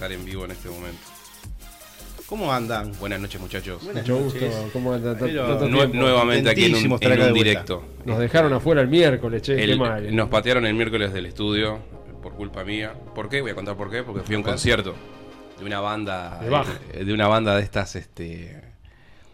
estar en vivo en este momento. ¿Cómo andan? Buenas noches, muchachos. Buenas Mucho noches. gusto. ¿Cómo anda? Tanto- Pero- tanto Nue- tiempo? nuevamente aquí en un, en directo. Nos dejaron afuera el miércoles, che, El- qué mal. nos patearon el miércoles del estudio por culpa mía. ¿Por qué? Voy a contar por qué. Porque fui a un concierto de una banda de una banda de estas este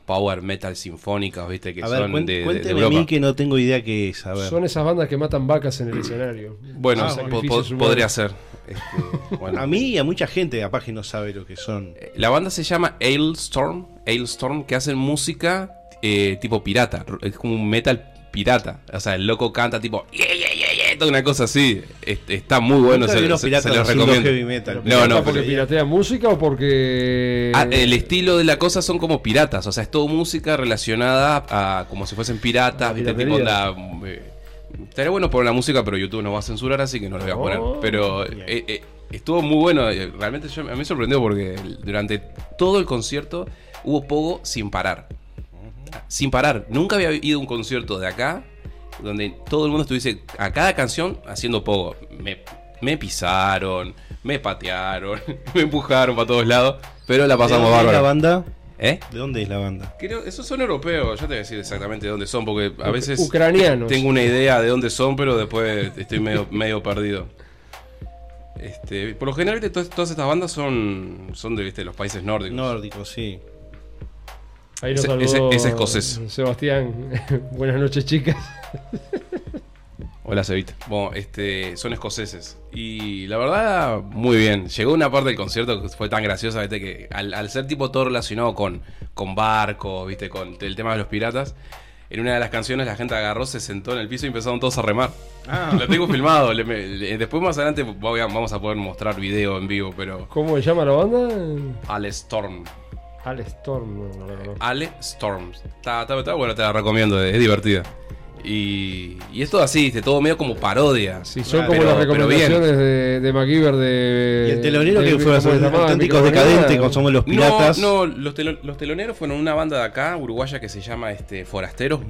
power metal sinfónicas, ¿viste? Que A ver, son cuen- de- de, de cuénteme a Europa. mí que no tengo idea qué es. A ver. Son esas bandas que matan vacas en el escenario. Bueno, Ah, po- sacrificios po- humanos. podría ser. Este, bueno. A mí y a mucha gente capaz que no sabe lo que son. La banda se llama Ailstorm, Ailstorm que hacen música eh, tipo pirata, es como un metal pirata. O sea, el loco canta tipo "Yeah, yeah, yeah, yeah", toda una cosa así. Este, está muy bueno, se, los recomiendo. heavy metal. No, no, porque pero- piratea música o porque. Ah, el estilo de la cosa son como piratas, o sea, es todo música relacionada a como si fuesen piratas, La ¿viste? Tipo onda, eh, estaría bueno poner la música, pero YouTube no va a censurar, así que no lo voy a poner. Oh. Pero eh, eh, estuvo muy bueno, realmente yo, a mí me sorprendió porque durante todo el concierto hubo pogo sin parar. Sin parar. Nunca había ido a un concierto de acá donde todo el mundo estuviese a cada canción haciendo pogo. Me, me pisaron, me patearon, me empujaron para todos lados, pero la pasamos ¿De dónde es la bárbaro. banda? ¿Eh? ¿De dónde es la banda? Creo, esos son europeos, yo te voy a decir exactamente de dónde son, porque a veces ucranianos. tengo una idea de dónde son, pero después estoy medio, medio perdido. Este, por lo general, todas, todas estas bandas son, son de viste, los países nórdicos. Nórdico, sí. Ahí nos ese- saludó ese- ese escocés. Sebastián. Buenas noches, chicas. Hola, Cevita. Bueno, este, son escoceses. Y la verdad, muy bien. Llegó una parte del concierto que fue tan graciosa, ¿viste? que al, al ser tipo todo relacionado con, con barcos, ¿viste? con el tema de los piratas, en una de las canciones la gente agarró, se sentó en el piso y empezaron todos a remar. Ah, Lo tengo filmado. le- después más adelante voy a- vamos a poder mostrar video en vivo, pero... ¿Cómo se llama la banda? Ale Storm. Al Storm. no, no, no, no. Ale Storm. Está, está, está bueno, te la recomiendo, es divertida. Y, y es todo así, ¿viste? todo medio como parodia. Sí, son Ah, como pero- las recomendaciones de, de MacGyver de. y el telonero de- que fue auténticos decadentes con Somos los Piratas. No, no, los, telo- los teloneros fueron una banda de acá, uruguaya, que se llama este, Forasteros.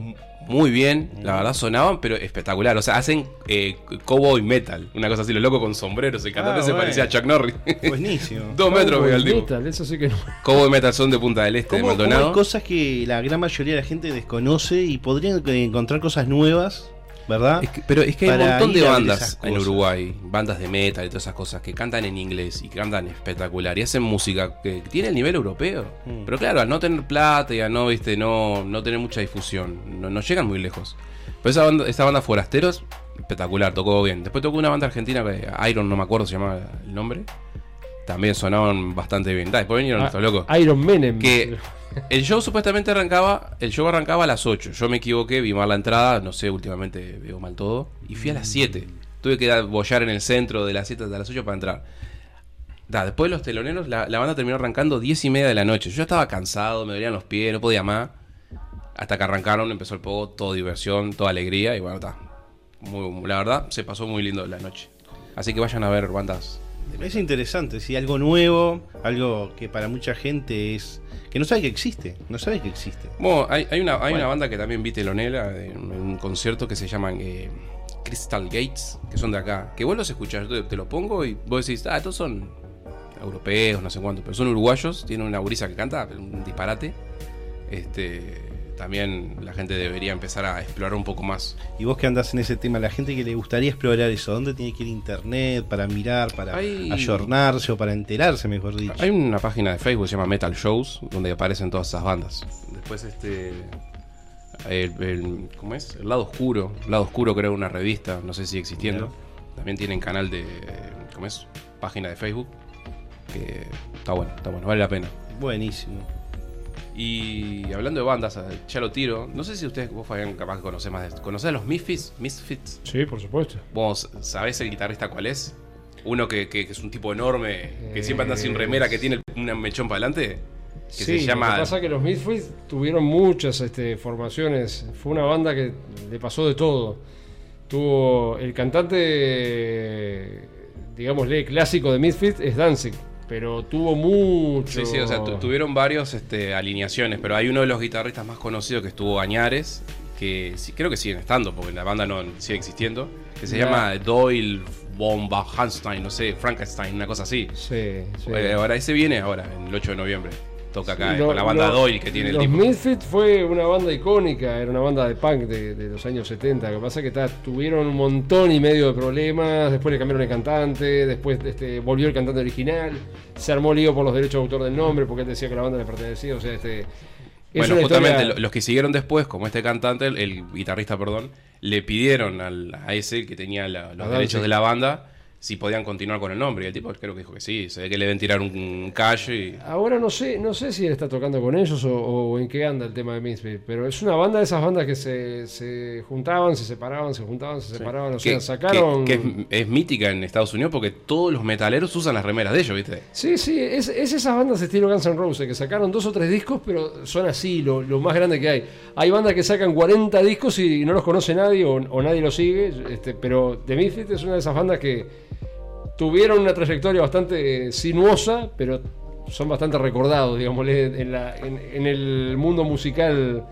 Muy bien, la verdad sonaban, pero espectacular. O sea, hacen eh, cowboy metal, una cosa así, los locos con sombreros. El cantante Ah, se bueno. parecía a Chuck Norris. Buenísimo. Dos metros Cowboy pega el tipo. Metal, eso sí que no. Cowboy metal son de Punta del Este, de ¿Cómo, cómo Maldonado. hay cosas que la gran mayoría de la gente desconoce y podrían encontrar cosas nuevas, ¿verdad? Es que- pero es que hay un montón de a bandas en. Uruguay, bandas de metal y todas esas cosas, que cantan en inglés y cantan espectacular y hacen música que tiene el nivel europeo. Mm. Pero claro, al no tener plata y al no, viste, no, no tener mucha difusión, no, no llegan muy lejos. Pero esa banda, esta banda Forasteros, espectacular, tocó bien. Después tocó una banda argentina que Iron, no me acuerdo, se llamaba el nombre. También sonaban bastante bien. Da, después vinieron Ah, estos locos. Iron Menem. Que el show supuestamente arrancaba, el show arrancaba a las 8. Yo me equivoqué, vi mal la entrada, no sé, últimamente veo mal todo. Y fui a las 7. Tuve que bollar en el centro de las 7 hasta las 8 para entrar. Da, después de los teloneros, la, banda terminó arrancando 10 y media de la noche. Yo estaba cansado, me dolían los pies, no podía más. Hasta que arrancaron, empezó el pogo, todo diversión, toda alegría. Y bueno, está. La verdad, se pasó muy lindo la noche. Así que vayan a ver bandas. Es interesante, sí, algo nuevo, algo que para mucha gente es que no sabe que existe, no sabe que existe. Bueno, hay, hay una, hay Bueno. una banda que también vi telonera en un concierto que se llaman eh, Crystal Gates, que son de acá. Que vos los escuchás, yo te, te lo pongo y vos decís, ah, estos son europeos, no sé cuánto, pero son uruguayos, tienen una gurisa que canta, un disparate. Este, también la gente debería empezar a explorar un poco más. Y vos que andás en ese tema, la gente que le gustaría explorar eso, ¿dónde tiene que ir internet para mirar, para Hay- ayornarse o para enterarse, mejor dicho? Hay una página de Facebook que se llama Metal Shows, donde aparecen todas esas bandas. Después este... El, el- ¿Cómo es? El lado oscuro. El lado oscuro creo una revista, no sé si existiendo. También tienen canal de... ¿Cómo es? Página de Facebook. Que está bueno, está bueno, vale la pena. Buenísimo. Y hablando de bandas, ya lo tiro. No sé si ustedes, vos Fabián, capaz que conocés más de esto. ¿Conocés a los Misfits? Misfits. Sí, por supuesto. ¿Vos sabés el guitarrista cuál es? Uno que, que- que es un tipo enorme, que siempre anda sin remera, que tiene un mechón para adelante. Que sí, se llama. Lo que pasa es que los Misfits tuvieron muchas este, formaciones. Fue una banda que le pasó de todo. Tuvo el cantante, digámosle, clásico de Misfits es Danzig, pero tuvo mucho. Sí, sí, o sea, tu- tuvieron varios este, alineaciones, pero hay uno de los guitarristas más conocidos que estuvo Añares, que sí, creo que siguen estando, porque la banda no sigue existiendo, que se La- llama Doyle Bomba, Hanstein, no sé, Frankenstein, una cosa así. Sí, sí. Eh, ahora ese viene ahora, el 8 de noviembre. Toca acá, Sí, eh, con la banda Doyle que tiene el tipo. Misfits fue una banda icónica, era una banda de punk de, de los años 70. Lo que pasa es que ta, tuvieron un montón y medio de problemas. Después le cambiaron el cantante, después este, volvió el cantante original. Se armó lío por los derechos de autor del nombre porque él decía que la banda le pertenecía. O sea, este. es Bueno, justamente historia- los que siguieron después, como este cantante, el, el guitarrista, perdón, le pidieron al- a ese que tenía la- los derechos de la banda si podían continuar con el nombre. Y el tipo creo que dijo que sí, se ve que le deben tirar un, callo y. Ahora no sé, no sé si él está tocando con ellos o, o en qué anda el tema de Misfits, pero es una banda de esas bandas que se, se juntaban, se separaban, se juntaban, se separaban, o sea, que, sacaron... que- que es, es mítica en Estados Unidos porque todos los metaleros usan las remeras de ellos, ¿viste? Sí, sí, es, es esas bandas estilo Guns N' Roses que sacaron dos o tres discos, pero son así, lo, lo más grande que hay. Hay bandas que sacan 40 discos y no los conoce nadie o, o nadie los sigue, este, pero The Misfits es una de esas bandas que tuvieron una trayectoria bastante sinuosa, pero son bastante recordados, digámosle, en, en- el mundo musical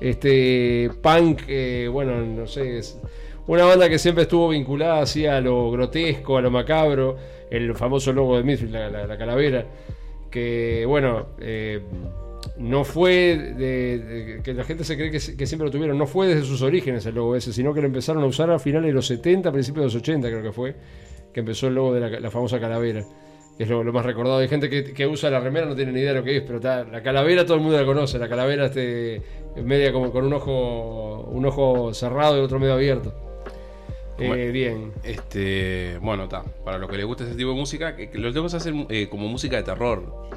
este punk, eh, bueno, no sé, es una banda que siempre estuvo vinculada así a lo grotesco, a lo macabro, el famoso logo de Misfits, la, la- la calavera, que bueno, eh, no fue que la gente se cree que siempre lo tuvieron, no fue desde sus orígenes el logo ese, sino que lo empezaron a usar a finales de los 70, principios de los 80 creo que fue, que empezó el logo de la, la famosa calavera. que Es lo, lo más recordado. Hay gente que, que usa la remera, no tiene ni idea de lo que es, pero está, la calavera todo el mundo la conoce. La calavera este, media como con un ojo, un ojo cerrado y el otro medio abierto. Eh, bien. Este, bueno, está. Para los que les gusta ese tipo de música, que, que los locos hacen eh, como música de terror.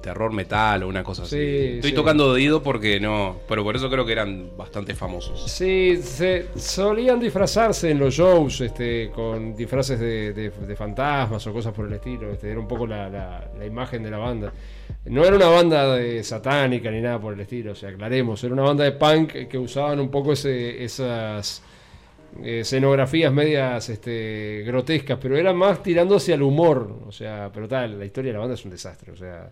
Terror metal o una cosa así. Sí, Estoy sí. tocando de oído porque no. Pero por eso creo que eran bastante famosos. Sí, se solían disfrazarse en los shows este, con disfraces de, de- de fantasmas o cosas por el estilo. Este, era un poco la, la- la imagen de la banda. No era una banda de satánica ni nada por el estilo, o sea, aclaremos. Era una banda de punk que usaban un poco ese, esas escenografías medias este, grotescas, pero eran más tirando hacia el humor. O sea, pero tal, la historia de la banda es un desastre. O sea,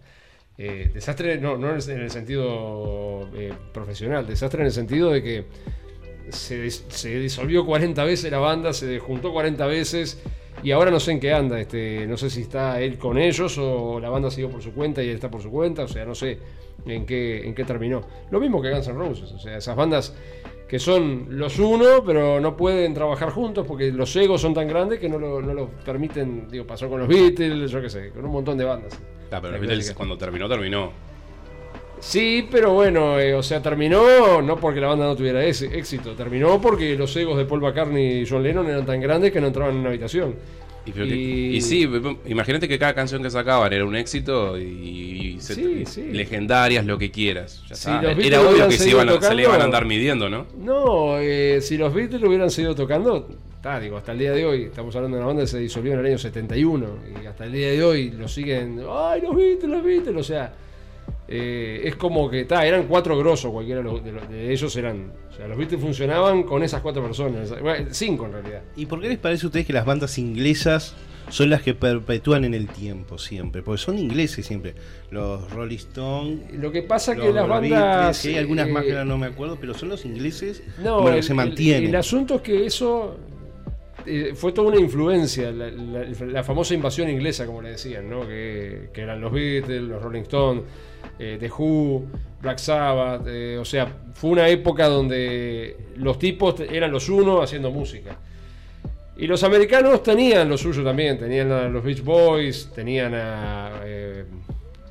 eh, desastre no, no en el- en el sentido eh, profesional, desastre en el sentido de que se, se disolvió 40 veces la banda, se juntó 40 veces y ahora no sé en qué anda. Este, no sé si está él con ellos o la banda siguió por su cuenta y él está por su cuenta. O sea, no sé en qué, en qué terminó. Lo mismo que Guns N' Roses. O sea, esas bandas que son los uno, pero no pueden trabajar juntos porque los egos son tan grandes que no lo, no lo permiten. Digo, pasó con los Beatles, yo qué sé, con un montón de bandas. Ah, pero los Beatles cuando terminó, terminó. Sí, pero bueno, eh, o sea, terminó no porque la banda no tuviera ese éxito, terminó porque los egos de Paul McCartney y John Lennon eran tan grandes que no entraban en una habitación. Y, que- sí, imagínate que cada canción que sacaban era un éxito y, y se- Sí, sí. legendarias, lo que quieras. Ya Si está. los Beatles Era obvio que se, iban a- se le iban a tocando- andar midiendo, ¿no? No, eh, si los Beatles hubieran seguido tocando, ta, digo, hasta el día de hoy, estamos hablando de una banda que se disolvió en el año 71 y hasta el día de hoy lo siguen, ay, los Beatles, los Beatles, o sea, eh, es como que, ta, eran cuatro grosos, cualquiera de, los- de los- de ellos eran, o sea, los Beatles funcionaban con esas cuatro personas, bueno, cinco en realidad. ¿Y por qué les parece a ustedes que las bandas inglesas son las que perpetúan en el tiempo siempre? Porque son ingleses siempre. Los Rolling Stones. Lo que pasa los que las Beatles, bandas... hay algunas más que eh, no me acuerdo, pero son los ingleses No, bueno, que el, se el- mantienen. El, asunto es que eso eh, fue toda una influencia, la, la- la famosa invasión inglesa, como le decían, ¿no? que, que eran los Beatles, los Rolling Stones, eh, The Who, Black Sabbath, eh, o sea, fue una época donde los tipos eran los uno haciendo música. Y los americanos tenían lo suyo también, tenían a los Beach Boys, tenían a... eh,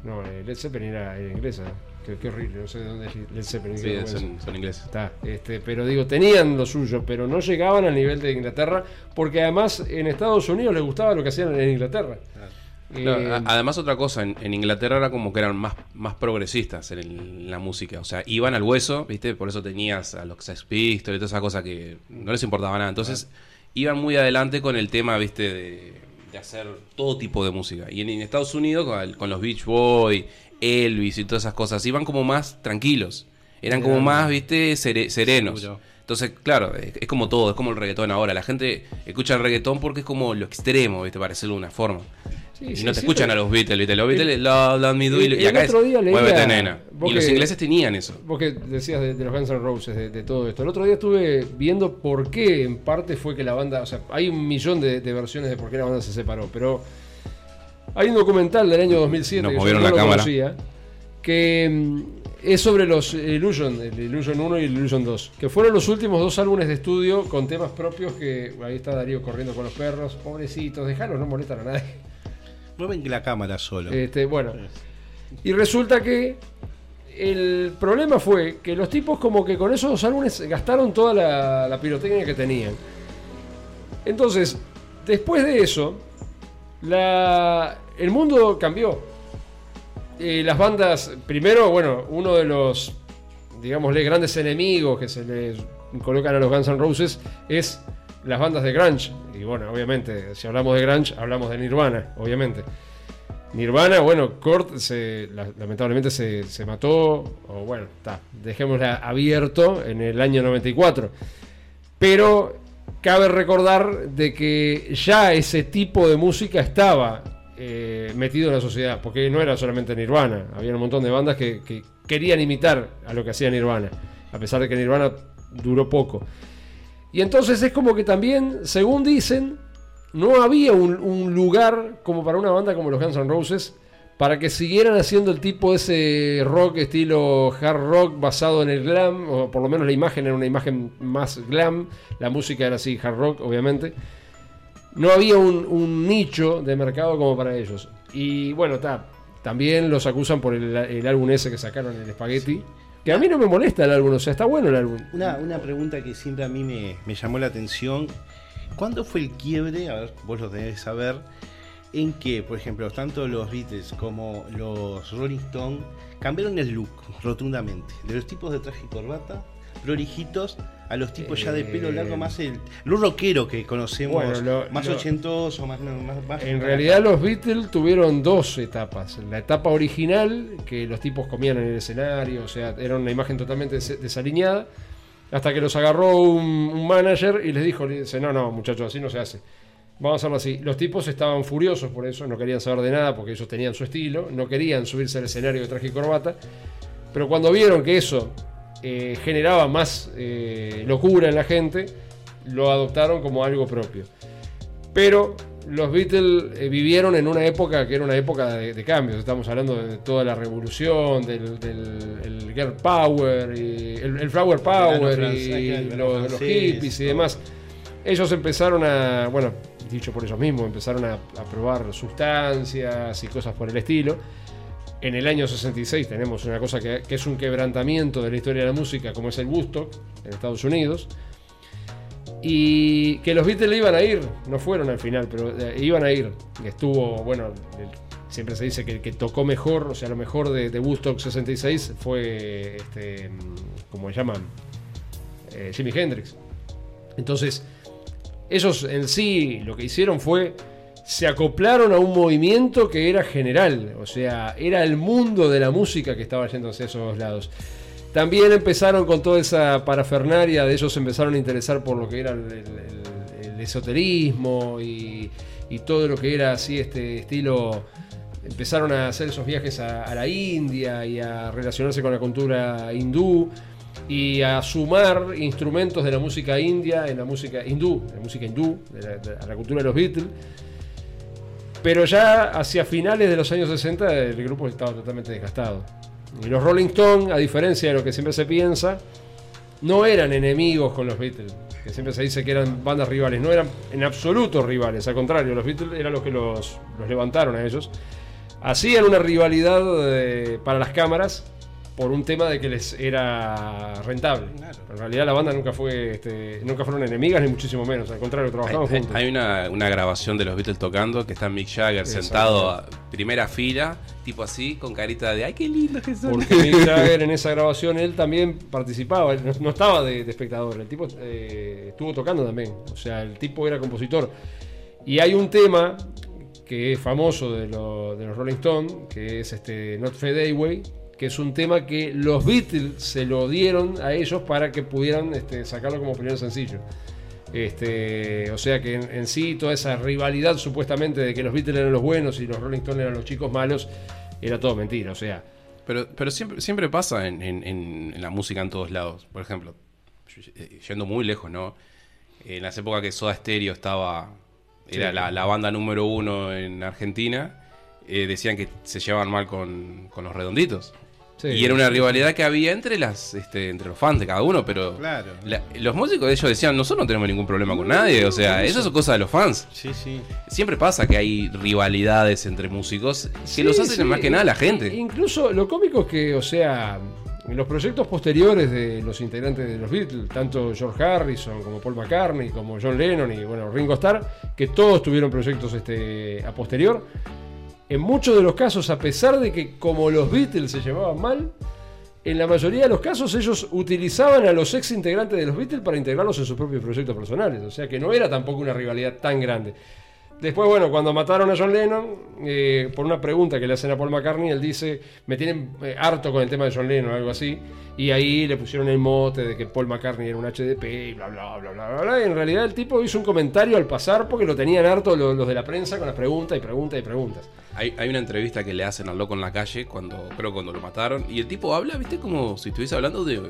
no, eh, Led Zeppelin era, era inglesa, qué, qué horrible, no sé de dónde es Led Zeppelin. Sí, son, son ingleses. Está, este, pero digo, tenían lo suyo, pero no llegaban al nivel de Inglaterra, porque además en Estados Unidos les gustaba lo que hacían en Inglaterra. Eh, además otra cosa, en, en Inglaterra era como que eran más, más progresistas en, el- en la música, o sea, iban al hueso, ¿viste? Por eso tenías a los Sex Pistols y toda esa cosa que no les importaba nada. Entonces, iban muy adelante con el tema, ¿viste? De, de hacer todo tipo de música. Y en, en Estados Unidos, con, el- con los Beach Boys, Elvis y todas esas cosas, iban como más tranquilos. Eran como más, ¿viste? Sere- serenos. Seguro. Entonces, claro, es, es como todo, es como el reggaetón ahora. La gente escucha el reggaetón porque es como lo extremo, ¿viste? Para decirlo de una forma. Sí, y sí, no te sí, escuchan pero- a los Beatles, ¿viste? Los Beatles, love, love me do, el- y el acá es, muévete nena. Y los que- ingleses tenían eso. Vos que decías de, de los Guns N' Roses, de, de todo esto. El otro día estuve viendo por qué en parte fue que la banda, o sea, hay un millón de, de versiones de por qué la banda se separó, pero hay un documental del año 2007 Nos que yo movieron no la lo cámara. conocía, que mm, es sobre los Illusion, el Illusion 1 y el Illusion 2, que fueron los últimos dos álbumes de estudio con temas propios que ahí está Darío corriendo con los perros, pobrecitos, dejalos, no molestan a nadie. Mueven la cámara solo. Este, bueno, y resulta que el problema fue que los tipos como que con esos álbumes gastaron toda la, la pirotecnia que tenían. Entonces, después de eso, la, el mundo cambió. Eh, las bandas, primero, bueno, uno de los, digámosle, grandes enemigos que se les colocan a los Guns N' Roses es las bandas de grunge. Y bueno, obviamente, si hablamos de grunge, hablamos de Nirvana, obviamente. Nirvana, bueno, Kurt se, la- lamentablemente se, se mató, o bueno, está, dejémosla abierto en el año 94. Pero cabe recordar de que ya ese tipo de música estaba eh, metido en la sociedad, porque no era solamente Nirvana, había un montón de bandas que, que querían imitar a lo que hacía Nirvana, a pesar de que Nirvana duró poco. Y entonces es como que también, según dicen, no había un, lugar como para una banda como los Guns N' Roses para que siguieran haciendo el tipo ese rock estilo hard rock basado en el glam, o por lo menos la imagen era una imagen más glam, la música era así, hard rock, obviamente. No había un, nicho de mercado como para ellos. Y bueno, está. También los acusan por el, el álbum ese que sacaron, el Spaghetti. A mí no me molesta el álbum, o sea, está bueno el álbum. Una, una pregunta que siempre a mí me, me llamó la atención. ¿Cuándo fue el quiebre? A ver, vos lo debés saber. En que, por ejemplo, tanto los Beatles como los Rolling Stones cambiaron el look rotundamente. De los tipos de traje y corbata, prolijitos, a los tipos ya de pelo Eh, largo, más el look rockero que conocemos, Bueno, lo- más lo- ochentoso, más, más, más- En realidad los Beatles tuvieron dos etapas. La etapa original, que los tipos comían en el escenario, o sea, era una imagen totalmente des- desaliñada, hasta que los agarró un, un manager y les dijo, dice, no, no, muchachos, así no se hace. Vamos a hacerlo así. Los tipos estaban furiosos por eso, no querían saber de nada porque ellos tenían su estilo, no querían subirse al escenario de traje y corbata, pero cuando vieron que eso eh, generaba más eh, locura en la gente, lo adoptaron como algo propio. Pero los Beatles eh, vivieron en una época que era una época de, de cambios. Estamos hablando de toda la revolución, del, del- el girl power, y el, el flower power, y los, hippies y demás. Ellos empezaron a, bueno, dicho por ellos mismos, empezaron a, a probar sustancias y cosas por el estilo. En el año 66 tenemos una cosa que, es un quebrantamiento de la historia de la música, como es el Woodstock en Estados Unidos. Y que los Beatles iban a ir, no fueron al final, pero eh, iban a ir. Estuvo, bueno, siempre se dice que el que tocó mejor, o sea, lo mejor de, de Woodstock 66 fue, este, como llaman, Eh, Jimi Hendrix. Entonces, ellos en sí lo que hicieron fue se acoplaron a un movimiento que era general, o sea, era el mundo de la música que estaba yendo hacia esos lados. También empezaron con toda esa parafernaria, de ellos empezaron a interesar por lo que era el, esoterismo y, todo lo que era así, este estilo. Empezaron a hacer esos viajes a, la India y a relacionarse con la cultura hindú y a sumar instrumentos de la música india en la música hindú, la música hindú, de la, a la cultura de los Beatles. Pero ya hacia finales de los años 60 el grupo estaba totalmente desgastado. Y los Rolling Stones, a diferencia de lo que siempre se piensa, no eran enemigos con los Beatles. Que siempre se dice que eran bandas rivales. No eran en absoluto rivales. Al contrario, los Beatles eran los que los, levantaron a ellos. Hacían una rivalidad eh, para las cámaras por un tema de que les era rentable. Claro. En realidad la banda nunca fue este, nunca fueron enemigas ni muchísimo menos. Al contrario, hay- juntos. hay una, una grabación de los Beatles tocando que está Mick Jagger Exacto. sentado a primera fila, tipo así, con carita de ¡ay, qué lindo que son! Porque Mick Jagger en esa grabación él también participaba, él no, no estaba de, de espectador, el tipo eh, estuvo tocando también, o sea, el tipo era compositor. Y hay un tema que es famoso de, lo- de los Rolling Stones, que es este Not Fade Away, que es un tema que los Beatles se lo dieron a ellos para que pudieran este, sacarlo como primer sencillo. Este, o sea que en, en sí toda esa rivalidad supuestamente de que los Beatles eran los buenos y los Rolling Stones eran los chicos malos, era todo mentira. O sea, Pero, pero siempre, siempre pasa en, en- la música en todos lados. Por ejemplo, y- yendo muy lejos, ¿no? En las épocas que Soda Stereo estaba, era Sí. la, la banda número uno en Argentina, eh, decían que se llevaban mal con, con los redonditos. Sí. y era una rivalidad que había entre las este, entre los fans de cada uno, pero Claro. la- los músicos de ellos decían, nosotros no tenemos ningún problema con nadie, o sea, eso es cosa de los fans. Sí, sí. Siempre pasa que hay rivalidades entre músicos que Sí, los hacen sí, más que nada la gente. Incluso lo cómico es que, o sea, en los proyectos posteriores de los integrantes de los Beatles, tanto George Harrison como Paul McCartney, como John Lennon y bueno, Ringo Starr, que todos tuvieron proyectos este, a posterior, en muchos de los casos, a pesar de que como los Beatles se llevaban mal, en la mayoría de los casos ellos utilizaban a los ex integrantes de los Beatles para integrarlos en sus propios proyectos personales. O sea que no era tampoco una rivalidad tan grande. Después, bueno, cuando mataron a John Lennon, eh, por una pregunta que le hacen a Paul McCartney, él dice, me tienen eh, harto con el tema de John Lennon o algo así, y ahí le pusieron el mote de que Paul McCartney era un HDP y bla, bla, bla, bla, bla, bla. Y en realidad el tipo hizo un comentario al pasar porque lo tenían harto los, los de la prensa con las preguntas y preguntas y preguntas. Hay, hay una entrevista que le hacen al loco en la calle, cuando creo cuando lo mataron, y el tipo habla, viste, como si estuviese hablando de,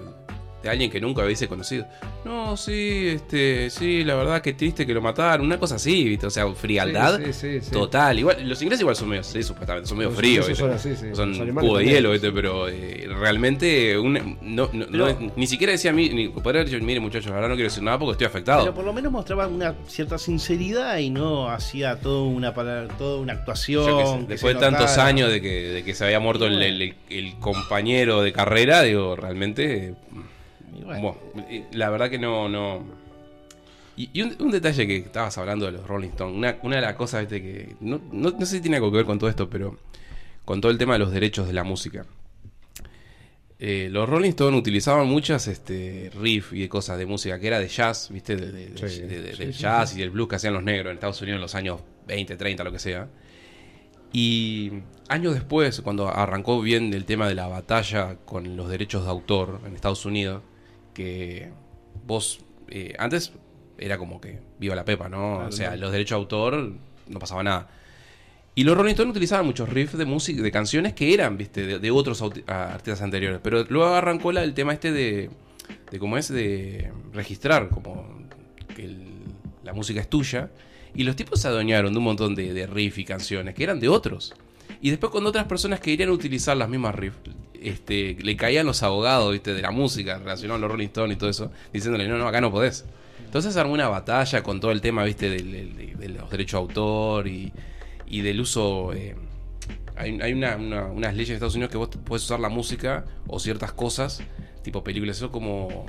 de alguien que nunca hubiese conocido. No, sí, este, sí, la verdad que triste que lo mataron, una cosa así, viste, o sea, frialdad Sí, sí, sí, total. Igual, los ingleses igual son medio, sí, supuestamente, son medio Los fríos, son así, sí. Son cubo de hielo, viste, pero eh, realmente un- no, no- ni siquiera decía a mí, ni podría dicho, mire muchachos, ahora no quiero decir nada porque estoy afectado. Pero por lo menos mostraba una cierta sinceridad y no hacía toda una, para- toda una actuación. Sé, después de tantos notara. años de que, de que se había muerto el, el- el compañero de carrera, digo, realmente. Bueno, la verdad que no. no y, y un, un detalle que estabas hablando de los Rolling Stones, una, una de las cosas ¿viste? que. No, no- no sé si tiene algo que ver con todo esto, pero. Con todo el tema de los derechos de la música. Eh, los Rolling Stones utilizaban muchas este, riff y cosas de música que era de jazz, ¿viste? De, de- de- Sí, de- sí, del sí, jazz y del blues que hacían los negros en Estados Unidos en los años 20, 30, lo que sea. Y años después, cuando arrancó bien el tema de la batalla con los derechos de autor en Estados Unidos, que vos, eh, antes era como que viva la pepa, ¿no? Claro, o sea, no. los derechos de autor no pasaba nada. Y los Rolling Stones utilizaban muchos riffs de música, de canciones que eran, viste, de, de otros artistas anteriores. Pero luego arrancó la- el tema este de, de cómo es, de registrar, como que el- la música es tuya. Y los tipos se adueñaron de un montón de, de riffs y canciones que eran de otros. Y después cuando otras personas querían utilizar las mismas riffs, este, le caían los abogados, viste, de la música relacionados a los Rolling Stones y todo eso, diciéndole, no, no, acá no podés. Entonces se armó una batalla con todo el tema, viste, del- del- de, de los derechos de autor y, y del uso. eh, hay hay una- una- unas leyes en Estados Unidos que vos puedes usar la música o ciertas cosas, tipo películas, eso como.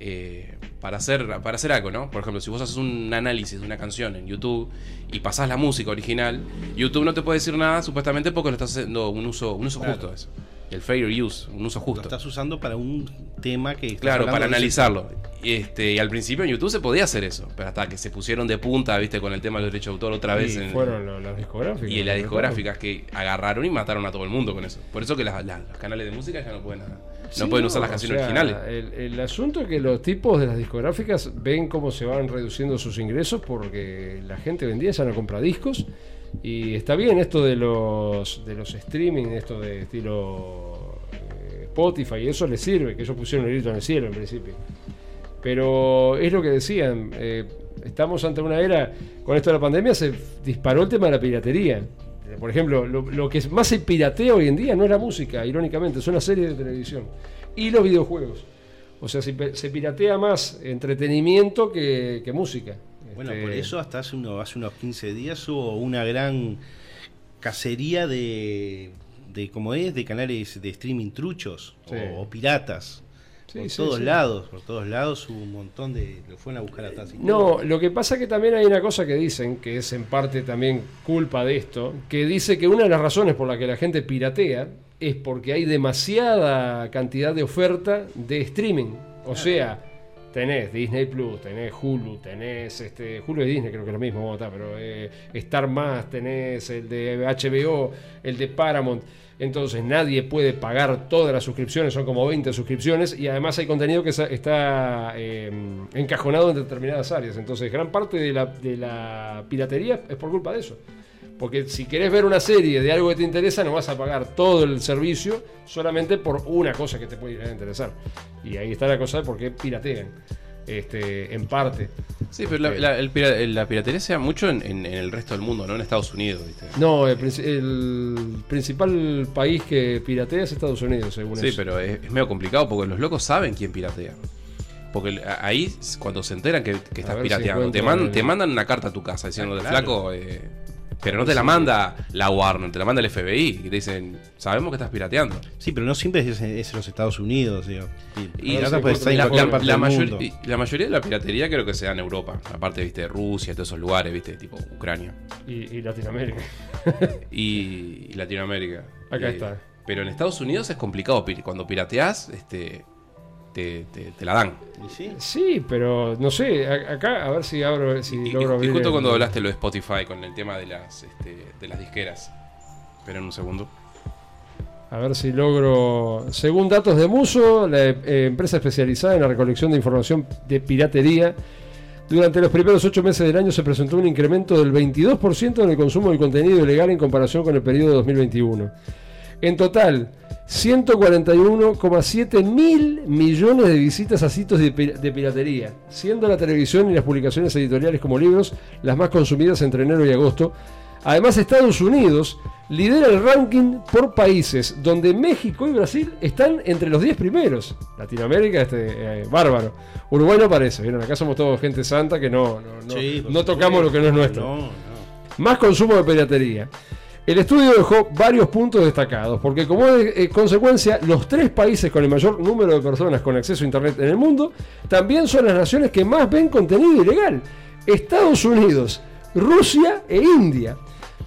eh, para hacer para hacer algo, ¿no? Por ejemplo, si vos haces un análisis de una canción en YouTube y pasás la música original, YouTube no te puede decir nada supuestamente porque lo estás haciendo un uso un uso Claro. justo eso. El fair use, un uso lo justo. estás usando para un tema que. Claro, para analizarlo. Este, y al principio en YouTube se podía hacer eso, pero hasta que se pusieron de punta, viste, con el tema de los derechos de autor otra vez. Y en- fueron lo- las discográficas. y las discográficas que agarraron y mataron a todo el mundo con eso. Por eso que las- las- los canales de música ya no pueden, no Sí, pueden usar no, las o canciones sea, originales. El, el asunto es que los tipos de las discográficas ven cómo se van reduciendo sus ingresos porque la gente vendía ya no compra discos. Y está bien esto de los de los streaming, esto de estilo eh, Spotify, y eso les sirve, que ellos pusieron el grito en el cielo en principio. Pero es lo que decían, eh, estamos ante una era, con esto de la pandemia se disparó el tema de la piratería. Por ejemplo, lo, lo que más se piratea hoy en día no es la música, irónicamente, son las series de televisión y los videojuegos. O sea, se, piratea más entretenimiento que música. Bueno, Este, por eso hasta hace, uno, hace unos 15 días hubo una gran cacería de, de como es, de canales de streaming truchos Sí. o, o piratas. Sí, por sí, todos lados, por todos lados hubo un montón de... Lo fueron a buscar. No, lo que pasa que también hay una cosa que dicen, que es en parte también culpa de esto, que dice que una de las razones por la que la gente piratea es porque hay demasiada cantidad de oferta de streaming. O sea, tenés Disney Plus, tenés Hulu, tenés este, Hulu y Disney, creo que es lo mismo, pero eh, Star Más, tenés el de HBO, el de Paramount. Entonces nadie puede pagar todas las suscripciones, son como 20 suscripciones y además hay contenido que está- eh, encajonado en determinadas áreas. Entonces gran parte de la piratería es por culpa de eso. Porque si querés ver una serie de algo que te interesa, no vas a pagar todo el servicio solamente por una cosa que te puede interesar. Y ahí está la cosa de por qué piratean. Este, en parte. Sí, pero la, la- el pira- la piratería se da mucho en, en- en el resto del mundo, no en Estados Unidos, ¿viste? No, el, el principal país que piratea es Estados Unidos, según Sí, eso. pero es, es medio complicado porque los locos saben quién piratea. Porque ahí, cuando se enteran que, que estás si pirateando, te, man- te mandan una carta a tu casa diciendo, Ah, de claro. flaco, eh, pero no te la manda la Warner, te la manda el FBI, y te dicen, sabemos que estás pirateando. Sí, pero no siempre es, es en los Estados Unidos, digo. Y la, la- la del mayor- mundo. y la mayoría de la piratería creo que se da en Europa, aparte, viste, Rusia, todos esos lugares, viste, tipo Ucrania Y, y Latinoamérica. y, y Latinoamérica. Acá Eh, está. Pero en Estados Unidos es complicado, cuando pirateás, este, te, te- te la dan. ¿Y sí? Sí, pero no sé, acá a ver si abro, si Y, logro y abrir justo el- cuando hablaste lo de Spotify con el tema de las, este, de las disqueras. Esperen un segundo. A ver si logro. Según datos de Muso, la eh, empresa especializada en la recolección de información de piratería, durante los primeros ocho meses del año se presentó un incremento del 22% en el consumo del contenido ilegal en comparación con el periodo de 2021. En total, 141,7 mil millones de visitas a sitios de, pi- de piratería, siendo la televisión y las publicaciones editoriales como libros las más consumidas entre enero y agosto. Además, Estados Unidos lidera el ranking por países, donde México y Brasil están entre los 10 primeros. Latinoamérica, este, eh, bárbaro. Uruguay no aparece, ¿vieron? Acá somos todos gente santa que no, no, no- Sí, por no tocamos lo que no es nuestro. Más consumo de piratería. El estudio dejó varios puntos destacados, porque como eh, consecuencia, los tres países con el mayor número de personas con acceso a Internet en el mundo también son las naciones que más ven contenido ilegal. Estados Unidos, Rusia e India.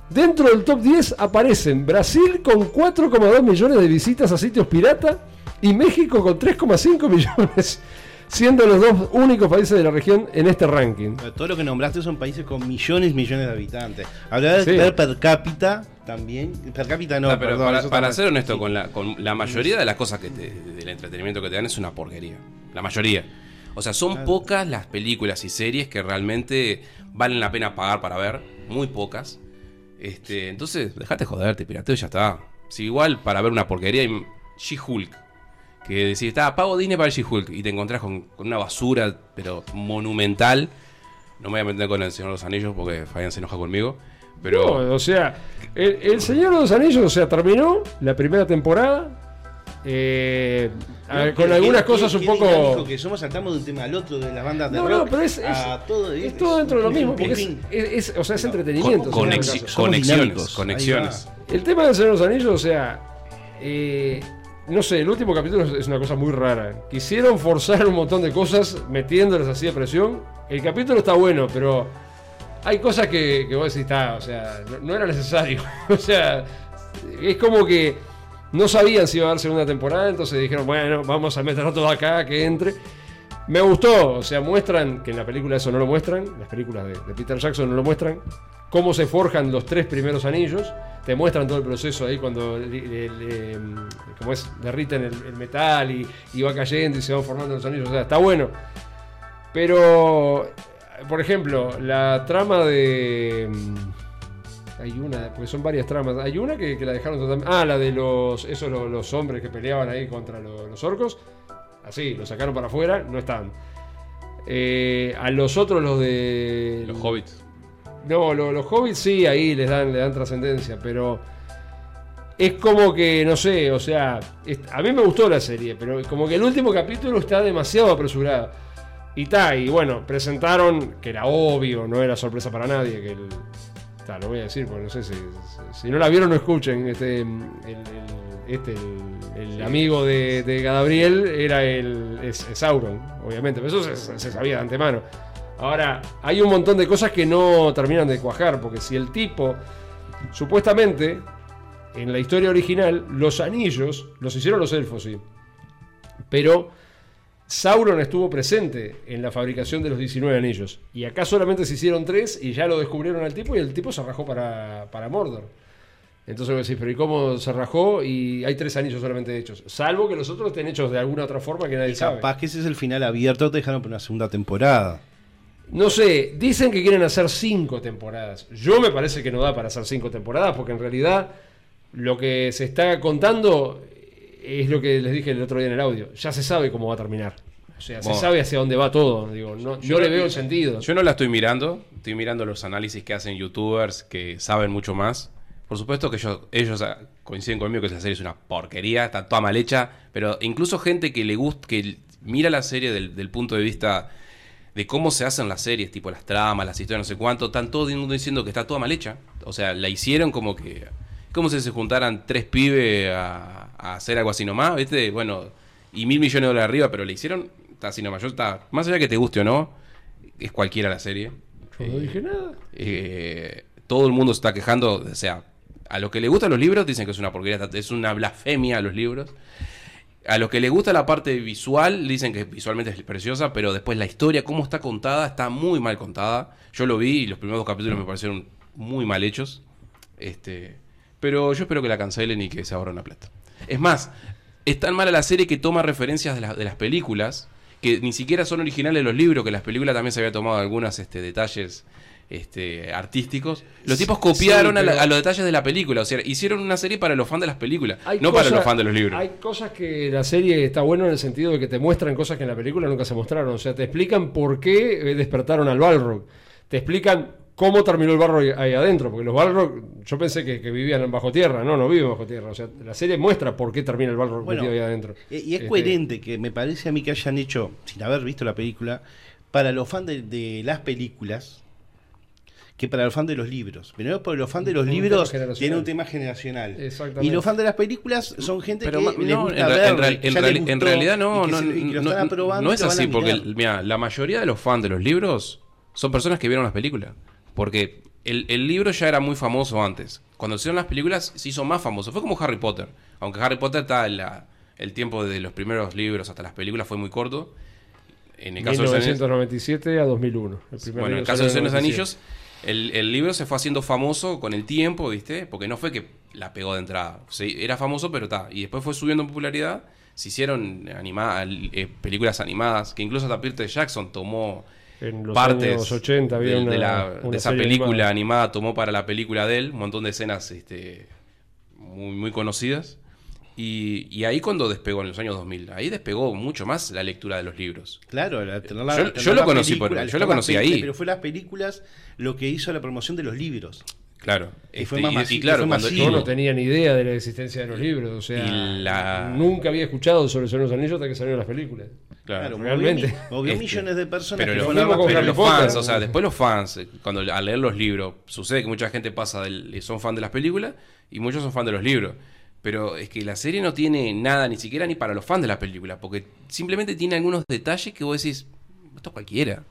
Dentro del top 10 aparecen Brasil con 4,2 millones de visitas a sitios pirata y México con 3,5 millones, siendo los dos únicos países de la región en este ranking. Todo lo que nombraste son países con millones y millones de habitantes. Hablar Sí. de ver per cápita también. Per cápita no, No, pero perdón, para, ser honesto, con, la, con la mayoría de las cosas que te- del entretenimiento que te dan es una porquería. La mayoría. O sea, son Claro. pocas las películas y series que realmente valen la pena pagar para ver. Muy pocas. Este, entonces, dejate joderte, pirateo y ya está. Si igual para ver una porquería y She-Hulk. Que decís, está, pago Disney para She-Hulk. Y te encontrás con, con una basura, pero monumental. No me voy a meter con el Señor de los Anillos porque Fabián se enoja conmigo. Pero. No, o sea, el, el Señor de los Anillos, o sea, terminó la primera temporada. eh, a con algunas qué- cosas qué un poco. que somos saltamos de un tema al otro de las bandas de No, rock no, pero es, es, todo, es todo dentro de lo mismo, porque es, o sea, es No, entretenimiento. con- conexi- conexiones. Conexiones. El tema del Señor de los Anillos, o sea, eh, no sé, el último capítulo es- una cosa muy rara. Quisieron forzar un montón de cosas metiéndoles así de presión. El capítulo está bueno, pero hay cosas que, que vos decís, o sea, no, no era necesario. o sea, es como que no sabían si iba a haber segunda temporada, entonces dijeron, bueno, vamos a meterlo todo acá, que entre. Me gustó, o sea, muestran, que en la película eso no lo muestran, las películas de, de Peter Jackson no lo muestran, cómo se forjan los tres primeros anillos, te muestran todo el proceso ahí cuando como es, derriten el, metal y, va cayendo y se van formando los anillos, o sea, está bueno. Pero, por ejemplo, la trama de... mm, Hay una, porque son varias tramas. Hay una que, la dejaron totalmente... Ah, la de los, esos los, hombres que peleaban ahí contra lo- los orcos. Así, los sacaron para afuera, no están. Eh, a los otros, los de... Los hobbits. No, lo- los hobbits sí, ahí les dan, le dan trascendencia, pero es como que, no sé, o sea, es- a mí me gustó la serie, pero como que el último capítulo está demasiado apresurado. Y está, y bueno, presentaron, que era obvio, no era sorpresa para nadie, que el... ta, lo voy a decir, porque no sé si, si- si no la vieron, no escuchen. Este, el, el- este, el, el amigo de, de Gabriel era el es, es Sauron, obviamente, pero eso se, se sabía de antemano. Ahora, hay un montón de cosas que no terminan de cuajar, porque si el tipo, supuestamente, en la historia original, los anillos los hicieron los elfos, sí. Pero Sauron estuvo presente en la fabricación de los 19 anillos. Y acá solamente se hicieron tres y ya lo descubrieron al tipo y el tipo se rajó para, para Mordor. Entonces vos decís, pero ¿y cómo se rajó? Y hay tres anillos solamente hechos. Salvo que los otros estén hechos de alguna otra forma que nadie sabe. Capaz que ese es el final abierto, te dejaron para una segunda temporada. No sé, dicen que quieren hacer cinco temporadas. Yo me parece que no da para hacer cinco temporadas, porque en realidad lo que se está contando es lo que les dije el otro día en el audio. Ya se sabe cómo va a terminar. O sea, se sabe hacia dónde va todo. Digo, no, yo le veo el sentido. Yo no la estoy mirando, estoy mirando los análisis que hacen youtubers que saben mucho más. Por supuesto que ellos, ellos ah, coinciden conmigo que esa serie es una porquería, está toda mal hecha, pero incluso gente que le gusta, que mira la serie del, del punto de vista de cómo se hacen las series, tipo las tramas, las historias, no sé cuánto, están todo el mundo diciendo que está toda mal hecha. O sea, la hicieron como que, como si se juntaran tres pibes a, a hacer algo así nomás, ¿viste? Bueno, y mil millones de dólares arriba, pero le hicieron, está así nomás. Yo está, más allá que te guste o no, es cualquiera la serie. Yo no dije nada. Eh, todo el mundo se está quejando, o sea, a los que le gustan los libros dicen que es una porquería, es una blasfemia a los libros. A los que les gusta la parte visual dicen que visualmente es preciosa, pero después la historia, cómo está contada, está muy mal contada. Yo lo vi y los primeros dos capítulos me parecieron muy mal hechos. Este, pero yo espero que la cancelen y que se ahorren la plata. Es más, es tan mala la serie que toma referencias de, de las películas, que ni siquiera son originales los libros, que las películas también se había tomado algunos este, detalles este, artísticos. Los tipos copiaron Sí, a, la- a los detalles de la película, o sea, hicieron una serie para los fans de las películas, Hay no para cosas- los fans de los libros. Hay cosas que la serie está bueno en el sentido de que te muestran cosas que en la película nunca se mostraron. O sea, te explican por qué eh, despertaron al Balrog. Te explican cómo terminó el Balrog ahí- adentro. Porque los Balrog, yo pensé que, que vivían bajo tierra. No, no viven bajo tierra. O sea, la serie muestra por qué termina el Balrog Bueno, metido ahí adentro. Eh, Y es Este, coherente que me parece a mí que hayan hecho, sin haber visto la película, para los fans de, de las películas, que para los fans de los libros. Primero, porque los fans de los Un libros tienen un tema generacional. Y los fans de las películas son gente Pero que ma- les no, gusta en, ver, en real- que en ya real- les en realidad no, no, se- no, no es así, porque mira, la mayoría de los fans de los libros son personas que vieron las películas. Porque el, el libro ya era muy famoso antes. Cuando se hicieron las películas se hizo más famoso. Fue como Harry Potter. Aunque Harry Potter está en la- el tiempo de los primeros libros hasta las películas fue muy corto. En el caso de los Anillos- 1997 a 2001. El bueno, en el caso de Los Anillos, el, el libro se fue haciendo famoso con el tiempo, ¿viste? Porque no fue que la pegó de entrada. Sí, era famoso, pero está. Y después fue subiendo en popularidad. Se hicieron anima- eh, películas animadas, que incluso hasta Peter Jackson tomó En los partes años 80 había de, una, de la- una de esa película animada. animada. tomó para la película de él un montón de escenas este, muy, muy conocidas. Y, y ahí cuando despegó en los años 2000, ahí despegó mucho más la lectura de los libros. Claro, la- tener la- Yo- tener yo lo conocí por- película, yo tener lo la conocí película, ahí. Pero fue las películas lo que hizo la promoción de los libros. Claro. Y fue Este, más masivo, claro, fue cuando-. Yo no tenía ni idea de la existencia de los libros, o sea, Y la- nunca había escuchado sobre el Señor de los Anillos hasta que salieron las películas. Claro. Claro, realmente. movió, Este, millones de personas Pero, que los- pero los fans, o sea, después los fans, eh, cuando al leer los libros, sucede que mucha gente pasa del, son fan de las películas y muchos son fan de los libros. Pero es que la serie no tiene nada, ni siquiera ni para los fans de las películas, porque simplemente tiene algunos detalles que vos decís, esto es cualquiera.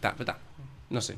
Ta, ta, no sé.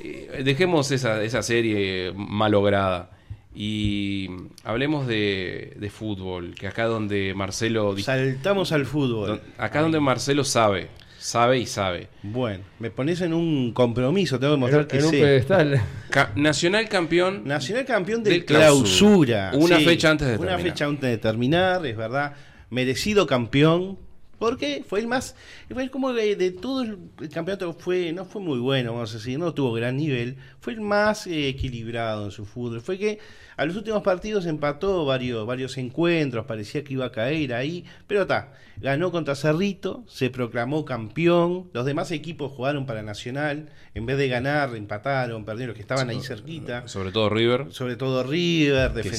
Eh, dejemos esa, esa serie malograda y hablemos de, de fútbol, que acá donde Marcelo... Saltamos al fútbol. acá donde Marcelo sabe, sabe y sabe. Bueno, me pones en un compromiso, tengo que En, mostrar que en un sé. pedestal. Ca- Nacional campeón. Nacional campeón del Del clausura. clausura. Una fecha antes de Una terminar. fecha antes de terminar, es verdad. Merecido campeón. Porque fue el más. Fue el como de, de todo el, campeonato fue no fue muy bueno, vamos a decir, no tuvo gran nivel. Fue el más eh, equilibrado en su fútbol. Fue que a los últimos partidos empató varios, varios encuentros, parecía que iba a caer ahí. Pero está, ganó contra Cerrito, se proclamó campeón. Los demás equipos jugaron para Nacional. En vez de ganar, empataron, perdieron los que estaban ahí cerquita Sobre todo River. sobre todo River, Que, defensor.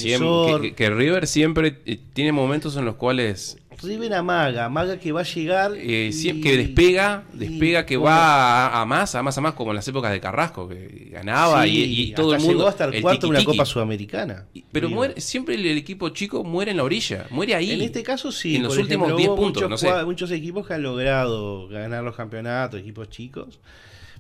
siempre- que- que River siempre eh, tiene momentos en los cuales River amaga, amaga que va a llegar. eh, y- que despega, y- despega que bueno, va a, a más, a más, a más, como en las épocas de Carrasco, que ganaba sí, y, y todo el mundo. Llegó hasta el, cuarto de una. Copa Sudamericana. Pero muere, siempre el, el equipo chico muere en la orilla, muere ahí. En este caso sí. En los últimos ejemplo, 10 hubo puntos, muchos, no sé. muchos equipos que han logrado ganar los campeonatos, equipos chicos.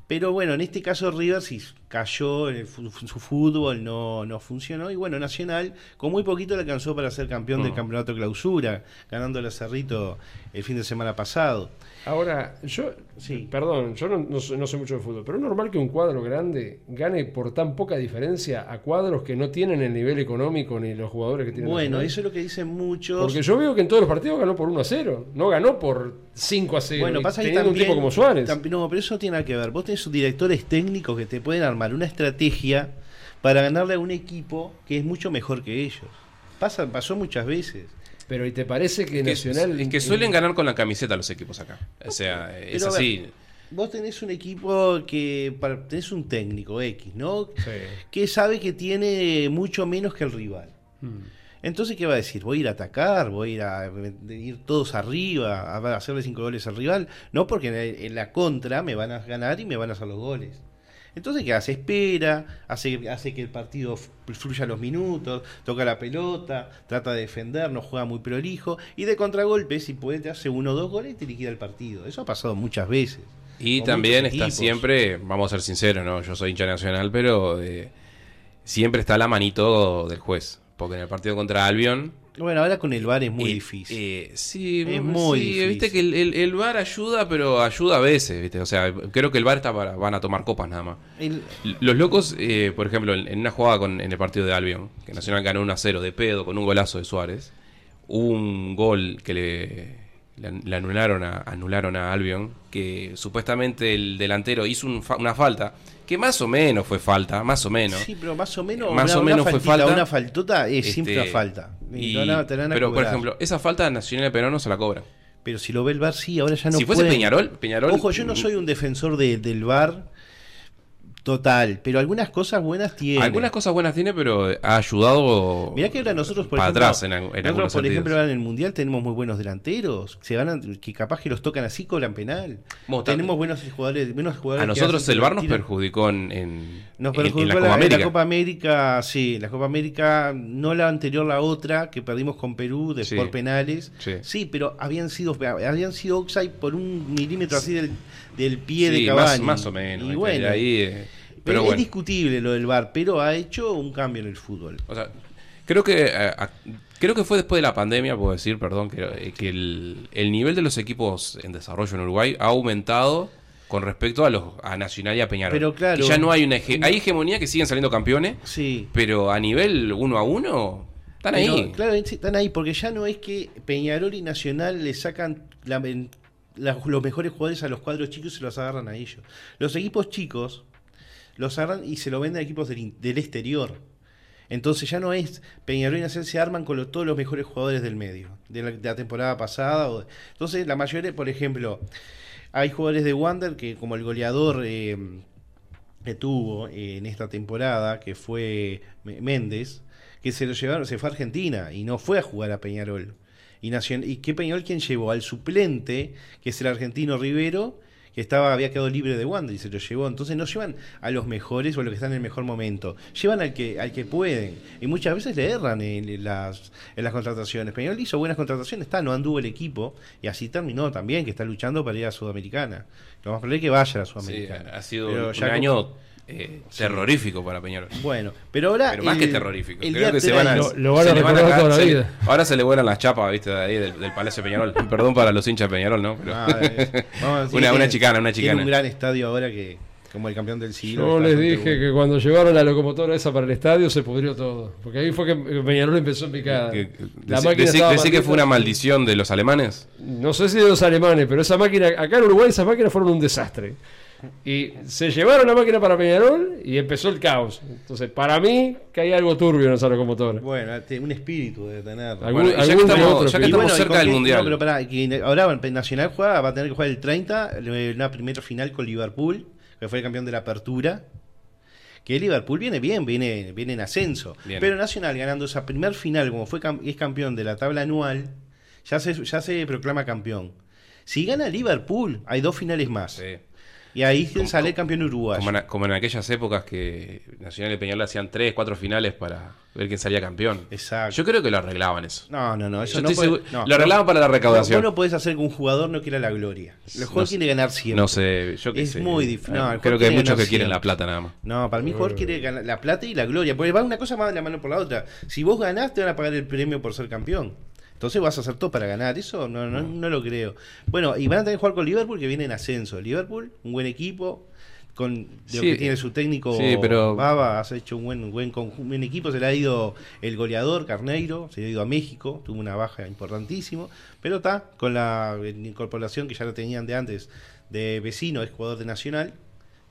Pero bueno, en este caso River sí cayó, en el fu- su fútbol no, no funcionó. Y bueno, Nacional con muy poquito le alcanzó para ser campeón del Mm. campeonato clausura, ganando a Cerrito el fin de semana pasado. Ahora, yo, Sí. perdón, yo no, no sé, no sé mucho de fútbol, pero es normal que un cuadro grande gane por tan poca diferencia a cuadros que no tienen el nivel económico ni los jugadores que tienen. Bueno, eso es lo que dicen muchos. Porque yo veo que en todos los partidos ganó por 1 a 0, no ganó por 5 a 0. Bueno, pasa que también, un tipo como Suárez. no, pero eso no tiene nada que ver. Vos tenés directores técnicos que te pueden armar una estrategia para ganarle a un equipo que es mucho mejor que ellos. Pasa, pasó muchas veces. Pero ¿y te parece que Es que, Nacional... es que suelen ganar con la camiseta los equipos acá. O sea, es Pero a ver, así. Vos tenés un equipo que para- tenés un técnico X, ¿no? Sí. Que sabe que tiene mucho menos que el rival. Mm. Entonces, ¿qué va a decir? ¿Voy a ir a atacar? ¿Voy a ir a ir todos arriba? ¿A hacerle cinco goles al rival? No, porque en, en la contra me van a ganar y me van a hacer los goles. Entonces, ¿qué hace? Espera, hace, hace que el partido fluya los minutos, toca la pelota, trata de defender, no juega muy prolijo, y de contragolpe, si puede, te hace uno o dos goles y te liquida el partido. Eso ha pasado muchas veces. Y también está equipos. siempre, vamos a ser sinceros, ¿no? Yo soy hincha nacional, pero eh, siempre está la manito del juez. Porque en el partido contra Albion. Bueno, ahora con el VAR es muy eh, difícil. eh, sí, Es mm, muy sí, difícil. viste que el, el, el VAR ayuda, pero ayuda a veces, ¿viste? O sea, creo que el VAR está para, van a tomar copas nada más. El- Los locos, eh, por ejemplo, en en una jugada con, en el partido de Albion, que Nacional ganó 1 a 0 de pedo con un golazo de Suárez, hubo un gol que le, le, le anularon, a, anularon a Albion, que supuestamente el delantero hizo un fa- una falta, que más o menos fue falta, más o menos. Sí, pero más o menos, Más una, o menos una fue falta. Una faltota es Este, siempre una falta. y- pero, por ejemplo, esa falta Nacional de Perón no se la cobra. Pero si lo ve el VAR, sí, ahora ya no si fuese pueden. Peñarol, Peñarol. Ojo, yo no soy un defensor de- del VAR total, pero algunas cosas buenas tiene. Algunas cosas buenas tiene, pero ha ayudado Mirá que ahora nosotros, por para ejemplo, atrás en, nosotros, por sentidos. ejemplo, ahora en el Mundial tenemos muy buenos delanteros, se ganan, que capaz que los tocan así, cobran penal. Tenemos buenos jugadores, buenos jugadores A nosotros el VAR nos perjudicó en, en, Nos en perjudicó la la, Copa en América. la Copa América, sí, la Copa América, no la anterior, la otra, que perdimos con Perú de, Sí. por penales. Sí. pero habían sido habían sido offside por un milímetro así del, del pie Sí, de Cavani. más o menos. Y bueno, ahí, eh, pero es bueno, discutible lo del VAR, pero ha hecho un cambio en el fútbol. o sea, creo que eh, creo que fue después de la pandemia, puedo decir, perdón, que, eh, que el, el nivel de los equipos en desarrollo en Uruguay ha aumentado con respecto a los a Nacional y a Peñarol. Pero claro. Que ya no hay una hege- hay hegemonía que siguen saliendo campeones, Sí. pero a nivel uno a uno están Pero, ahí. claro, están ahí, porque ya no es que Peñarol y Nacional le sacan la- los mejores jugadores a los cuadros chicos se los agarran a ellos. Los equipos chicos los agarran y se lo venden a equipos del, exterior. Entonces ya no es Peñarol y Nacional se arman con todos los mejores jugadores del medio, de la, temporada pasada. o- entonces la mayoría, por ejemplo, hay jugadores de Wander que como el goleador eh, que tuvo eh, en esta temporada, que fue Méndez, que se lo llevaron, se fue a Argentina y no fue a jugar a Peñarol. Y, Nacion- ¿Y qué Peñarol quién llevó? Al suplente, que es el argentino Rivero, que estaba, había quedado libre de Wander y se lo llevó. Entonces no llevan a los mejores o a los que están en el mejor momento. Llevan al que, al que pueden. Y muchas veces le erran en las, en las contrataciones. Peñarol hizo buenas contrataciones, está, no anduvo el equipo. Y así terminó también, que está luchando para ir a Sudamericana. Lo más probable es que vaya a la Sí, Sudamericana. ha sido Pero un ya como- año eh, terrorífico para Peñarol. Bueno, pero ahora. Pero más el- que terrorífico. el Creo que se van a, Lo- lo van a se van toda la se vida. ahora se le vuelan las chapas, viste, de ahí del, del Palacio Peñarol. Perdón para los hinchas de Peñarol, ¿no? Pero- Ah, eh, vamos Una- chicana, una Tiene chicana. un gran estadio ahora que, como el campeón del siglo. Yo les dije bueno. que cuando llevaron la locomotora esa para el estadio se pudrió todo. Porque ahí fue que Peñarol empezó en picada. que- La decí- máquina decí- estaba decí que fue una maldición de los alemanes. No sé si de los alemanes, pero esa máquina, acá en Uruguay esas máquinas fueron un desastre. Y se llevaron la máquina para Peñarol y empezó el caos. Entonces, para mí, que hay algo turbio en esa locomotora. Bueno, te- un espíritu de tener. Algún- Bueno, ya que algún estamos, otro, ya que estamos bueno, ¿y cerca del Mundial. no, pero pará, que ahora Nacional juega, va a tener que jugar el 30, eh, una primera final con Liverpool, que fue el campeón de la apertura. Que Liverpool viene bien, viene, viene en ascenso. Bien. Pero Nacional ganando esa primer final, como fue es campeón de la tabla anual, ya se, ya se proclama campeón. Si gana Liverpool, hay dos finales más. Sí. Y ahí Como- sale el campeón uruguayo. Como en, como en aquellas épocas que Nacional y Peñarol hacían tres, cuatro finales para ver quién salía campeón. Exacto. Yo creo que lo arreglaban eso. No, no, no. Eso Yo no estoy puede- seguro- no, lo arreglaban para la recaudación. No, vos no podés hacer que un jugador no quiera la gloria. El jugador quiere ganar siempre. No sé, yo qué Es sé. muy difícil. Creo que hay muchos que quieren siempre. la plata nada más. No, para mí el jugador quiere ganar la plata y la gloria. Porque va una cosa más de la mano por la otra. Si vos ganás, te van a pagar el premio por ser campeón. Entonces vas a hacer todo para ganar. Eso no, no, no lo creo. Bueno, y van a tener que jugar con Liverpool que viene en ascenso. Liverpool, un buen equipo. Con lo que tiene su técnico sí, pero- Baba, has hecho un buen, un buen, conju- un buen equipo. Se le ha ido el goleador Carneiro, se le ha ido a México, tuvo una baja importantísimo. Pero está con la incorporación que ya lo tenían de antes de vecino, es jugador de Nacional.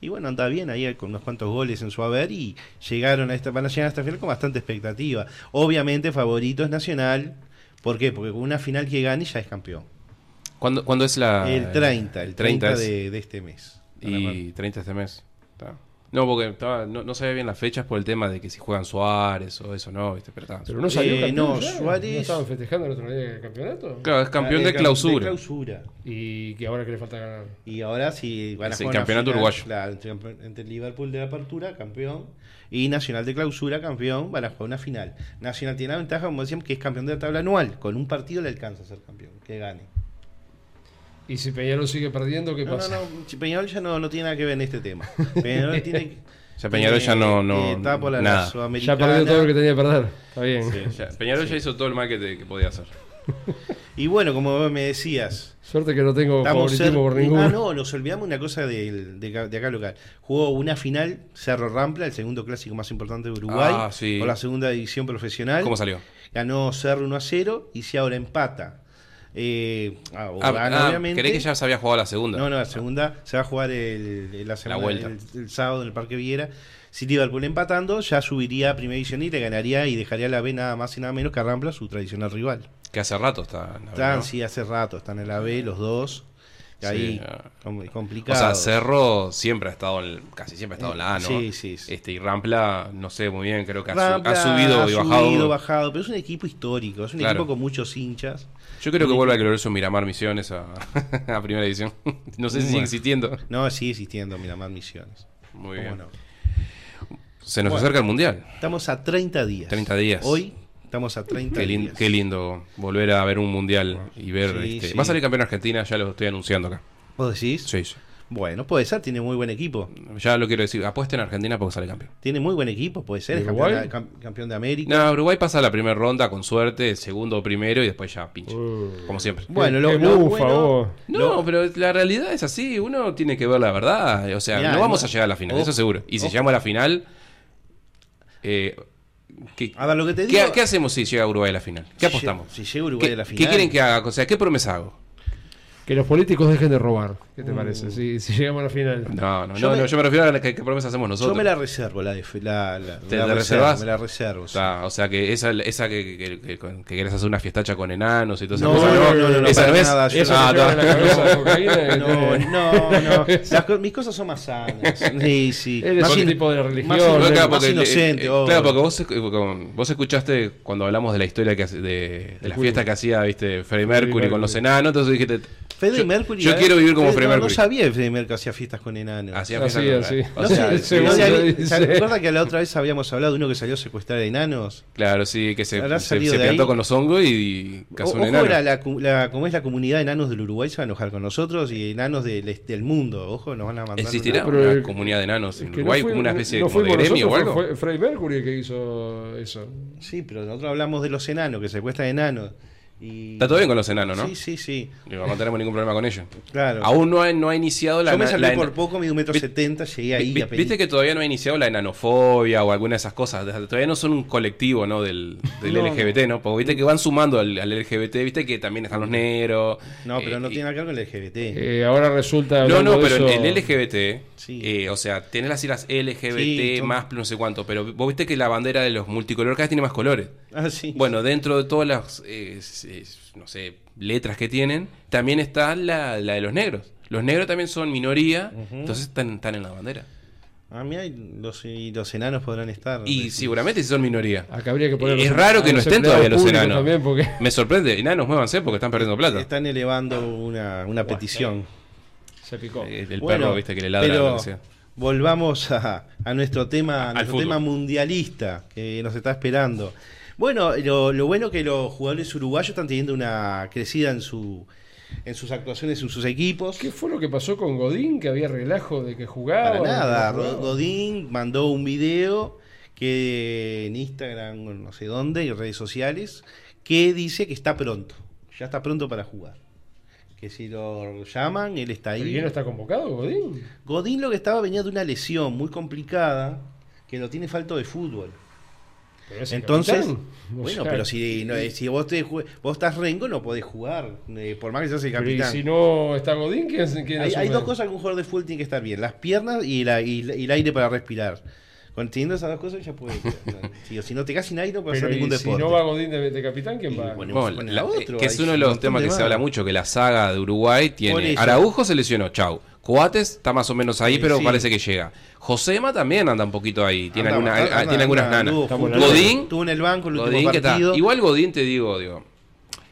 Y bueno, anda bien ahí con unos cuantos goles en su haber y llegaron a esta, van a llegar a esta final con bastante expectativa. Obviamente favorito es Nacional. ¿Por qué? Porque con una final que gane ya es campeón. ¿Cuándo, cuándo es la...? el 30, el 30, es- de, de este mes. Y 30 este mes. Está. No, porque estaba- no, no sabía bien las fechas por el tema de que si juegan Suárez o eso, no, ¿viste? Pero, está. Pero no salió Eh, campeón no, ya? Suárez- ¿No estaban festejando el otro día el campeonato? Claro, es campeón Ah, de clausura. de clausura. Y que ahora que le falta ganar. Y ahora sí van a Es jugar campeonato final, uruguayo. claro, entre, entre Liverpool de la apertura, campeón, y Nacional de clausura, campeón, van a jugar una final. Nacional tiene la ventaja, como decíamos, que es campeón de la tabla anual. Con un partido le alcanza a ser campeón, que gane. Y si Peñarol sigue perdiendo, ¿qué No, no, pasa? no, si Peñarol ya no, no tiene nada que ver en este tema. Peñarol tiene. Ya Peñarol ya no- no- eh, está por la nada. Ya perdió todo lo que tenía que perder. Está bien. Sí, ya- Peñarol ya hizo todo el mal que, te- que podía hacer. Y bueno, como me decías, Suerte que no tengo favoritismo por ninguno. Ah, no, nos olvidamos una cosa de, de acá local. Jugó una final Cerro Rampla, el segundo clásico más importante de Uruguay, Ah, sí. por la segunda división profesional. ¿Cómo salió? Ganó Cerro 1 a 0 y si ahora empata. Eh, ah, Ah, gana, ah, obviamente. creí que ya se había jugado la segunda. No, no, la segunda se va a jugar el, el- la semana- vuelta. el- el sábado en el Parque Viera. Si Liverpool empatando, ya subiría a primera división y le ganaría y dejaría la B nada más y nada menos que a Rampla, su tradicional rival. Que hace rato está. la Están, verdad. sí, hace rato, están en la B los dos. Y Sí, ahí, ah. com- O complicado. sea, Cerro siempre ha estado, en, casi siempre ha estado en la A, ¿no? Sí, sí, sí. Este, y Rampla, no sé muy bien, creo que ha, Rampla ha subido y ha bajado. subido, bajado, pero es un equipo histórico, es un Claro. equipo con muchos hinchas. Yo creo que vuelve a glorioso Miramar Misiones a, a primera edición. no sé si sigue existiendo. No, sigue existiendo Miramar Misiones. Muy ¿Cómo bien. no? Se nos Bueno. acerca el mundial. Estamos a 30 días. 30 días. Hoy estamos a 30 Qué, lin- días. qué lindo volver a ver un mundial y ver. Sí, este, sí. Va a salir campeón Argentina, ya lo estoy anunciando acá. ¿Vos decís? Sí, sí. Bueno, puede ser, tiene muy buen equipo. Ya lo quiero decir. Apuesten a Argentina porque sale campeón. Tiene muy buen equipo, puede ser, ¿Y es campeón, de- cam- campeón de América. No, Uruguay pasa la primera ronda con suerte, segundo o primero y después ya pinche. Uh. Como siempre. Bueno, lo- lo bueno- vos. No, pero la realidad es así, uno tiene que ver la verdad, o sea, Mirá, no vamos no- a llegar a la final, ojo, eso seguro. Y si ojo. llegamos a la final, eh, ¿qué, A ver, lo que te qué- digo- qué hacemos si llega Uruguay a la final? ¿Qué apostamos? si llega Uruguay ¿Qué, a la qué final. quieren que haga? O sea, ¿qué promesa hago? Que los políticos dejen de robar. ¿Qué te Uh. parece? Si, si llegamos a la final. No, no, Yo no, me- no, yo me refiero a la que, qué promesa hacemos nosotros. Yo me la reservo, la de la, la, ¿Te la reservas? Me la reservo. O sí. sea, o sea, que esa, esa que, que, que- que querés hacer una fiestacha con enanos y todo eso. No, no, no, no, no, esa nada, Eso Ah, no. que No, te- no, no. Las co- mis cosas son más sanas. Sí, sí. Él es Más un in- tipo de religión. No, ¿no? claro, más porque, inocente, eh, claro, porque vos, eh, vos escuchaste cuando hablamos de la historia que hace- de, de la Queen. fiesta que hacía, viste, Freddie Mercury con los enanos, entonces dijiste, Freddie yo, Mercury. yo quiero vivir como Fred- Freddie no, Mercury. No sabía que Freddie Mercury hacía fiestas con enanos. Hacía Así, fiesta así. con- No lo ¿se acuerda que la otra vez habíamos hablado de uno que salió a secuestrar enanos? Claro, sí, que se, se, plantó con los hongos y, y O- cazó un Ojo, enano. era la, como es la comunidad de enanos del Uruguay, se va a enojar con nosotros y enanos del, del mundo. Ojo, nos van a mandar. ¿Existirá una comunidad de enanos en Uruguay como una especie de gremio o algo? Fue Freddie Mercury el que hizo eso. Sí, pero nosotros hablamos de los enanos, que secuestran enanos. Y... Está todo bien con los enanos, ¿no? Sí, sí, sí. Digo, no tenemos ningún problema con ellos. Claro. Aún no ha, no ha iniciado la... Yo me salí por poco, mido un metro setenta, llegué ahí Vi- a Viste que todavía no ha iniciado la enanofobia o alguna de esas cosas. Todavía no son un colectivo ¿no? del, del No, LGBT, ¿no? Porque viste que van sumando al, al LGBT, viste que también están los negros. No, pero eh, no y- tiene nada que ver con el LGBT. Eh, ahora resulta. No, no, pero eso- el LGBT, Sí. eh, o sea, tenés las siglas LGBT Sí, más no sé cuánto, pero vos viste que la bandera de los multicolor cada vez tiene más colores. ah, sí. Bueno, dentro de todas las, eh, no sé, letras que tienen, también está la, la de los negros. Los negros también son minoría, entonces están, están en la bandera. Ah, mira, y los, y los enanos podrán estar. Y seguramente si son minoría. Acá habría que poner Es los- raro a que no estén todavía los enanos. También porque Me sorprende, enanos, muévanse porque están perdiendo plata. Están elevando una, una petición. Se picó. Eh, El Bueno, perro, viste, que le ladra pero sea. Volvamos a, a nuestro tema, a Al nuestro tema mundialista que nos está esperando. Bueno, lo, lo bueno que los jugadores uruguayos están teniendo una crecida en su en sus actuaciones en sus equipos. ¿Qué fue lo que pasó con Godín? Que había relajo de que jugaba. Para nada, no jugaba? Godín mandó un video que en Instagram, no sé dónde, en redes sociales, que dice que está pronto, ya está pronto para jugar. Que si lo llaman, él está ¿Pero ahí. quién no está convocado, Godín? Godín lo que estaba venía de una lesión muy complicada, que lo tiene falto de fútbol. Pero Entonces, capitán. O bueno, sea, pero si, no, si vos, te, vos estás rengo, no podés jugar, eh, por más que seas el pero ¿y capitán. si no está Godín, ¿quién, quién hay, dos cosas que un jugador de fútbol tiene que estar bien, las piernas y, la- y la- y el aire para respirar. Teniendo esas dos cosas ya puede. si, si no te casi nadie no puede hacer ¿y ningún si deporte. no va Godín de, de capitán, ¿quién va? bueno, Bueno, la- otro, que es uno de los temas que se habla mucho, que la saga de Uruguay tiene... Araujo se lesionó, chau. Coates está más o menos ahí, Sí, pero sí. parece que llega. Josema también anda un poquito ahí, tiene, Anda, alguna- anda, tiene algunas anda, nanas. Godín, Estuvo en el banco el último Godín que está- partido. igual Godín te digo, digo,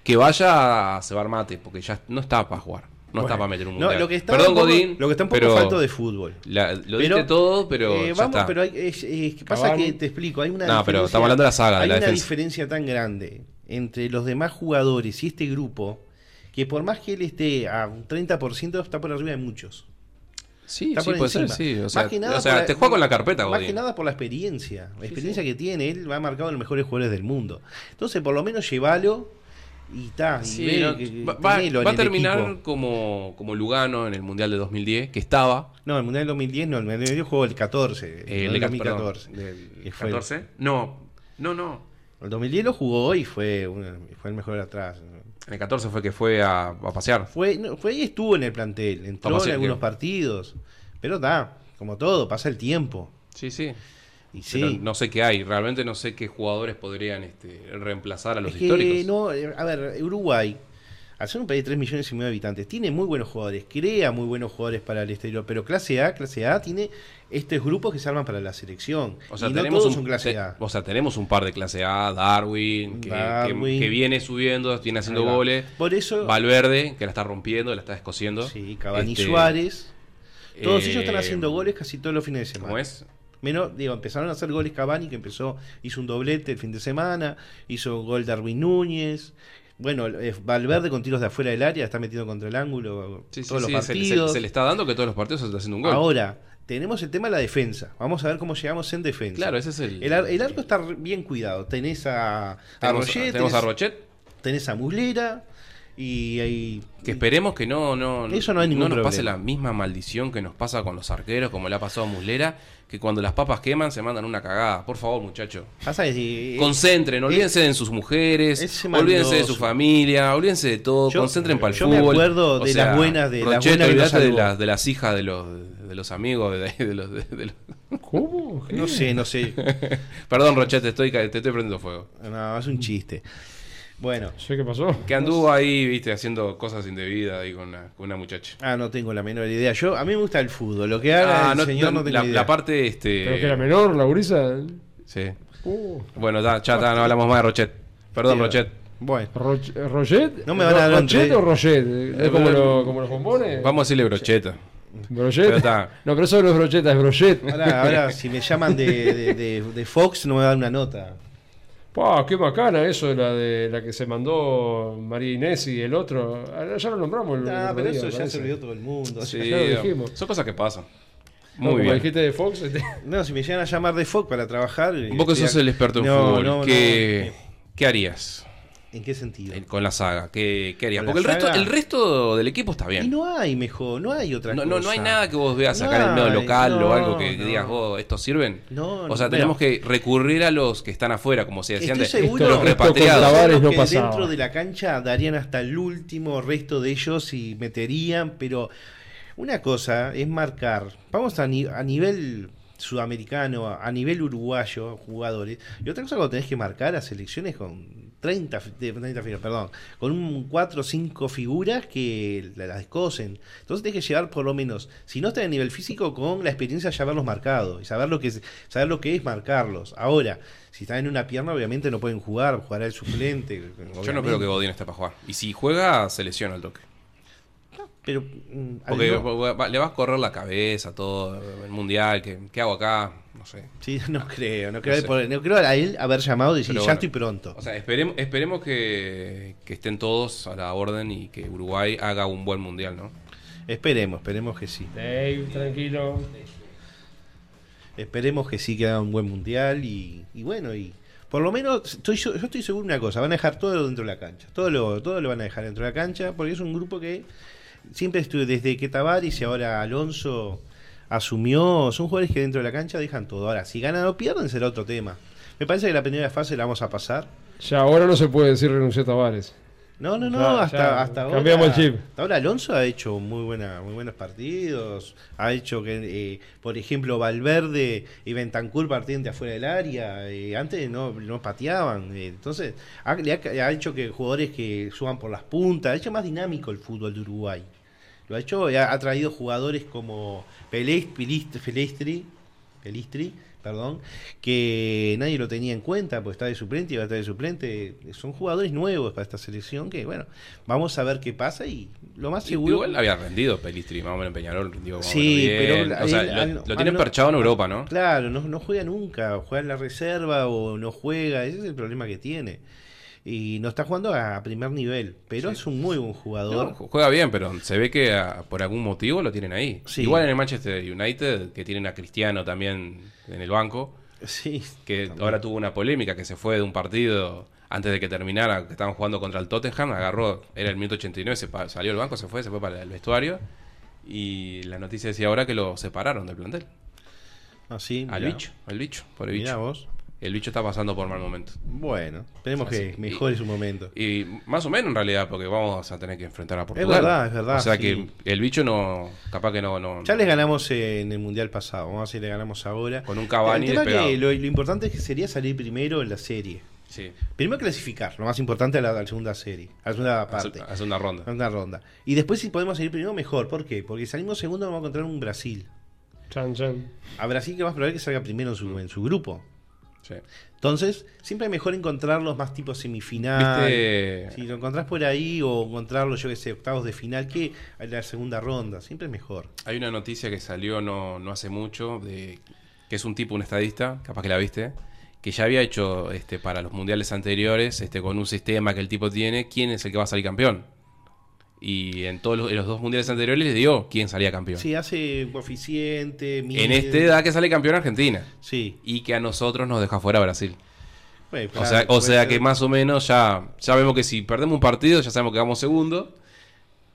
que vaya a cebar mate, porque ya no está para jugar, no está para meter un No, mundial. lo que está Perdón, un poco, Godín, lo que está un poco falto de fútbol. la- lo Pero, diste todo, pero Eh, ya vamos, está. pero hay, es- es que pasa que te explico, hay una No, pero diferencia- estamos hablando de la saga, de hay la una defensa. diferencia tan grande entre los demás jugadores y este grupo que por más que él esté a un 30% está por arriba de muchos. sí, Está sí, por puede ser, sí. O sea, Más que nada o sea, la- te juega con la carpeta, Más que nada por la experiencia. La experiencia que tiene, él va marcado en los mejores jugadores del mundo. Entonces, por lo menos llévalo y está. Sí, no, va, va- va a terminar como, como Lugano en el Mundial de 2010, que estaba. No, el Mundial del 2010 no, el Mundial del 2010 jugó el 14. eh, el de- 2014. perdón, fue- 14. No, no, no. El 2010 lo jugó y fue, una- fue el mejor atrás. En el 14 fue que fue a, a pasear. Fue, no, fue y estuvo en el plantel, entró a en algunos que- partidos. Pero está, como todo, pasa el tiempo. Sí, sí. Y sí. Pero no sé qué hay. Realmente no sé qué jugadores podrían este, reemplazar a los es que históricos. no, eh, a ver, Uruguay, al ser un país de 3 millones y medio de habitantes, tiene muy buenos jugadores, crea muy buenos jugadores para el exterior, pero clase A, clase A tiene estos grupos que se arman para la selección. O sea, y no tenemos todos un, son clase te- A. o sea, tenemos un par de clase A, Darwin, que, que- Darwin. que viene subiendo, viene haciendo Ahí va. goles. Por eso, Valverde, que la está rompiendo, la está descosiendo. sí, Cavani Este, Suárez, todos eh, ellos están haciendo goles casi todos los fines de semana. ¿Cómo es? Menos, digo, empezaron a hacer goles Cavani, que empezó, hizo un doblete el fin de semana, hizo gol Darwin Núñez. Bueno, eh, Valverde con tiros de afuera del área, está metido contra el ángulo Sí, sí, todos sí, los se, se- partidos. se le está dando que todos los partidos se está haciendo un gol. Ahora, tenemos el tema de la defensa. Vamos a ver cómo llegamos en defensa. claro, ese es el. el, ar- el arco está bien cuidado. Tenés a, a tenemos, Roget, tenemos tenés, a Rochet, tenés a Muslera y, y- que esperemos que no, no, Eso no hay ningún nos pase problema. la misma maldición que nos pasa con los arqueros, como le ha pasado a Muslera, que cuando las papas queman se mandan una cagada. Por favor, muchachos. pasa que si- Concentren, olvídense de sus mujeres, olvídense de su familia, olvídense de todo, Yo- concentren para el yo me fútbol. acuerdo de las buenas- de las Rochet, buenas nos de, las- de las hijas de los, de los amigos, de, de los, de- de los- ¿Cómo? no sé, no sé. Perdón, Rochet, te estoy, te estoy prendiendo fuego. No, es un chiste. Bueno, No sé qué pasó. Que anduvo ahí, viste, haciendo cosas indebidas ahí con una, con una muchacha. ah, no tengo la menor idea. Yo A mí me gusta el fútbol. Lo que haga Ah, el no, señor no, no tengo la, idea. la parte, este... ¿Pero que era menor, la gurisa? Sí. Uh, Bueno, ya, ya está, no hablamos más de Rochet. Perdón, Sí, Rochet. Bueno, Roch- ¿Roget? No me van a dar ¿Rochet o Roget? ¿Es como, lo- como los bombones? Vamos a decirle brocheta. ¿Brochet? Pero está. No, pero eso no es brocheta, es brochet. ahora, ahora si me llaman de, de- de- de Fox no me dan una nota. Pa, qué bacana eso, la de la que se mandó María Inés y el otro. Ah, Ya lo nombramos el Ah, pero día, eso ya parece. se olvidó todo el mundo. Sí, ya lo dijimos. son cosas que pasan. No, Muy como bien. dijiste de Fox, este- No, si me llegan a llamar de Fox para trabajar. Vos que sos el experto en No, fútbol, no, no. ¿qué, ¿qué harías ¿En qué sentido? con la saga? ¿Qué, qué harías? Con Porque el la resto, saga- el resto del equipo está Y bien. no hay mejor, no hay otra No, cosa. no, no hay nada que vos veas No acá en el medio hay, local o no, algo que, que no. digas, vos, ¿estos sirven? No, o sea, no, tenemos que recurrir a los que están afuera, como se decían Estoy de seguro los Esto- repatriados. no que pasaba. dentro de la cancha darían hasta el último resto de ellos y meterían, pero una cosa es marcar, vamos a, ni- a nivel sudamericano, a nivel uruguayo, jugadores, y otra cosa cuando tenés que marcar a selecciones con 30, fi- de 30 figuras, perdón, con un 4 o 5 figuras que la- las descosen. Entonces tenés que llegar por lo menos, si no está a nivel físico, con la experiencia de ya haberlos marcado y saber lo que es, saber lo que es marcarlos. Ahora, si están en una pierna, obviamente no pueden jugar, jugará el suplente. Yo no creo que Godín esté para jugar. Y si juega, se lesiona al toque. Pero mm, Porque no- le vas a correr la cabeza todo el mundial. ¿Qué, qué hago acá? No sé. Sí, no creo, no creo, No sé. por- no creo a él haber llamado y decir, ya estoy pronto. O sea, esperemos, esperemos que, que estén todos a la orden y que Uruguay haga un buen mundial, ¿no? Esperemos, esperemos que sí. Dave, tranquilo. Esperemos que sí que haga un buen mundial y, y bueno, y por lo menos estoy, yo, yo estoy seguro de una cosa, van a dejar todo dentro de la cancha, todo lo, todo lo van a dejar dentro de la cancha, porque es un grupo que siempre estuvo, desde que Tavares y ahora Alonso asumió, son jugadores que dentro de la cancha dejan todo. Ahora, si ganan o pierden será otro tema. Me parece que la primera fase la vamos a pasar. Ya ahora no se puede decir renunció Tavares. No, no, no, Ya, hasta, ya, hasta ahora. cambiamos el chip. hasta ahora Alonso ha hecho muy buena, muy buenos partidos. Ha hecho que, eh, por ejemplo, Valverde y Bentancur partían de afuera del área. eh, antes no, no pateaban. eh, entonces, ha, le ha, ha hecho que jugadores que suban por las puntas. Ha hecho más dinámico el fútbol de Uruguay. Lo ha hecho, ha, ha traído jugadores como Pilist- Pelestri, Pelistri, perdón, que nadie lo tenía en cuenta, porque está de suplente y va a estar de suplente. Son jugadores nuevos para esta selección que, bueno, vamos a ver qué pasa y lo más seguro. Igual había rendido Pelistri, más o menos en Peñarol. rindió más o Sí, bien. pero O sea, él- lo, al- lo al tienen no- perchado en Europa, ¿no? Claro, no, no juega nunca, juega en la reserva o no juega, ese es el problema que tiene. Y no está jugando a primer nivel, pero es un muy buen jugador. No, juega bien, pero se ve que ah, por algún motivo lo tienen ahí. Sí. Igual en el Manchester United, que tienen a Cristiano también en el banco, Sí, que también. ahora tuvo una polémica que se fue de un partido antes de que terminara, que estaban jugando contra el Tottenham, agarró, era el minuto 89, se salió del banco, se fue, se fue para el vestuario. Y la noticia decía ahora que lo separaron del plantel. Así, Al mirá. bicho, al bicho, por el Mirá bicho. vos. El bicho está pasando por mal momento. Bueno, esperemos Así, que mejore su momento. Y más o menos en realidad, porque vamos a tener que enfrentar a Portugal. verdad, es verdad, O sea sí. que el bicho no, capaz que no, no Ya les ganamos en el mundial pasado, vamos a ver si le ganamos ahora. Con un Cavani El tema que lo, lo importante es que sería salir primero en la serie. Sí, Primero clasificar, lo más importante a la, a la segunda serie, a la segunda parte, hace una ronda. a una ronda. Y después si podemos salir primero mejor, ¿por qué? Porque salimos segundo vamos a encontrar un Brasil. Chan, chan. A Brasil que más probable que salga primero en su, en su grupo. Sí. Entonces, siempre es mejor encontrarlos más tipo semifinal. ¿Viste? Si lo encontrás por ahí o encontrarlos, yo que sé, octavos de final, que la segunda ronda, siempre es mejor. Hay una noticia que salió no, no hace mucho, de que es un tipo, un estadista, capaz que la viste, que ya había hecho este para los mundiales anteriores, este con un sistema que el tipo tiene, quién es el que va a salir campeón. Y en todos los, en los dos mundiales anteriores le dio quién salía campeón. Sí, hace coeficiente, en mide. este da que sale campeón Argentina. Sí. Y que a nosotros nos deja fuera Brasil. Bueno, O sea, o sea ser. que más o menos ya, ya vemos que si perdemos un partido, ya sabemos que vamos segundo.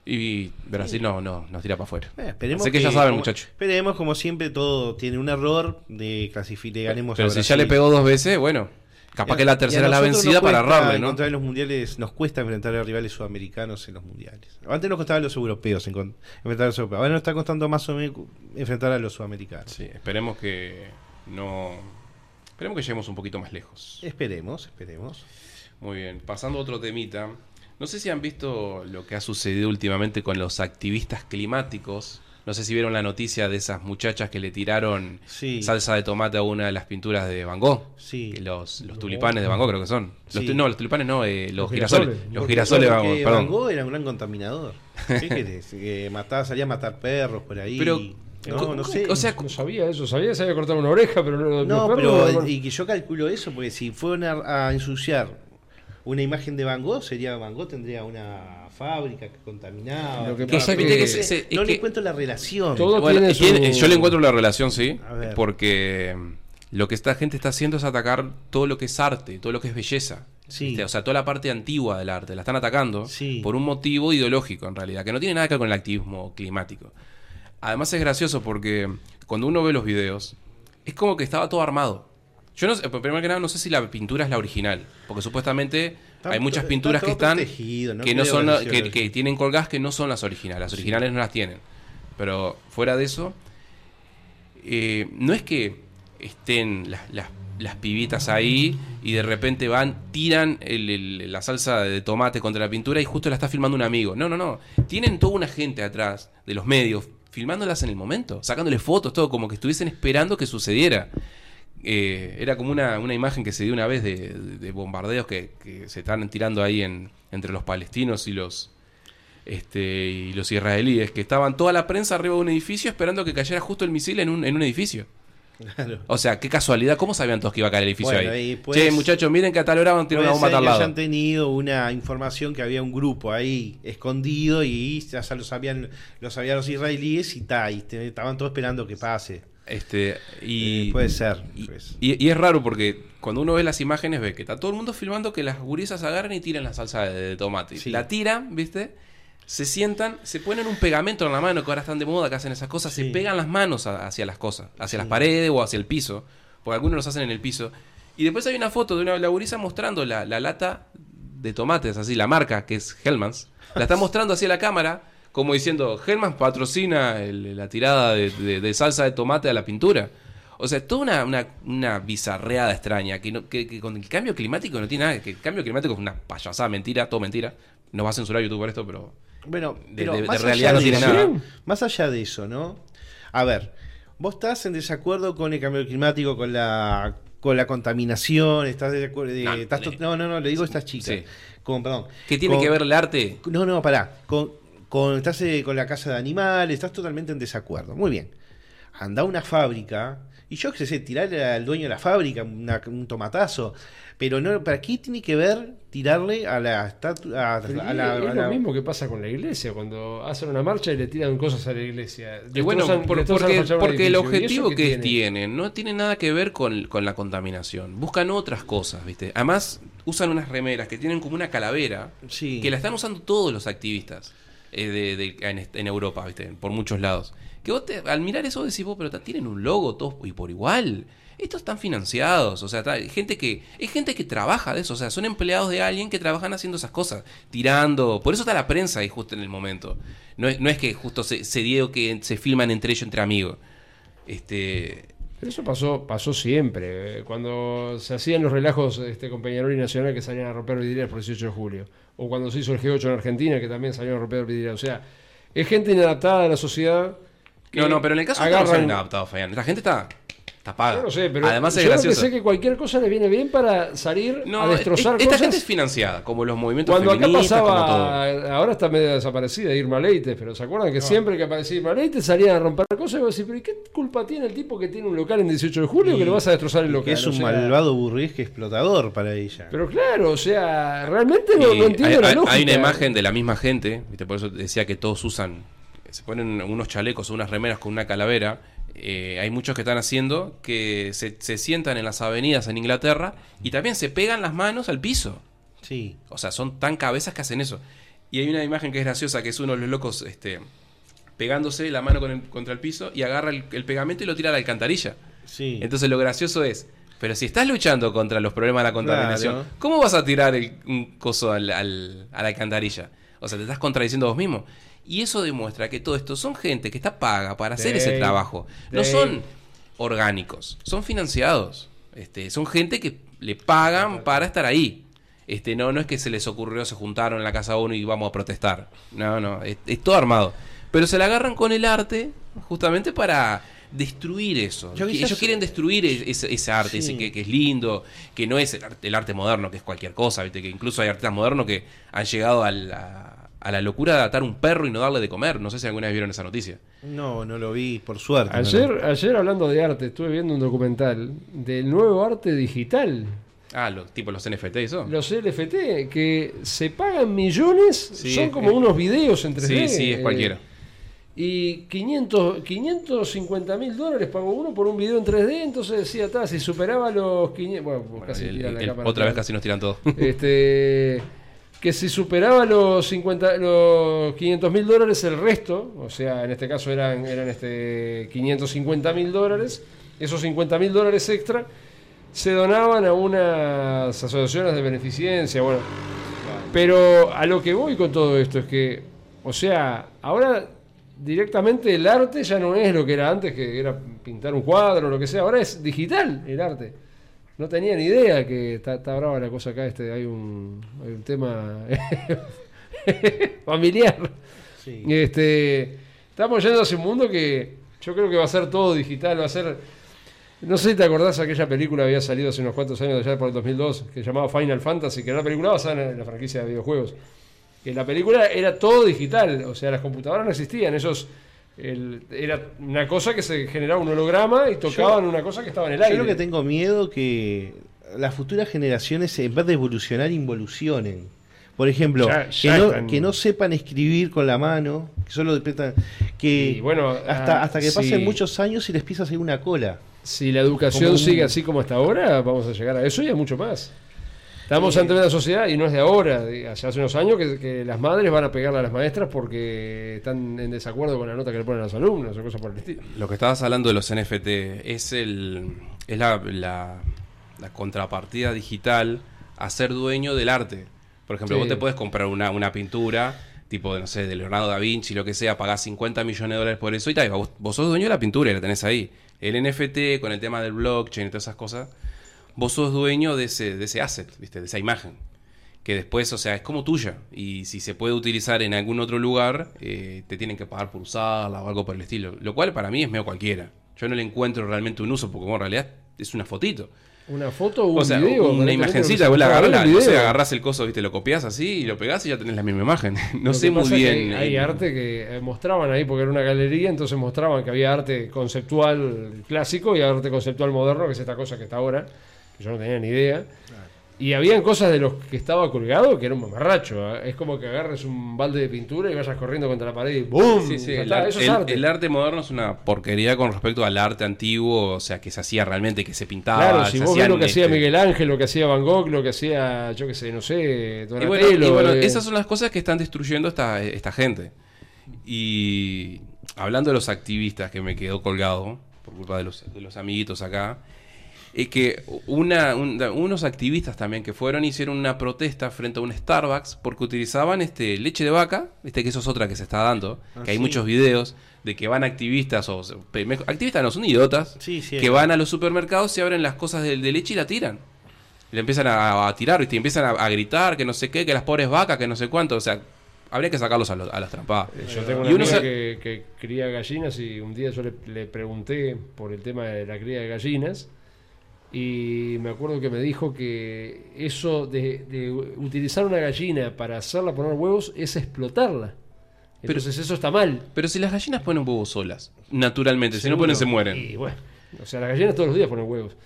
Y Brasil no, no, nos tira para afuera. Eh, esperemos Así que ya saben, muchachos. Esperemos, como siempre, todo tiene un error de clasificar, ganemos Pero a si ya le pegó dos veces, bueno, capaz a- que la tercera es la vencida para errarle, ¿no? en los mundiales nos cuesta enfrentar a rivales sudamericanos en los mundiales. Antes nos costaba a los europeos enfrentar a los europeos. Ahora nos está costando más o menos enfrentar a los sudamericanos. Sí, esperemos que no. Esperemos que lleguemos un poquito más lejos. Esperemos, esperemos. Muy bien, pasando a otro temita. No sé si han visto lo que ha sucedido últimamente con los activistas climáticos. No sé si vieron la noticia de esas muchachas que le tiraron Sí. salsa de tomate a una de las pinturas de Van Gogh. Sí. Que Los, los tulipanes de Van Gogh creo que son. Los Sí. tu- no, los tulipanes no, eh, los, Los girasoles. girasoles. Los girasoles de Van Gogh, perdón. Van Gogh era un gran contaminador. ¿Qué querés? Que mataba, salía a matar perros por ahí. Pero, no, ¿cómo- no sé. o sea, No sabía eso, sabía que se había cortado una oreja, pero no, No, los pero y que yo calculo eso, porque si fueron a, a ensuciar una imagen de Van Gogh, sería Van Gogh tendría una fábrica que contaminaba. Lo que No, pasa viste que- se- se- no es le que- encuentro la relación. Todo Bueno, tiene tiene- su- Yo le encuentro la relación, sí. A ver. Porque mm, lo que esta gente está haciendo es atacar todo lo que es arte, todo lo que es belleza. Sí. O sea, toda la parte antigua del arte. La están atacando Sí. por un motivo ideológico, en realidad, que no tiene nada que ver con el activismo climático. Además es gracioso porque cuando uno ve los videos, es como que estaba todo armado. Yo no sé, primero que nada, no sé si la pintura es la original, porque supuestamente Está- hay muchas pinturas que están no que no son que que, tienen colgadas que no son las originales. Las originales no las tienen. Pero fuera de eso, eh, no es que estén las, las- las pibitas ahí y de repente van, tiran el- el- la salsa de tomate contra la pintura y justo la está filmando un amigo. No, no, no. Tienen toda una gente atrás de los medios filmándolas en el momento, sacándole fotos, todo como que estuviesen esperando que sucediera. Eh, era como una, una imagen que se dio una vez de, de bombardeos que, que se están tirando ahí en, entre los palestinos y los este, y los israelíes, que estaban toda la prensa arriba de un edificio esperando que cayera justo el misil en un, en un edificio. Claro. O sea, qué casualidad, ¿cómo sabían todos que iba a caer el edificio Bueno, ahí? pues- che, muchachos, miren que a tal hora van a tirar una bomba a ser tal que lado. hayan tenido una información que había un grupo ahí escondido y ya lo sabían, lo sabían los israelíes y, ta, y te- estaban todos esperando que pase. Este, y, Eh, puede ser. Y, pues. y- y es raro porque cuando uno ve las imágenes ve que está todo el mundo filmando que las gurisas agarran y tiran la salsa de, de tomate. Sí. La tiran, ¿viste? Se sientan, se ponen un pegamento en la mano, que ahora están de moda, que hacen esas cosas, se pegan las manos a- hacia las cosas, hacia Sí. las paredes o hacia el piso, porque algunos los hacen en el piso. Y después hay una foto de una la gurisa mostrando la, la lata de tomates, así, la marca, que es Hellmann's. La está mostrando así a la cámara, como diciendo, Hellmann's patrocina el- la tirada de, de- de salsa de tomate a la pintura. O sea, toda una, una, una bizarreada extraña, que, no- que, que con el cambio climático no tiene nada, que el cambio climático es una payasada, mentira, todo mentira. Nos va a censurar YouTube por esto, pero... Bueno, de- pero de- de más realidad allá no de tiene eso, nada. Más allá de eso, ¿no? A ver, vos estás en desacuerdo con el cambio climático, con la con la contaminación, estás de acuerdo, No, estás no, no, no, le digo a estas chicas. Sí. Con, perdón. ¿Qué tiene con- que ver el arte? No, no, pará. Con, con- estás eh, con la casa de animales, estás totalmente en desacuerdo. Muy bien. Anda a una fábrica, y yo qué sé, tirarle al dueño de la fábrica una- un tomatazo. Pero no, ¿para qué tiene que ver tirarle a la estatua? A, la- es a lo la- mismo que pasa con la iglesia, cuando hacen una marcha y le tiran cosas a la iglesia. Y bueno, por- porque, porque el edificio. ¿Y objetivo que qué tiene? tienen no tiene nada que ver con, con la contaminación. Buscan otras cosas, ¿viste? Además, usan unas remeras que tienen como una calavera Sí. que la están usando todos los activistas eh, en, Europa, ¿viste? Por muchos lados. Que vos te- al mirar eso decís vos, pero tienen un logo todos y por igual. Estos están financiados, o sea, gente que es gente que trabaja de eso, o sea, son empleados de alguien que trabajan haciendo esas cosas, tirando, por eso está la prensa ahí justo en el momento. No es, no es que justo se, se dio que se filman entre ellos entre amigos. Este, eso pasó, pasó siempre. Cuando se hacían los relajos este, con Peñarol y Nacional que salían a romper vidrieras por el 18 de julio. O cuando se hizo el G8 en Argentina que también salieron a romper vidrieras. O sea, es gente inadaptada a la sociedad. que no, no, pero en el caso de no agarran- son inadaptados, Fabián. La gente está, está paga. Yo no sé, pero Además es yo lo que gracioso. sé que cualquier cosa le viene bien para salir No, a destrozar es- esta cosas. gente es financiada, como los movimientos Cuando acá feministas, como todo. pasaba, ahora está medio desaparecida Irma Leites, pero ¿se acuerdan que siempre que aparecía Irma Leites salían a romper cosas? Y vos decís, pero ¿y qué culpa tiene el tipo que tiene un local en 18 de julio Y- que le vas a destrozar el que local? es O un sea, malvado burgués explotador para ella. Pero claro, o sea, realmente no, entiendo hay, la hay- lógica. hay una imagen de la misma gente, ¿viste? por eso decía que todos usan, se ponen unos chalecos o unas remeras con una calavera. Eh, hay muchos que están haciendo que se, se sientan en las avenidas en Inglaterra y también se pegan las manos al piso. Sí. O sea, son tan cabezas que hacen eso. Y hay una imagen que es graciosa, que es uno de los locos este, pegándose la mano con el- contra el piso y agarra el, el pegamento y lo tira a la alcantarilla. Sí. Entonces lo gracioso es, pero si estás luchando contra los problemas de la contaminación, Claro. ¿cómo vas a tirar el, un coso al, al- a la alcantarilla? O sea, te estás contradiciendo vos mismo. Y eso demuestra que todo esto son gente que está paga para hacer ese trabajo. No son orgánicos, son financiados. Este, son gente que le pagan para estar ahí. Este, no, no es que se les ocurrió, se juntaron en la casa uno y vamos a protestar. No, no, es, es todo armado. Pero se la agarran con el arte justamente para destruir eso. Yo Que quizás- Ellos quieren destruir ese, ese arte, Sí. ese que, que es lindo, que no es el arte, el arte moderno, que es cualquier cosa, ¿viste? que incluso hay artistas modernos que han llegado a la, a la locura de atar un perro y no darle de comer. No sé si alguna vez vieron esa noticia. No, no lo vi, por suerte. no lo- Ayer, ayer hablando de arte, estuve viendo un documental del nuevo arte digital, Ah, los, tipo los NFT y eso. los LFT, que se pagan millones, Sí, son como es- unos videos en 3D. Sí, sí, es eh, cualquiera. Y 500, 550 mil dólares pagó uno por un video en 3D, entonces decía, "Ta, si superaba los 500... Bueno, Bueno, casi el- la el- cámara. otra vez casi nos tiran todo. Este, que si superaba los 50, los 500 mil dólares el resto, o sea, en este caso eran, eran este 550 mil dólares, esos 50 mil dólares extra se donaban a unas asociaciones de beneficencia, bueno. Pero a lo que voy con todo esto es que, o sea, ahora directamente el arte ya no es lo que era antes, que era pintar un cuadro o lo que sea, ahora es digital el arte. No tenía ni idea que está, está brava la cosa acá, este, hay un, hay un tema familiar. Sí. Este, estamos yendo hacia un mundo que yo creo que va a ser todo digital, va a ser... No sé si te acordás, aquella película había salido hace unos cuantos años, allá por el 2002, que se llamaba Final Fantasy, que era una película basada en la franquicia de videojuegos. que la película era todo digital, o sea, las computadoras no existían, esos el- era una cosa que se generaba un holograma y tocaban una cosa que estaba en el aire. Yo lo que tengo miedo que las futuras generaciones, en vez de evolucionar, involucionen. Por ejemplo, Ya- ya que, no, están- que no sepan escribir con la mano, que solo depretan- que bueno, hasta, ah, hasta que sí. pasen muchos años y les empieza a una cola. Si la educación un- sigue así como hasta ahora, vamos a llegar a eso y a mucho más. Estamos ante una sociedad, y no es de ahora, de hace hace unos años, que, que las madres van a pegarle a las maestras porque están en desacuerdo con la nota que le ponen a los alumnos o cosas por el estilo. Lo que estabas hablando de los NFT es el es la, la- la contrapartida digital a ser dueño del arte. Por ejemplo, Sí. vos te puedes comprar una, una pintura, tipo, no sé, de Leonardo da Vinci, lo que sea, pagás 50 millones de dólares por eso y tal, vos, vos sos dueño de la pintura y la tenés ahí. El NFT con el tema del blockchain y todas esas cosas, vos sos dueño de ese, de ese asset, ¿viste? de esa imagen. Que después, o sea, es como tuya. Y si se puede utilizar en algún otro lugar, eh, te tienen que pagar por usarla o algo por el estilo. Lo cual para mí es medio cualquiera. Yo no le encuentro realmente un uso, porque bueno, en realidad es una fotito. Una foto o un O sea, video. una imagencita, vos la agarrás, no sé, agarrás el coso, viste, lo copias así y lo pegás y ya tenés la misma imagen. No Lo sé muy bien. Hay, hay eh, arte que eh, mostraban ahí porque era una galería, entonces mostraban que había arte conceptual clásico y arte conceptual moderno, que es esta cosa que está ahora, que yo no tenía ni idea. Y habían cosas de los que estaba colgado que era un mamarracho. ¿eh? Es como que agarres un balde de pintura y vayas corriendo contra la pared y ¡boom! Sí, sí, Ya el, ar- eso es el- arte. el arte moderno es una porquería con respecto al arte antiguo, o sea, que se hacía realmente, que se pintaba. Claro, si vos ves lo que hacía Miguel Ángel, lo que hacía Van Gogh, lo que hacía, yo qué sé, no sé, Y Donatello. bueno, y bueno, eh, esas son las cosas que están destruyendo esta, esta gente. Y hablando de los activistas que me quedó colgado por culpa de los, de los amiguitos acá, es que una, un- unos activistas también que fueron hicieron una protesta frente a un Starbucks porque utilizaban este leche de vaca, viste que eso es otra que se está dando, Ah, que hay sí. muchos videos de que van activistas o activistas no son idiotas Sí, sí, que van a los supermercados y abren las cosas de, de leche y la tiran. Le empiezan a, a tirar, ¿viste? Y empiezan a, a gritar que no sé qué, que las pobres vacas, que no sé cuánto. O sea, habría que sacarlos a, los- a las trampadas. Yo tengo una Y uno amiga sa- que, que cría gallinas y un día yo le, le pregunté por el tema de la cría de gallinas y me acuerdo que me dijo que eso de, de utilizar una gallina para hacerla poner huevos es explotarla. Pero- Entonces eso está mal. Pero si las gallinas ponen huevos solas, naturalmente, si no ponen se mueren. Y bueno, o sea, las gallinas todos los días ponen huevos.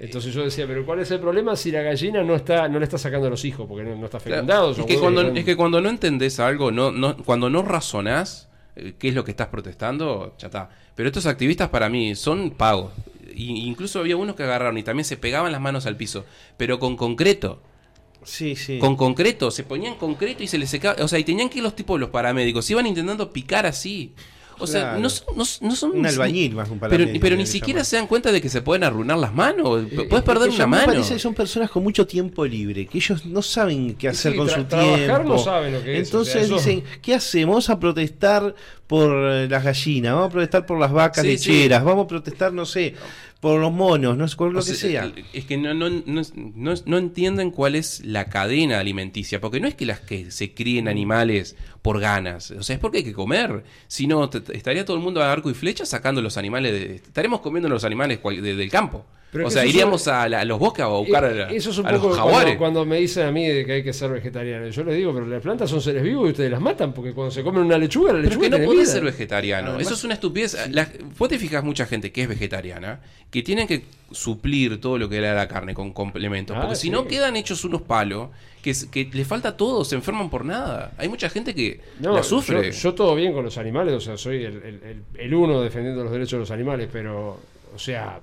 Entonces yo decía, pero ¿cuál es el problema si la gallina no está no le está sacando a los hijos porque no, no está Claro, fecundado? es, que cuando, están- es que cuando no entendés algo, no, no, cuando no razonás eh, qué es lo que estás protestando, ya está. Pero estos activistas para mí son pagos. Y, incluso había unos que agarraron y también se pegaban las manos al piso, pero con concreto. Sí, sí. Con concreto, se ponían concreto y se les secaba. O sea, y tenían que ir los tipos, los paramédicos, iban intentando picar así. O sea, Claro. no, son, no, no son. Un albañil más que un Pero, paramédico, pero ni siquiera llaman. se dan cuenta de que se pueden arruinar las manos. Eh, Puedes perder Es que una me mano. parece que son personas con mucho tiempo libre, que ellos no saben qué hacer sí, con su tiempo. no saben lo que es, Entonces o sea, eso- dicen, ¿qué hacemos? Vamos a protestar por eh, las gallinas, vamos a protestar por las vacas Sí, sí. lecheras, vamos a protestar, no sé, por los monos, no sé, por lo O que sea, sea. Es que no, no, no, no, no entienden cuál es la cadena alimenticia, porque no es que las que se Mm. críen animales por ganas, o sea, es porque hay que comer. Si no, estaría todo el mundo a arco y flecha sacando los animales, de, estaremos comiendo los animales cual- de- del campo. Pero o sea, iríamos son- a, la- a los bosques a buscar a, la- Eh, Eso es un a los poco jaguares. cuando, cuando me dicen a mí de que hay que ser vegetariano. Yo les digo, pero las plantas son seres vivos y ustedes las matan porque cuando se comen una lechuga, la Pero lechuga que no vida. ser vegetariano. Además- Eso es una estupidez. La- vos te fijas mucha gente que es vegetariana, que tienen que suplir todo lo que le da la carne con complementos. Ah, porque si sí. no quedan hechos unos palos, que, es- que le falta todo, se enferman por nada. Hay mucha gente que No, la sufre. Yo, yo todo bien con los animales, o sea, soy el, el- el- el uno defendiendo los derechos de los animales, pero, o sea,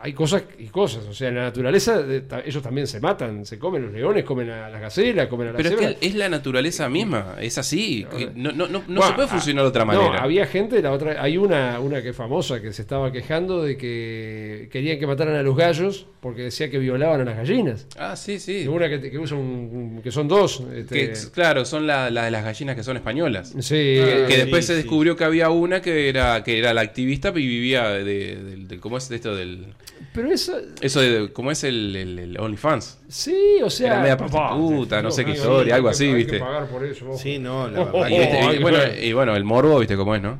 hay cosas y cosas. O sea, en la naturaleza ta- ellos también se matan, se comen los leones, comen a las gacelas, comen a las Pero es cebras. que es la naturaleza misma, es así. No, no, no, no Bueno, se puede funcionar de otra ah, manera. No, había gente, la otra, hay una, una que es famosa que se estaba quejando de que querían que mataran a los gallos porque decía que violaban a las gallinas. Ah, sí, Y sí. una que, que usa un, que son dos. este, Que, claro, son la, la de las gallinas que son españolas. sí, que, Ah, sí, después se sí. descubrió que había una que era que era la activista y vivía de, del- del- ¿cómo es esto del pero eso, eso de cómo es el, el, el OnlyFans sí, o sea, Era media prostituta, no sé qué historia, algo así, hay que ¿viste? pagar por eso, ojo. Sí, no, la verdad y, viste, bueno ay. y bueno el morbo viste cómo es no.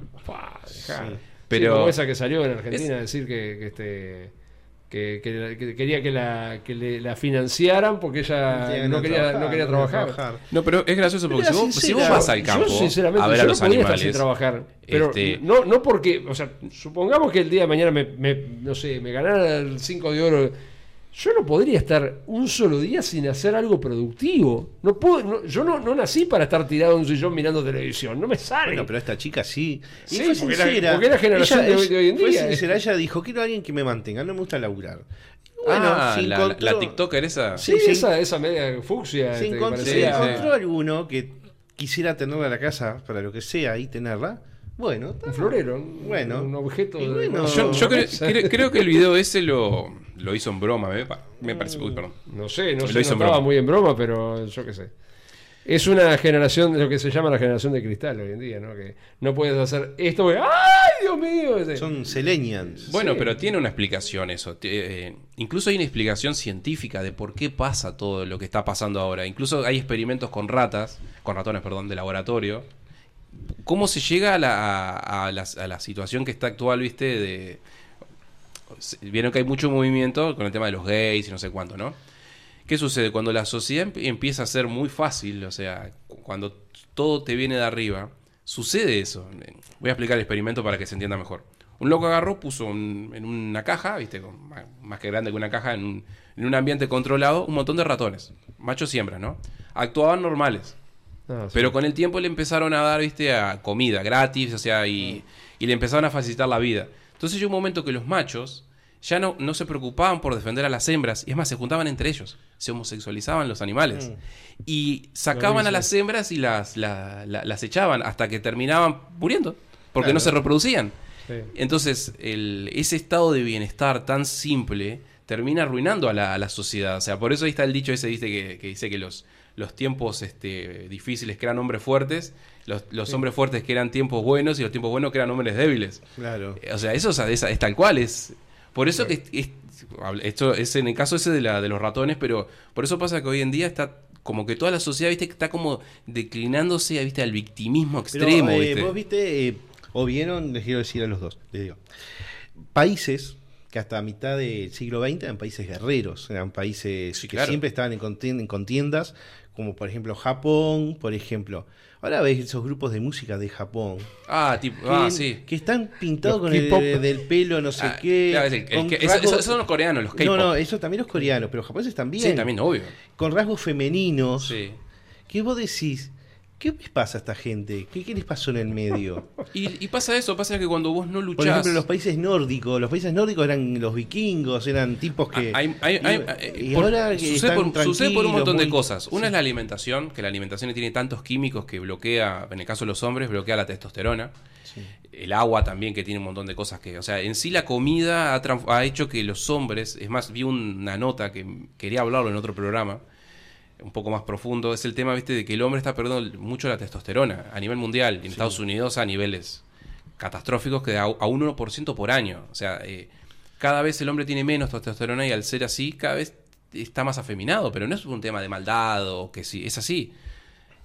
Pero- Sí, como esa que salió en Argentina a decir que, que este que, que- que quería que la, que le- la financiaran porque ella no quería, no quería trabajar. No, pero es gracioso porque si vos, si vos vas al campo yo, sinceramente, a ver yo a no los podía estar sin animales. trabajar. Pero este- no, no porque, o sea, supongamos que el día de mañana me, me- no sé, me ganara el 5 de oro. Yo no podría estar un solo día sin hacer algo productivo. No puedo, no- yo no, no nací para estar tirado en un sillón mirando televisión. No me sale. Bueno, pero esta chica sí. Y Sí, fue porque era- sincera. porque era generación de hoy- de hoy en Fue día. sincera, ella dijo, quiero a alguien que me mantenga, no me gusta laburar. Y ah, la, encontró- la TikToker esa. sí, sí, sí. Esa, esa media fucsia. Se este, Sí, sí. encontró alguno que quisiera tenerla en la casa para lo que sea y tenerla. Bueno, está. Un florero. un- Bueno. Un objeto. De- bueno, Yo, yo No, cre- cre- creo que el video ese lo, lo hizo en broma, me, me parece. Uy, perdón. No sé, no Lo se hizo en notaba broma. muy en broma, pero yo qué sé. Es una generación, lo que se llama la generación de cristal hoy en día, ¿no? Que no puedes hacer esto, porque, ¡ay, Dios mío! Ese- son Selenians. Bueno, Sí. pero tiene una explicación eso. Eh, incluso hay una explicación científica de por qué pasa todo lo que está pasando ahora. Incluso hay experimentos con ratas, con ratones, perdón, de laboratorio. ¿Cómo se llega a la, situación que está actual, viste? Vieron que hay mucho movimiento con el tema de los gays y no sé cuánto, ¿no? ¿Qué sucede? Cuando la sociedad emp- empieza a ser muy fácil, o sea, cu- cuando todo te viene de arriba, sucede eso. Voy a explicar el experimento para que se entienda mejor. Un loco agarró, puso en una caja, viste, más, que grande que una caja, en un, en un ambiente controlado, un montón de ratones, machos y hembras, ¿no? Actuaban normales. Ah, sí. Pero con el tiempo le empezaron a dar, viste, a comida gratis, o sea, y, y le empezaron a facilitar la vida. Entonces llegó un momento que los machos ya no, no se preocupaban por defender a las hembras, y es más, se juntaban entre ellos, se homosexualizaban los animales. Y sacaban a las hembras y las, la- la- las echaban hasta que terminaban muriendo, porque Claro. no se reproducían. Sí. Entonces, el- ese estado de bienestar tan simple termina arruinando a la, a la sociedad. O sea, por eso ahí está el dicho ese, ¿viste? Que, que dice que los, los tiempos este, difíciles crean hombres fuertes, los, los hombres fuertes crean tiempos buenos y los tiempos buenos crean hombres débiles. Claro. Eh, O sea, eso es, es- es tal cual. Es, por eso que es- es- esto es en el caso ese de, la, de los ratones, pero por eso pasa que hoy en día está como que toda la sociedad, viste, que está como declinándose, viste, al victimismo Pero, extremo, eh, viste. vos viste, eh, o vieron, les quiero decir a los dos, les digo, países que hasta mitad del siglo XX eran países guerreros, eran países Sí, que claro. siempre estaban en contiendas, como por ejemplo Japón, por ejemplo. Ahora ves esos grupos de música de Japón, Ah, tipo, que, ah, sí. que están pintados Los con el K-pop. del pelo, no sé Ah, qué. claro, el- el que- eso- son los coreanos, los No, K-pop. no, eso también los coreanos, pero los japoneses también. Sí, también, obvio. Con rasgos femeninos. Sí. ¿Qué vos decís? ¿Qué les pasa a esta gente? ¿Qué, qué les pasó en el medio? Y, y pasa eso, pasa que cuando vos no luchás. Por ejemplo, los países nórdicos, los países nórdicos eran los vikingos, eran tipos que... Hay- hay- hay- y, y ahora que sucede, están por, sucede por un montón de cosas. Una Sí. es la alimentación, que la alimentación tiene tantos químicos que bloquea, en el caso de los hombres, bloquea la testosterona. Sí. El agua también, que tiene un montón de cosas que. O sea, en sí la comida ha hecho que los hombres. Es más, vi una nota que quería hablarlo en otro programa, un poco más profundo. Es el tema, viste, de que el hombre está perdiendo mucho la testosterona a nivel mundial. En Estados Unidos a niveles catastróficos que a, a un 1% por año. O sea, eh, cada vez el hombre tiene menos testosterona y al ser así, cada vez está más afeminado. Pero no es un tema de maldad o que sí, es así.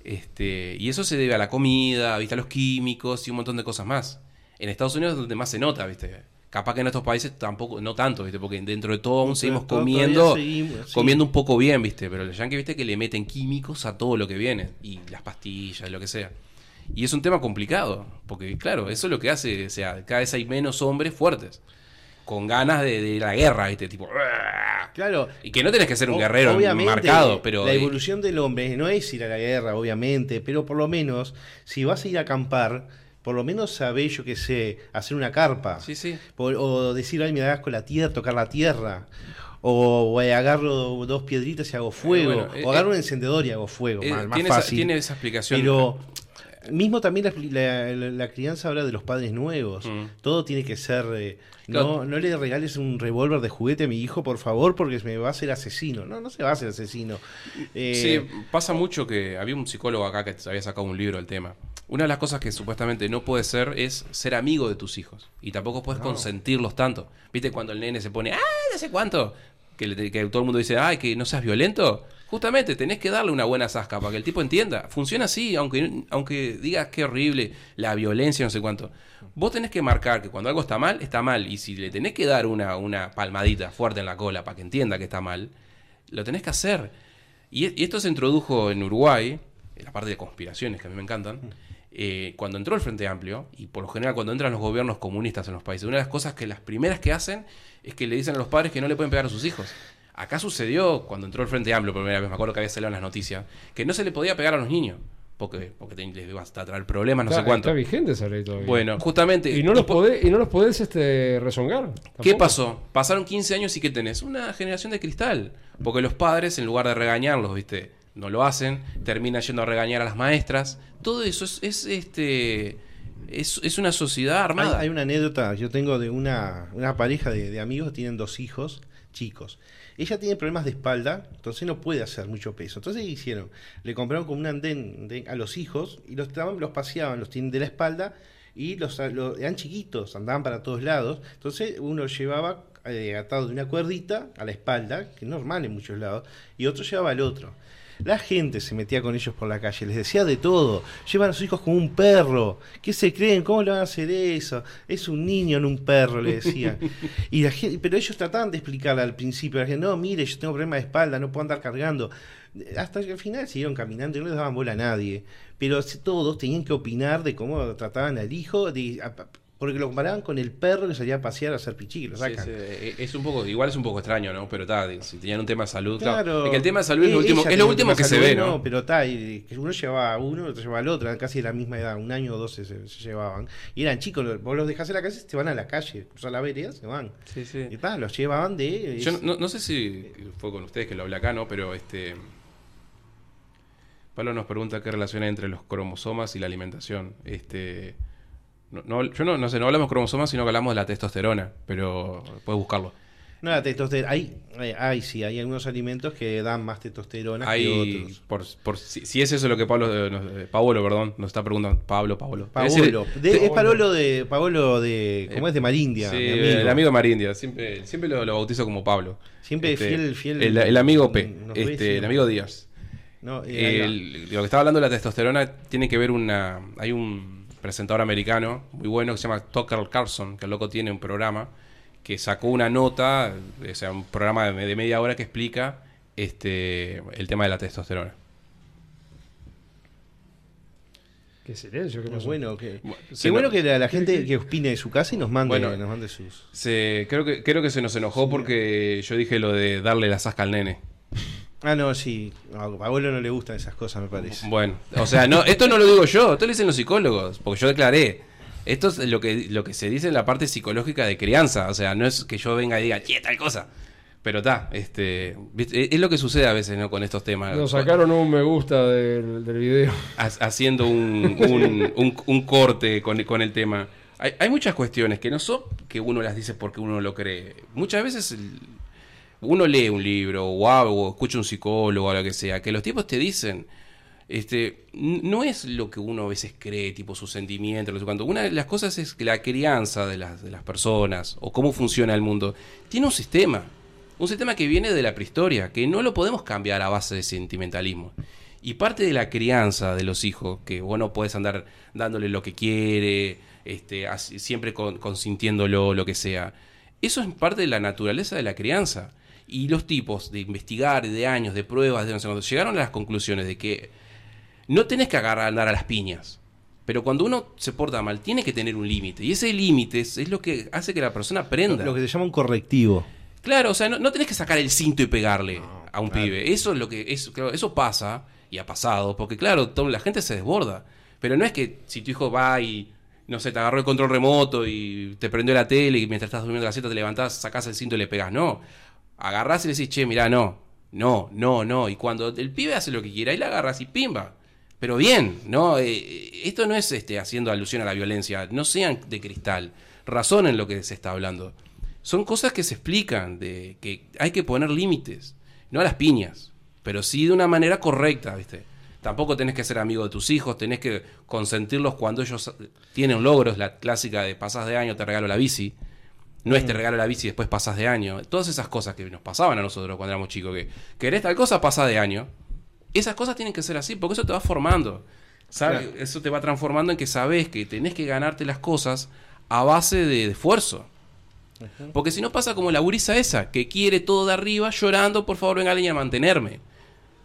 Este, y eso se debe a la comida, ¿viste? a los químicos y un montón de cosas más. En Estados Unidos es donde más se nota, ¿viste? Capaz que en estos países tampoco, no tanto, ¿viste? Porque dentro de todo aún seguimos comiendo, todavía seguimos, sí. comiendo un poco bien, ¿viste? Pero los yankees, ¿viste? Que le meten químicos a todo lo que viene. Y las pastillas, lo que sea. Y es un tema complicado. Porque, claro, eso es lo que hace, o sea, cada vez hay menos hombres fuertes. Con ganas de, de la guerra, ¿viste? Tipo... Claro. Y que no tenés que ser un guerrero marcado, pero... La evolución del hombre no es ir a la guerra, obviamente, pero por lo menos, si vas a ir a acampar, por lo menos sabés, yo qué sé, hacer una carpa. Sí, sí. Por- o decir, ay, me das con la tierra, tocar la tierra. O, eh, agarro dos piedritas y hago fuego. bueno, eh, o agarro eh, un encendedor y hago fuego. Eh, más, más esa, fácil. tiene esa explicación. Pero mismo también la, la- la- crianza habla de los padres nuevos. Mm. Todo tiene que ser... eh, Claro. no, no le regales un revólver de juguete a mi hijo, por favor, porque me va a hacer asesino. No, no se va a hacer asesino. Eh, Sí, pasa mucho que había un psicólogo acá que había sacado un libro del tema. Una de las cosas que supuestamente no puede ser es ser amigo de tus hijos. Y tampoco puedes No. consentirlos tanto. ¿Viste cuando el nene se pone, ¡ah, no sé cuánto! que, le- que todo el mundo dice, ay, que no seas violento. Justamente, tenés que darle una buena zasca para que el tipo entienda. Funciona así, aunque, aunque digas que horrible, la violencia, no sé cuánto. Vos tenés que marcar que cuando algo está mal, está mal. Y si le tenés que dar una, una palmadita fuerte en la cola para que entienda que está mal, lo tenés que hacer. Y, y esto se introdujo en Uruguay, en la parte de conspiraciones que a mí me encantan, eh, cuando entró el Frente Amplio, y por lo general cuando entran los gobiernos comunistas en los países, una de las cosas que las primeras que hacen es que le dicen a los padres que no le pueden pegar a sus hijos. Acá sucedió cuando entró el Frente Amplio por primera vez, me acuerdo que había salido en las noticias, que no se le podía pegar a los niños, porque, porque te- les iba a traer problemas, no está, sé cuánto. está vigente esa ley todavía. Bueno, justamente... y no los po- podés, y no los podés este, rezongar. ¿Qué tampoco. pasó? Pasaron 15 años y ¿qué tenés? Una generación de cristal. Porque los padres, en lugar de regañarlos, ¿viste? No lo hacen, terminan yendo a regañar a las maestras. Todo eso es, es, este. Es, es una sociedad Hay, armada. hay una anécdota, yo tengo de una, una pareja de, de amigos, tienen dos hijos chicos. Ella tiene problemas de espalda, entonces no puede hacer mucho peso. Entonces, ¿qué hicieron? Le compraron como un andén de- a los hijos y los, los paseaban, los tienen de la espalda y los, los- eran chiquitos, andaban para todos lados. Entonces, uno llevaba eh, atado de una cuerdita a la espalda, que es normal en muchos lados, y otro llevaba al otro. La gente se metía con ellos por la calle, les decía de todo. Llevan a sus hijos como un perro. ¿Qué se creen? ¿Cómo le van a hacer eso? Es un niño, no un perro, le decían. Y la gente, pero ellos trataban de explicarle al principio. La no, mire, yo tengo problema de espalda, no puedo andar cargando. Hasta que al final siguieron caminando y no les daban bola a nadie. Pero todos tenían que opinar de cómo trataban al hijo, de, porque lo comparaban con el perro que salía a pasear a hacer pichi, que lo sacan. sí, eh, es un poco, igual es un poco extraño, ¿no? Pero está, si tenían un tema de salud, claro. Claro. Es que el tema de salud es lo Eh, último, es lo último que se ve, salud, ¿no? Pero está, y uno llevaba a uno, otro llevaba al otro, casi de la misma edad, un año o dos se, se llevaban. Y eran chicos, vos los dejás en la calle, se van a la calle, cruzan la vereda, se van. Sí, sí. Y tal, los llevaban de. Yo no, no sé si fue con ustedes que lo hablé acá, ¿no? Pero este. Pablo nos pregunta qué relación hay entre los cromosomas y la alimentación. Este. No, no- yo no, no sé, no hablamos de cromosomas, sino que hablamos de la testosterona, pero puedes buscarlo. No, la testosterona. Hay, hay, hay, sí, hay algunos alimentos que dan más testosterona que Hay, otros. por, por- si, si es eso lo que Pablo, eh, nos- eh, Paolo, perdón, nos está preguntando. Pablo, Pablo. Paolo. Es De- te- es Paolo de. Paolo de. ¿Cómo Eh, es de Marindia? Sí, mi amigo. el amigo de Marindia. Siempre, siempre lo, lo bautizo como Pablo. Siempre Este, fiel, fiel. El, el amigo P. Este, el amigo Díaz. No, eh. El- lo que estaba hablando de la testosterona tiene que ver una. Hay un presentador americano muy bueno que se llama Tucker Carlson, que el loco tiene un programa que sacó una nota, o sea, un programa de, de media hora que explica este el tema de la testosterona. Qué silencio, qué pasó. bueno que, Bueno, qué bueno no- que la, la gente que opine de su casa y nos mande, Bueno. nos mande sus. Se, creo que creo que se nos enojó porque yo dije lo de darle la zasca al nene. Ah, no, sí. A Paolo no le gustan esas cosas, me parece. Bueno, o sea, no, esto no lo digo yo, esto lo dicen los psicólogos, porque yo declaré. Esto es lo que, lo que se dice en la parte psicológica de crianza, o sea, no es que yo venga y diga, che, tal cosa. Pero está, este, es lo que sucede a veces ¿no? con estos temas. Nos sacaron un me gusta del, del video. Ha- haciendo un, un- un- un corte con, con el tema. Hay, hay muchas cuestiones que no son que uno las dice porque uno lo cree. Muchas veces uno lee un libro o, o escucha un psicólogo o lo que sea, que los tipos te dicen, este, no es lo que uno a veces cree, tipo sus sentimientos, cuánto. Una de las cosas es que la crianza de las, de las personas o cómo funciona el mundo tiene un sistema. Un sistema que viene de la prehistoria, que no lo podemos cambiar a base de sentimentalismo. Y parte de la crianza de los hijos, que vos no podés andar dándole lo que quiere, este, siempre con- consintiéndolo, lo que sea. Eso es parte de la naturaleza de la crianza. Y los tipos de investigar, de años, de pruebas, de no sé cuánto, llegaron a las conclusiones de que no tenés que agarrar andar a las piñas. Pero cuando uno se porta mal, tiene que tener un límite. Y ese límite es, es lo que hace que la persona aprenda. Lo que se llama un correctivo. Claro, o sea, no, no tenés que sacar el cinto y pegarle a un claro. pibe. Eso es lo que es, claro, eso pasa y ha pasado, porque claro, to- la gente se desborda. Pero no es que si tu hijo va y no sé, te agarró el control remoto y te prendió la tele y mientras estás durmiendo la siesta te levantás, sacás el cinto y le pegás. No. Agarrás y le decís, che, mirá, no. No, no, no. Y cuando el pibe hace lo que quiera, ahí la agarras y pimba. Pero bien, ¿no? Eh, esto no es este, haciendo alusión a la violencia. No sean de cristal. Razonen lo que se está hablando. Son cosas que se explican, de que hay que poner límites. No a las piñas, pero sí de una manera correcta, ¿viste? Tampoco tenés que ser amigo de tus hijos, tenés que consentirlos cuando ellos tienen logros, la clásica de pasas de año, te regalo la bici. No es te regalo la bici y después pasas de año. Todas esas cosas que nos pasaban a nosotros cuando éramos chicos, que querés tal cosa, pasa de año. Esas cosas tienen que ser así, porque eso te va formando. ¿sabes? Claro. Eso te va transformando en que sabes que tenés que ganarte las cosas a base de, esfuerzo. Porque si no pasa como la gurisa esa, que quiere todo de arriba, llorando, por favor venga alguien a mantenerme.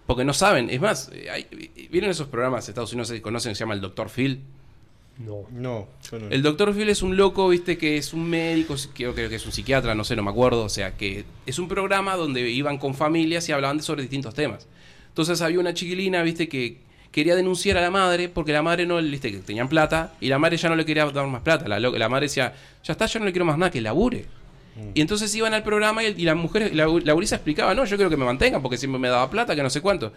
Porque no saben. Es más, eh, hay- ¿vieron esos programas de Estados Unidos que conocen? Se llama el Dr. Phil. No. No, yo no. El doctor Phil es un loco, viste, que es un médico, creo, creo que es un psiquiatra, no sé, no me acuerdo. O sea, que es un programa donde iban con familias y hablaban de sobre distintos temas. Entonces había una chiquilina, viste, que quería denunciar a la madre porque la madre no, viste, que tenían plata y la madre ya no le quería dar más plata. La, madre decía, ya está, yo no le quiero más nada, que labure. Y entonces iban al programa y, el- y la mujer, la, la gurisa explicaba, no, yo quiero que me mantengan porque siempre me daba plata, que no sé cuánto.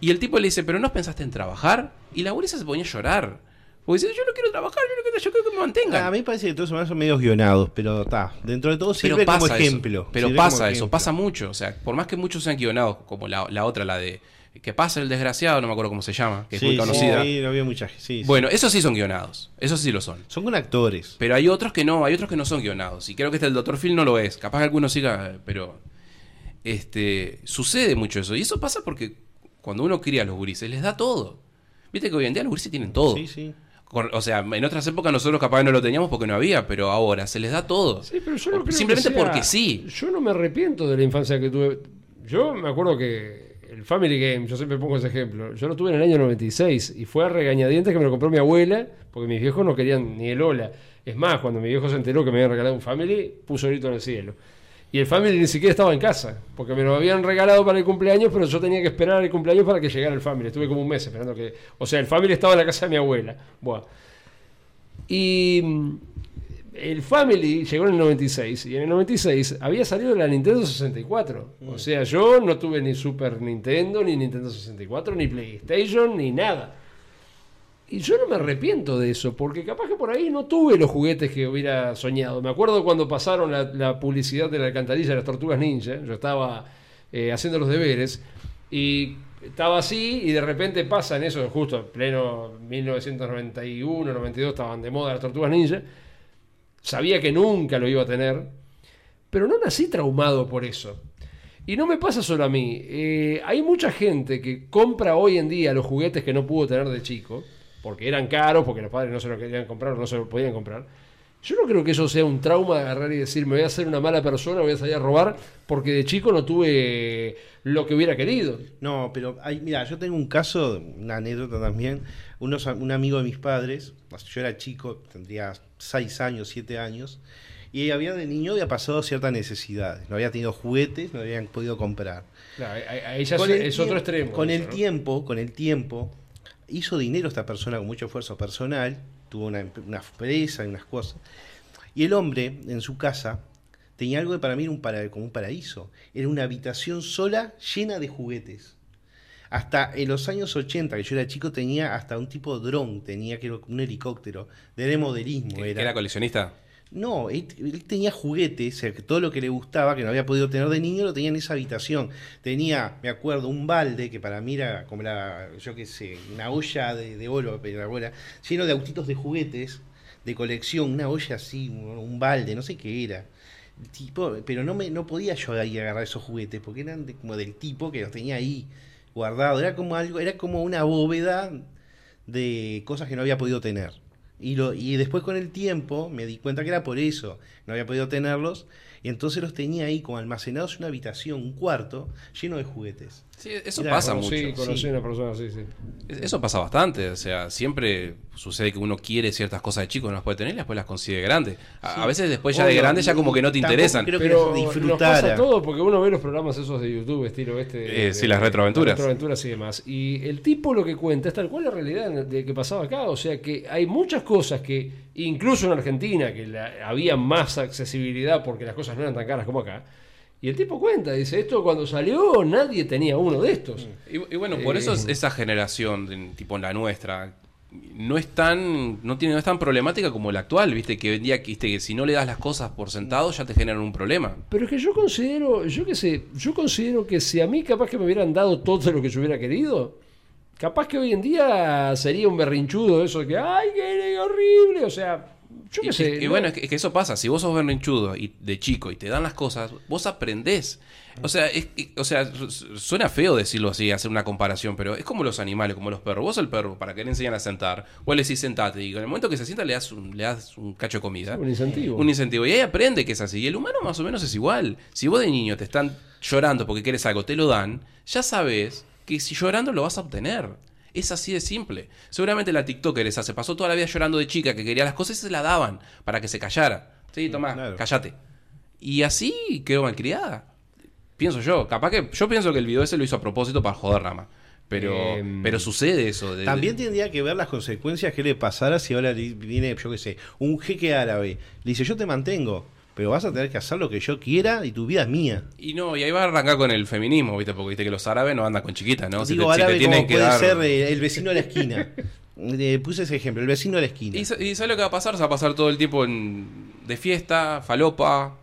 Y el tipo le dice, pero ¿no pensaste en trabajar? Y la gurisa se ponía a llorar. Porque dice, yo no quiero trabajar, yo no quiero, yo quiero que me mantengan. Ah, a mí me parece que todos son medio guionados, pero está. Dentro de todo pero sirve como pasa eso. ejemplo. Pero sirve pasa como eso, ejemplo. pasa mucho. O sea, por más que muchos sean guionados, como la, la otra, la de que pasa el desgraciado, no me acuerdo cómo se llama, que es muy conocida. Sí, lo veo mucha sí, sí. Bueno, esos sí son guionados. Esos sí lo son. Son con actores. Pero hay otros que no, hay otros que no son guionados. Y creo que este el Dr. Phil no lo es. Capaz que alguno siga, pero este sucede mucho eso. Y eso pasa porque cuando uno cría a los gurises, les da todo. Viste que hoy en día los gurises tienen todo. Sí, sí. O sea, en otras épocas nosotros capaz no lo teníamos porque no había, pero ahora se les da todo. Sí, pero yo no creo Simplemente que sea- porque sí. Yo no me arrepiento de la infancia que tuve. Yo me acuerdo que el Family Game, yo siempre pongo ese ejemplo, yo lo tuve en el año 96 y fue a regañadientes que me lo compró mi abuela porque mis viejos no querían ni el hola. Es más, cuando mi viejo se enteró que me habían regalado un Family, puso grito en el cielo. Y el Family ni siquiera estaba en casa, porque me lo habían regalado para el cumpleaños, pero yo tenía que esperar el cumpleaños para que llegara el Family. Estuve como un mes esperando que... O sea, el Family estaba en la casa de mi abuela. Buah. Y mm, el Family llegó en el 96 y en el 96 había salido la Nintendo 64. O sea, yo no tuve ni Super Nintendo, ni Nintendo 64, ni PlayStation, ni nada. Y yo no me arrepiento de eso, porque capaz que por ahí no tuve los juguetes que hubiera soñado. Me acuerdo cuando pasaron la, la publicidad de la alcantarilla de las tortugas ninja, yo estaba eh, haciendo los deberes y estaba así y de repente pasan eso, justo en pleno 1991, 92 estaban de moda las tortugas ninja. Sabía que nunca lo iba a tener, pero no nací traumado por eso. Y no me pasa solo a mí. Eh, hay mucha gente que compra hoy en día los juguetes que no pudo tener de chico, porque eran caros, porque los padres no se los querían comprar, no se los podían comprar. Yo no creo que eso sea un trauma de agarrar y decir, me voy a hacer una mala persona, voy a salir a robar, porque de chico no tuve lo que hubiera querido. No, pero hay, mira, yo tengo un caso, una anécdota también. Unos, un amigo de mis padres, yo era chico, tendría 6 años, 7 años, y había de niño había pasado ciertas necesidades. No había tenido juguetes, no habían podido comprar. Claro, ahí- ahí ya Con es, el es otro extremo. Con eso, el ¿no? tiempo, con el tiempo, hizo dinero esta persona con mucho esfuerzo personal, tuvo una, una empresa y unas cosas. Y el hombre, en su casa, tenía algo que para mí era un para- como un paraíso. Era una habitación sola llena de juguetes. Hasta en los años 80, que yo era chico, tenía hasta un tipo de dron, tenía que un helicóptero, de modelismo. ¿Que, que era. era coleccionista? No, él, tenía juguetes, o sea, que todo lo que le gustaba, que no había podido tener de niño, lo tenía en esa habitación. Tenía, me acuerdo, un balde que para mí era como la, yo qué sé, una olla de, oro, pero ahora, lleno de autitos de juguetes, de colección, una olla así, un, balde, no sé qué era. Tipo, pero no me no podía yo ahí agarrar esos juguetes, porque eran de- como del tipo que los tenía ahí guardados. Era como algo, era como una bóveda de cosas que no había podido tener. Y, lo, y después con el tiempo me di cuenta que era por eso, no había podido tenerlos, y entonces los tenía ahí como almacenados en una habitación, un cuarto, lleno de juguetes. Sí, eso pasa Conocí, mucho. conocí sí. una persona así, sí. Eso pasa bastante, o sea, siempre sucede que uno quiere ciertas cosas de chico, no las puede tener y después las consigue grandes. A, Sí. a veces después ya de grande ya como que no te interesan. creo que Pero las nos pasa todo porque uno ve los programas esos de YouTube, estilo este. Eh, sí, las retroaventuras. las retroaventuras y demás. Y el tipo lo que cuenta es tal cual la realidad de que pasaba acá. O sea que hay muchas cosas que, incluso en Argentina, que la- había más accesibilidad porque las cosas no eran tan caras como acá. Y el tipo cuenta, dice, esto cuando salió nadie tenía uno de estos. Y, y bueno, por eso es- Eh. esa generación, tipo la nuestra, no es tan, no tiene, no es tan problemática como la actual, viste, que hoy en día viste, que si no le das las cosas por sentado ya te generan un problema. Pero es que yo considero, yo qué sé, yo considero que si a mí capaz que me hubieran dado todo lo que yo hubiera querido, capaz que hoy en día sería un berrinchudo eso de que, ay, qué horrible, o sea, Yo Y, sé. y- y no- bueno, es que, es que eso pasa. Si vos sos berrinchudo y de chico y te dan las cosas, vos aprendés. O sea, es, que- o sea, su- su- suena feo decirlo así, hacer una comparación, pero es como los animales, como los perros. Vos al perro, ¿para qué le enseñan a sentar? Vos le decís sentate y en el momento que se sienta le das un, le das un cacho de comida. un incentivo. Un incentivo. Y ahí aprende que es así. Y el humano más o menos es igual. Si vos de niño te están llorando porque quieres algo, te lo dan, ya sabes que si llorando lo vas a obtener. Es así de simple. Seguramente la TikToker esa se pasó toda la vida llorando de chica que quería las cosas y se la daban para que se callara. Sí, tomá, Claro. callate. Y así quedó malcriada. Pienso yo. Capaz que. Yo pienso que el video ese lo hizo a propósito para joder rama. Pero, Em, pero sucede eso. de- También de- tendría que ver las consecuencias que le pasara si ahora viene, yo qué sé, un jeque árabe. Le dice, yo te mantengo, pero vas a tener que hacer lo que yo quiera y tu vida es mía. Y no, y ahí va a arrancar con el feminismo, ¿viste? Porque viste que los árabes no andan con chiquitas, ¿no? Si Digo si te árabe tienen como que puede dar- ser eh, el vecino de la esquina. Eh, puse ese ejemplo, el vecino de la esquina. ¿Y, y sabes lo que va a pasar? Se va a pasar todo el tiempo en, de fiesta, falopa.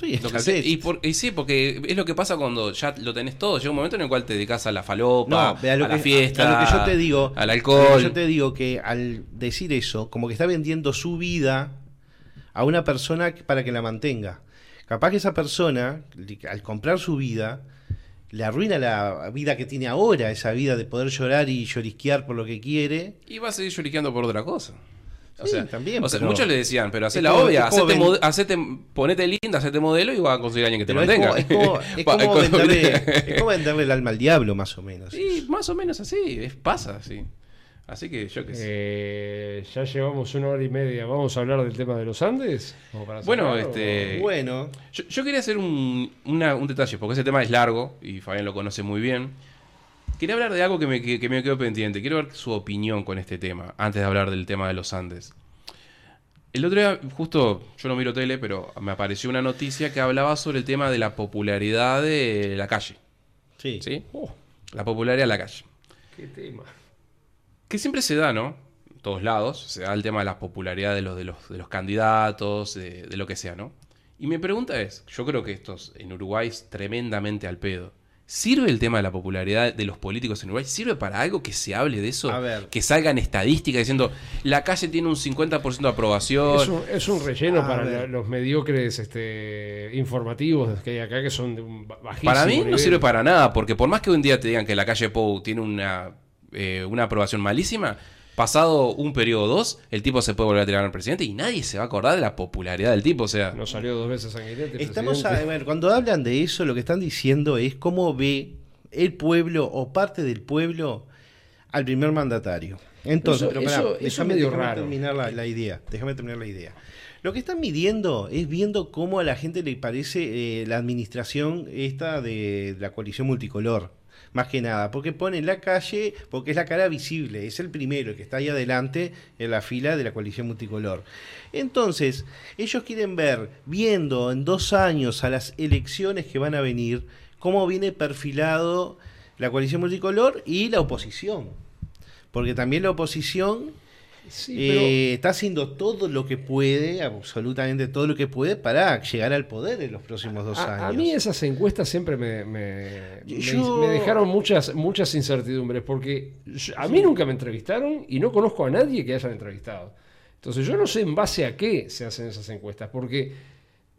Sí, lo que sea. y, por- y sí, porque es lo que pasa cuando ya lo tenés todo. Llega un momento en el cual te dedicas a la falopa, No, a lo a la fiesta, a lo que yo te digo, al alcohol. Yo te digo que al decir eso, como que está vendiendo su vida a una persona para que la mantenga. Capaz que esa persona, al comprar su vida, le arruina la vida que tiene ahora, esa vida de poder llorar y llorisquear por lo que quiere. Y va a seguir lloriqueando por otra cosa. O Sí, sea, también, o sea, muchos le decían, pero hacé la obvia, hacete, hacete- ponete linda, hacete modelo y vas a conseguir a alguien que te es mantenga. como, es como- es como venderle, es como venderle el alma al diablo, más o menos. Sí, más o menos así, es, pasa así. Así que yo qué sé. Eh, ya llevamos una hora y media. ¿Vamos a hablar del tema de los Andes? ¿Como para Bueno, cerrar, este- Bueno, Yo, yo quería hacer un, una- un detalle, porque ese tema es largo y Fabián lo conoce muy bien. Quería hablar de algo que me, que, que me quedó pendiente. Quiero ver su opinión con este tema, antes de hablar del tema de los Andes. El otro día, justo, yo no miro tele, pero me apareció una noticia que hablaba sobre el tema de la popularidad de la calle. sí. ¿Sí? oh, La popularidad de la calle. qué tema. Que siempre se da, ¿no? En todos lados. Se da el tema de la popularidad de los, de los, de los candidatos, de, de lo que sea, ¿no? Y mi pregunta es, yo creo que esto es- en Uruguay es tremendamente al pedo. ¿Sirve el tema de la popularidad de los políticos en Uruguay? ¿Sirve para algo que se hable de eso? A ver. Que salgan estadísticas diciendo, la calle tiene un 50% de aprobación. Es un, es un relleno A para ver. los mediocres este, informativos que hay acá, que son de un ba- bajísimo Para mí no sirve para nada, porque por más que un día te digan que la calle Pou tiene una, eh, una aprobación malísima, pasado un periodo o dos, el tipo se puede volver a tirar al presidente y nadie se va a acordar de la popularidad del tipo. O sea, No salió dos veces sanguinete. Estamos a, ver, cuando hablan de eso, lo que están diciendo es cómo ve el pueblo o parte del pueblo al primer mandatario. Entonces, Eso- pero pará, eso- eso es déjame, medio déjame raro. terminar la, la idea. Déjame terminar la idea. Lo que están midiendo es viendo cómo a la gente le parece eh, la administración esta de la coalición multicolor. Más que nada, porque pone en la calle, porque es la cara visible, es el primero, que está ahí adelante en la fila de la coalición multicolor. Entonces, ellos quieren ver, viendo en dos años a las elecciones que van a venir, cómo viene perfilado la coalición multicolor y la oposición. Porque también la oposición Sí, pero- eh, está haciendo todo lo que puede, absolutamente todo lo que puede, para llegar al poder en los próximos dos a, a años. mí esas encuestas siempre me, me- me- Yo- me dejaron muchas, muchas incertidumbres, porque yo- a mí nunca me entrevistaron y no conozco a nadie que hayan entrevistado. Entonces yo no sé en base a qué se hacen esas encuestas, porque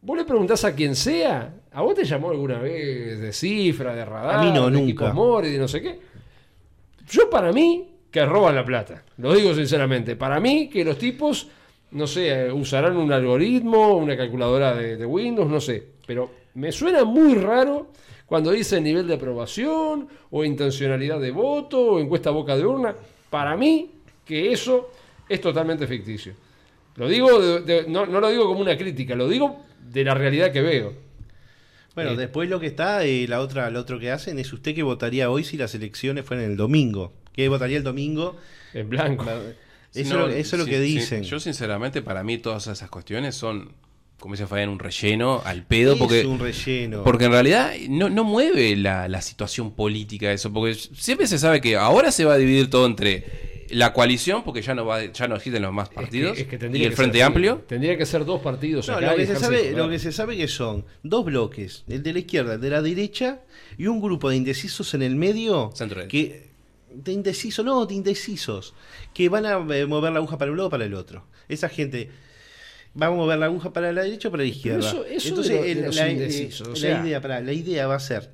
vos le preguntás a quien sea, ¿a vos te llamó alguna vez de cifra, de radar, A mí no, de nunca. Mori, de no sé qué? Yo para mí que roban la plata, lo digo sinceramente, para mí que los tipos, no sé, eh, usarán un algoritmo, una calculadora de, de Windows, no sé, pero me suena muy raro cuando dice nivel de aprobación o intencionalidad de voto o encuesta boca de urna, para mí que eso es totalmente ficticio. Lo digo, de- de- no, no lo digo como una crítica, lo digo de la realidad que veo. Bueno, Eh, después lo que está, eh, la otra, lo otro que hacen es usted que votaría hoy si las elecciones fueran el domingo. ¿Qué votaría el domingo? En blanco. Eso, No, es lo- eso es lo que sí. dicen. Yo sinceramente, para mí todas esas cuestiones son, como dice Fabián, un relleno al pedo, es porque... un relleno. Porque en realidad no, no mueve la, la situación política eso, porque siempre se sabe que ahora se va a dividir todo entre la coalición, porque ya no va, ya no existen los más Es que- partidos, es que tendría y el que Frente ser. Amplio. Tendría que ser dos partidos. No, acá lo, que se sabe, lo que se sabe que son dos bloques, el de la izquierda, el de la derecha, y un grupo de indecisos en el medio Centro derecha. que de indecisos, no, de indecisos, que van a eh, mover la aguja para un lado o para el otro. Esa gente va a mover la aguja para la derecha o para la izquierda. eso- eso Entonces, de lo- de el- los la, indecisos, eh, o la sea- idea, pará, la idea va a ser,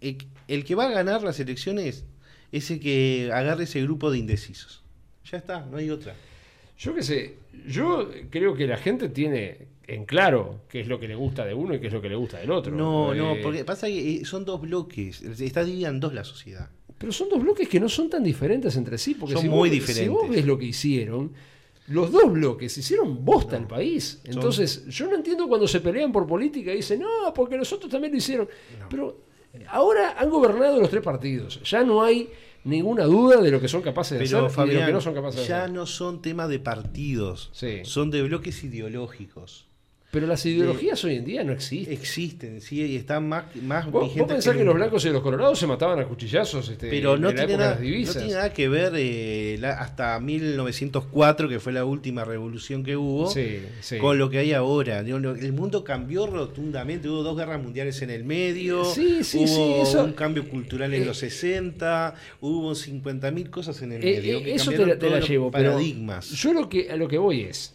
el, el que va a ganar las elecciones es el que agarre ese grupo de indecisos. Ya está, no hay otra. Yo qué sé, yo creo que la gente tiene en claro qué es lo que le gusta de uno y qué es lo que le gusta del otro. No, no, Eh, porque pasa que son dos bloques, está dividida en dos la sociedad. Pero son dos bloques que no son tan diferentes entre sí, porque Son si muy vos, diferentes. Si vos ves lo que hicieron, los dos bloques hicieron bosta al país. Entonces, yo no entiendo cuando se pelean por política y dicen, no, porque nosotros también lo hicieron. Pero ahora han gobernado los tres partidos. Ya no hay ninguna duda de lo que son capaces de Pero hacer y de lo Fabián, que no son capaces de ya hacer. no son temas de partidos, Sí. son de bloques ideológicos. Pero las ideologías hoy en día no existen. Existen, sí, y están más, más Vos, vos vigentes pensás que, los nunca. blancos y los colorados se mataban a cuchillazos este, Pero no en la tiene, época de nada, las no divisas. tiene nada que ver eh, la- hasta 1904, que fue la última revolución que hubo, Sí, sí. con lo que hay ahora. El mundo cambió rotundamente, hubo dos guerras mundiales en el medio, Sí, sí, hubo sí, eso- un cambio cultural en eh, los 60, hubo 50.000 cosas en el Eh, medio. eh, que eso te la, te la los pero paradigmas. yo lo que, a lo que voy es,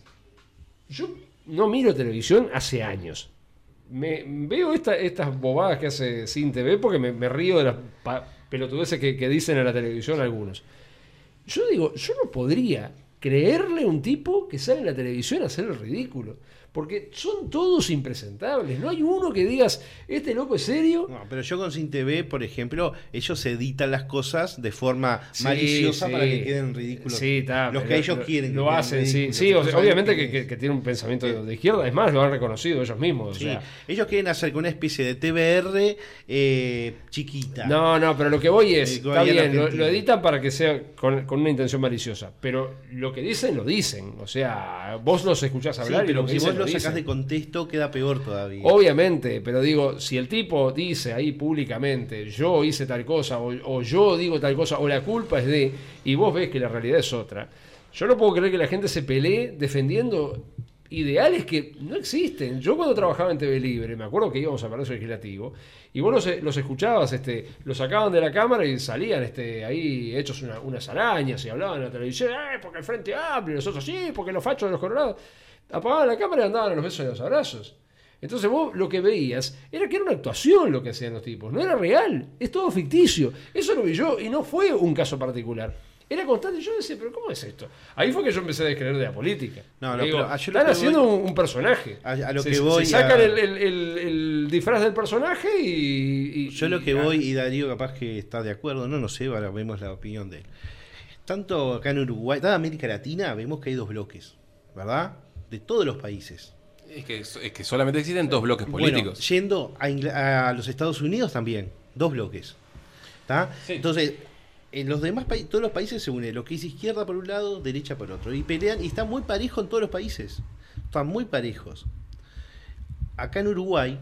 yo no miro televisión hace años. Me, veo esta- estas bobadas que hace Sin TV porque me, río de las pelotudeces que, que dicen en la televisión algunos. Yo digo, yo no podría creerle a un tipo que sale en la televisión a hacer el ridículo. Porque son todos impresentables. No hay uno que digas, este loco es serio. No, pero yo con Sin TV, por ejemplo, ellos editan las cosas de forma Sí, maliciosa sí. para que queden ridículos. Sí, está, Los que ellos lo- quieren. que Lo hacen, sí. Sí, o sea, Saben obviamente que, que- que tiene un pensamiento de, de izquierda. Es más, lo han reconocido ellos mismos. o sea. ellos quieren hacer con una especie de TBR eh, chiquita. No, no, pero lo que voy es, El está bien, lo, editan para que sea con, con una intención maliciosa, pero lo que dicen, lo dicen. O sea, vos los escuchás hablar y pero lo que si dicen, vos lo dicen. de contexto, queda peor todavía. Obviamente, pero digo, si el tipo dice ahí públicamente, yo hice tal cosa, o, o yo digo tal cosa, o la culpa es de, y vos ves que la realidad es otra, yo no puedo creer que la gente se pelee defendiendo ideales que no existen. Yo cuando trabajaba en TV Libre, me acuerdo que íbamos a Palacio Legislativo, y vos los, los escuchabas, este, los sacaban de la cámara y salían este, ahí hechos una- unas arañas y hablaban en la televisión, "Eh, porque el Frente Amplio, y nosotros sí, porque los fachos de los colorados. Apagaban la cámara y andaban a los besos y a los abrazos. Entonces vos lo que veías era que era una actuación lo que hacían los tipos, no era real, es todo ficticio. Eso lo vi yo y no fue un caso particular. Era constante. Yo decía, pero ¿cómo es esto? Ahí fue que yo empecé a descreer de la política. No, no, Digo, pero lo están haciendo voy- un, personaje. A- a lo se, que se voy sacan a- el, el- el- el disfraz del personaje y. y- Yo lo que voy, y Darío capaz que está de acuerdo, no, no sé, ahora vemos la opinión de él. Tanto acá en Uruguay, toda América Latina, vemos que hay dos bloques, ¿verdad? De todos los países. Es que, es que solamente existen dos bloques políticos. Bueno, yendo a, los Estados Unidos también, dos bloques. Entonces, en los demás países, todos los países se unen, lo que es izquierda por un lado, derecha por otro. Y pelean, y está muy parejo en todos los países. Están muy parejos. Acá en Uruguay,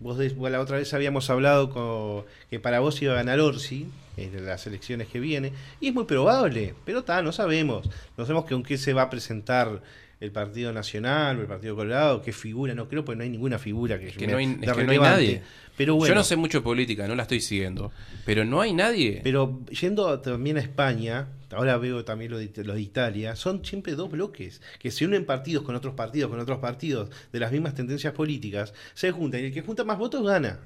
vos de- la otra vez habíamos hablado con, que para vos iba a ganar Orsi en las elecciones que viene, y es muy probable, pero está, no sabemos. No sabemos con qué se va a presentar el Partido Nacional o el Partido Colorado, qué figura, no creo, porque no hay ninguna figura que, Es que no hay, de es que no hay relevante. nadie. Pero bueno, Yo no sé mucho de política, no la estoy siguiendo. Pero no hay nadie. pero yendo también a España, ahora veo también lo de, lo de Italia, son siempre dos bloques, que se unen partidos con otros partidos, con otros partidos de las mismas tendencias políticas, se juntan, y el que junta más votos gana.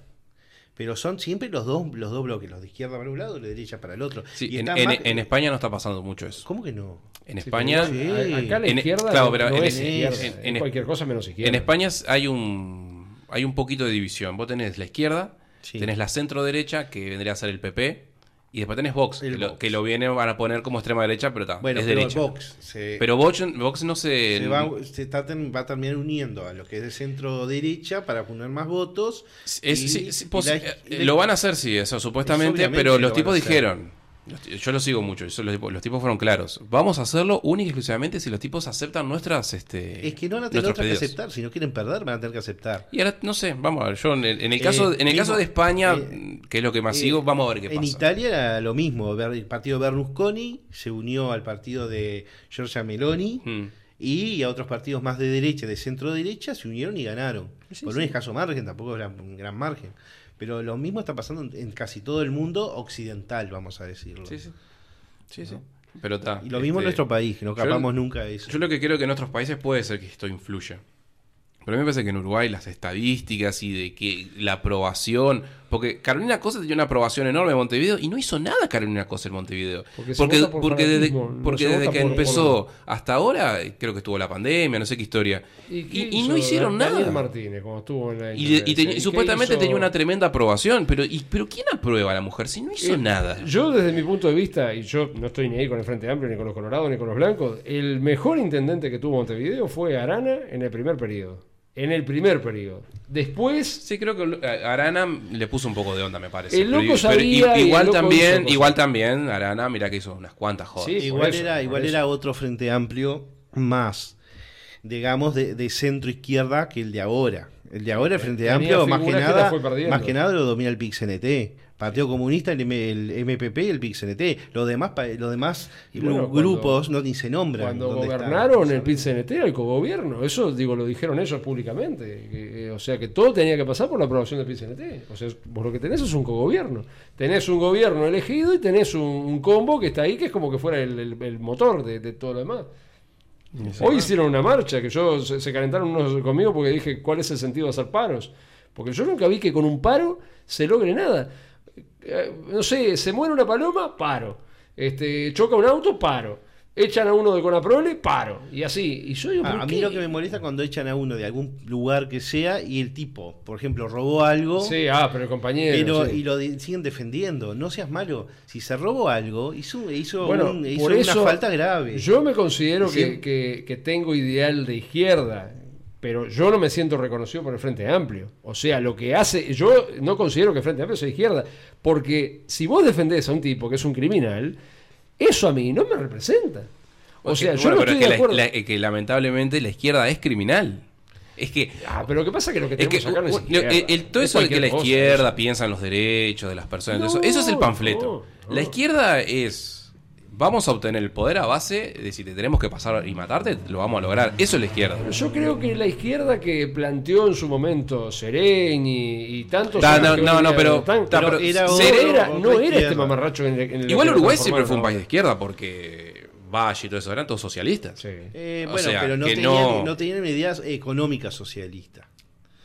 Pero son siempre los dos, los dos bloques, los de izquierda para un lado y los de derecha para el otro. Sí, Y en, están en- más- en España no está pasando mucho eso. ¿Cómo que no? En España, sí. a- Acá la En- izquierda claro, no- pero no en- es izquierda, en- cualquier cosa menos izquierda. en España hay un hay un poquito de división. Vos tenés la izquierda, Sí. tenés la centro derecha, que vendría a ser el PP, y después tenés Vox, que, lo, que lo viene van a poner como extrema derecha, pero está, Bueno, es pero derecha. Vox se, Pero Vox, Vox no se, se va, se está ten- va a terminar uniendo a lo que es de centro derecha para poner más votos. Es- y- sí, sí, y pos- la- y la- lo van a hacer, sí, eso supuestamente, obviamente pero los lo tipos dijeron, los yo lo sigo mucho, eso, los, tipos, los tipos fueron claros, vamos a hacerlo única y exclusivamente si los tipos aceptan nuestras... Este, Es que no van a tener que aceptar. Si no quieren perder, van a tener que aceptar. Y ahora, no sé, vamos a ver, yo en el, en el caso, Eh, en el caso de España, eh, que es lo que más Eh, sigo, vamos a ver qué en pasa. Italia era lo mismo. El partido Berlusconi se unió al partido de Giorgia Meloni Mm. y a otros partidos más de derecha, de centro derecha, se unieron y ganaron. Sí, Por sí. un escaso margen, tampoco era un gran margen. Pero lo mismo está pasando en, en casi todo el mundo occidental, vamos a decirlo. Sí, sí. Sí, sí. Pero está. Y lo mismo en este, nuestro país, que no yo- capamos nunca de eso. Yo lo que creo que en otros países puede ser que esto influya. Pero a mí me parece que en Uruguay las estadísticas y de que la aprobación. Porque Carolina Cosa tenía una aprobación enorme en Montevideo y no hizo nada Carolina Cosa en Montevideo. Porque se Porque, vota por porque desde, porque que por- empezó hasta ahora, creo que estuvo la pandemia, no sé qué historia. Y, no Daniel nada. Martínez cuando estuvo en la Y, supuestamente hizo? tenía una tremenda aprobación. Pero, y, pero ¿quién aprueba a la mujer si no hizo Eh, nada? Yo, desde mi punto de vista, y yo no estoy ni ahí con el Frente Amplio, ni con los colorados, ni con los blancos, el mejor intendente que tuvo Montevideo fue Arana en el primer periodo. En el primer periodo. Después, Sí, creo que a Arana le puso un poco de onda, me parece. El loco Pero- el igual loco también, igual también, Arana, mira que hizo unas cuantas jodas. Sí, igual eso, era, igual eso. era otro frente amplio más, digamos, de, de centro izquierda que el de ahora. El de ahora, el Frente Tenía Amplio, que, nada, más que nada lo domina el PIX-NT. Partido Comunista, el, M- el MPP y el PIX-NT. Los demás, los demás bueno, grupos no ni se nombran. cuando gobernaron el PIT-CNT era el cogobierno. Eso, digo, lo dijeron ellos públicamente. Que, eh, o sea, que todo tenía que pasar por la aprobación del PIT-CNT. O sea, vos lo que tenés es un cogobierno. Tenés un gobierno elegido y tenés un, un combo que está ahí, que es como que fuera el, el- el motor de, de todo lo demás. Hoy hicieron una marcha que yo se, se calentaron unos conmigo porque dije cuál es el sentido de hacer paros. Porque yo nunca vi que con un paro se logre nada. Eh, no sé, se muere una paloma, paro. Este, choca un auto, paro. Echan a uno de Conaprole, paro. Y así. Y yo digo, Ah, ¿por a qué? mí lo que me molesta es cuando echan a uno de algún lugar que sea y el tipo, por ejemplo, robó algo. Sí, ah, pero el compañero. Pero, sí. y lo de- siguen defendiendo. No seas malo. Si se robó algo, hizo, hizo, Bueno, un- hizo por una eso falta grave. Yo me considero que, que- que tengo ideal de izquierda, pero yo no me siento reconocido por el Frente Amplio. O sea, lo que hace, yo no considero que el Frente Amplio sea izquierda, porque si vos defendés a un tipo que es un criminal, eso a mí no me representa. O sea, yo Bueno, no estoy es de que, la- acuerdo. la- que lamentablemente la izquierda es criminal. Es que Ah, pero lo que pasa es que lo que Es que tenemos acá no es izquierda. el- el- todo Es eso de que la cosa, izquierda eso. piensa en los derechos de las personas, No, eso, eso es el panfleto. no. La izquierda es, vamos a obtener el poder a base de si te tenemos que pasar y matarte, lo vamos a lograr. Eso es la izquierda. Yo creo que la izquierda que planteó en su momento Serén y, y tantos Ta- no, no, pero- están- ta, pero era no era, otra no era este mamarracho en, el- en el Igual Uruguay siempre fue un país de izquierda porque Valle y todo eso eran todos socialistas. Sí. Eh, bueno, sea, pero no que tenían, no- no... tenían ideas económicas socialistas.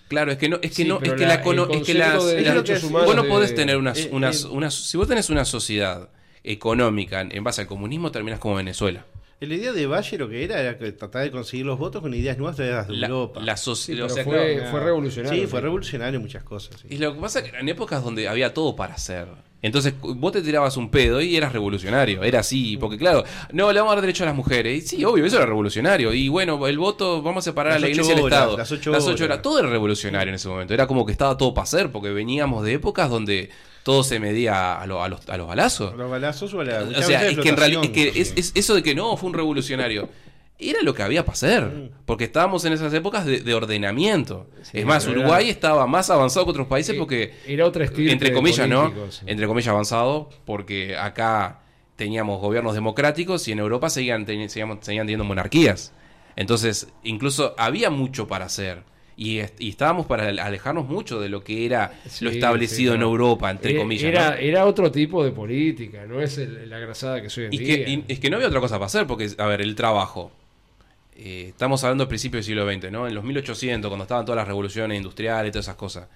Claro, es que no, es que Sí, no, es que la- es que las- de las- derechos humanos vos no de- podés tener unas, eh, unas, eh. unas- si vos tenés una sociedad económica en base al comunismo terminás como Venezuela. La idea de Valle lo que era era que tratar de conseguir los votos con ideas nuevas de La, Europa. la Sí, o pero sea, fue- claro, fue revolucionario, Sí, fue revolucionario en muchas cosas. sí. Y lo que pasa es que eran épocas donde había todo para hacer. Entonces vos te tirabas un pedo y eras revolucionario. Era así. Porque claro, no, le vamos a dar derecho a las mujeres. Y sí, obvio, eso era revolucionario. Y bueno, el voto, vamos a separar Las a la iglesia y el horas, Estado. las ocho ocho horas. horas. Todo era revolucionario en ese momento. Era como que estaba todo para hacer. Porque veníamos de épocas donde todo se medía a, lo- a los, a los balazos. Los balazos o la. O sea, es que en realidad es que es, explotación, es eso de que no fue un revolucionario. Era lo que había para hacer. Porque estábamos en esas épocas de, de ordenamiento. es más, era- Uruguay estaba más avanzado que otros países porque era otra estirpe entre comillas, ¿no? sí. Entre comillas avanzado, porque acá teníamos gobiernos democráticos y en Europa seguían, seguían teniendo monarquías. Entonces, incluso había mucho para hacer. Y, est- y estábamos para alejarnos mucho de lo que era Sí, lo establecido sí, en. Europa, entre Eh, comillas. Era, ¿no? era otro tipo de política, no es el- la grasada que soy en Y día. que, y- es que no había otra cosa para hacer, porque, a ver, el trabajo. Eh, estamos hablando del principio del siglo XX, ¿no? En los 1800, cuando estaban todas las revoluciones industriales y todas esas cosas.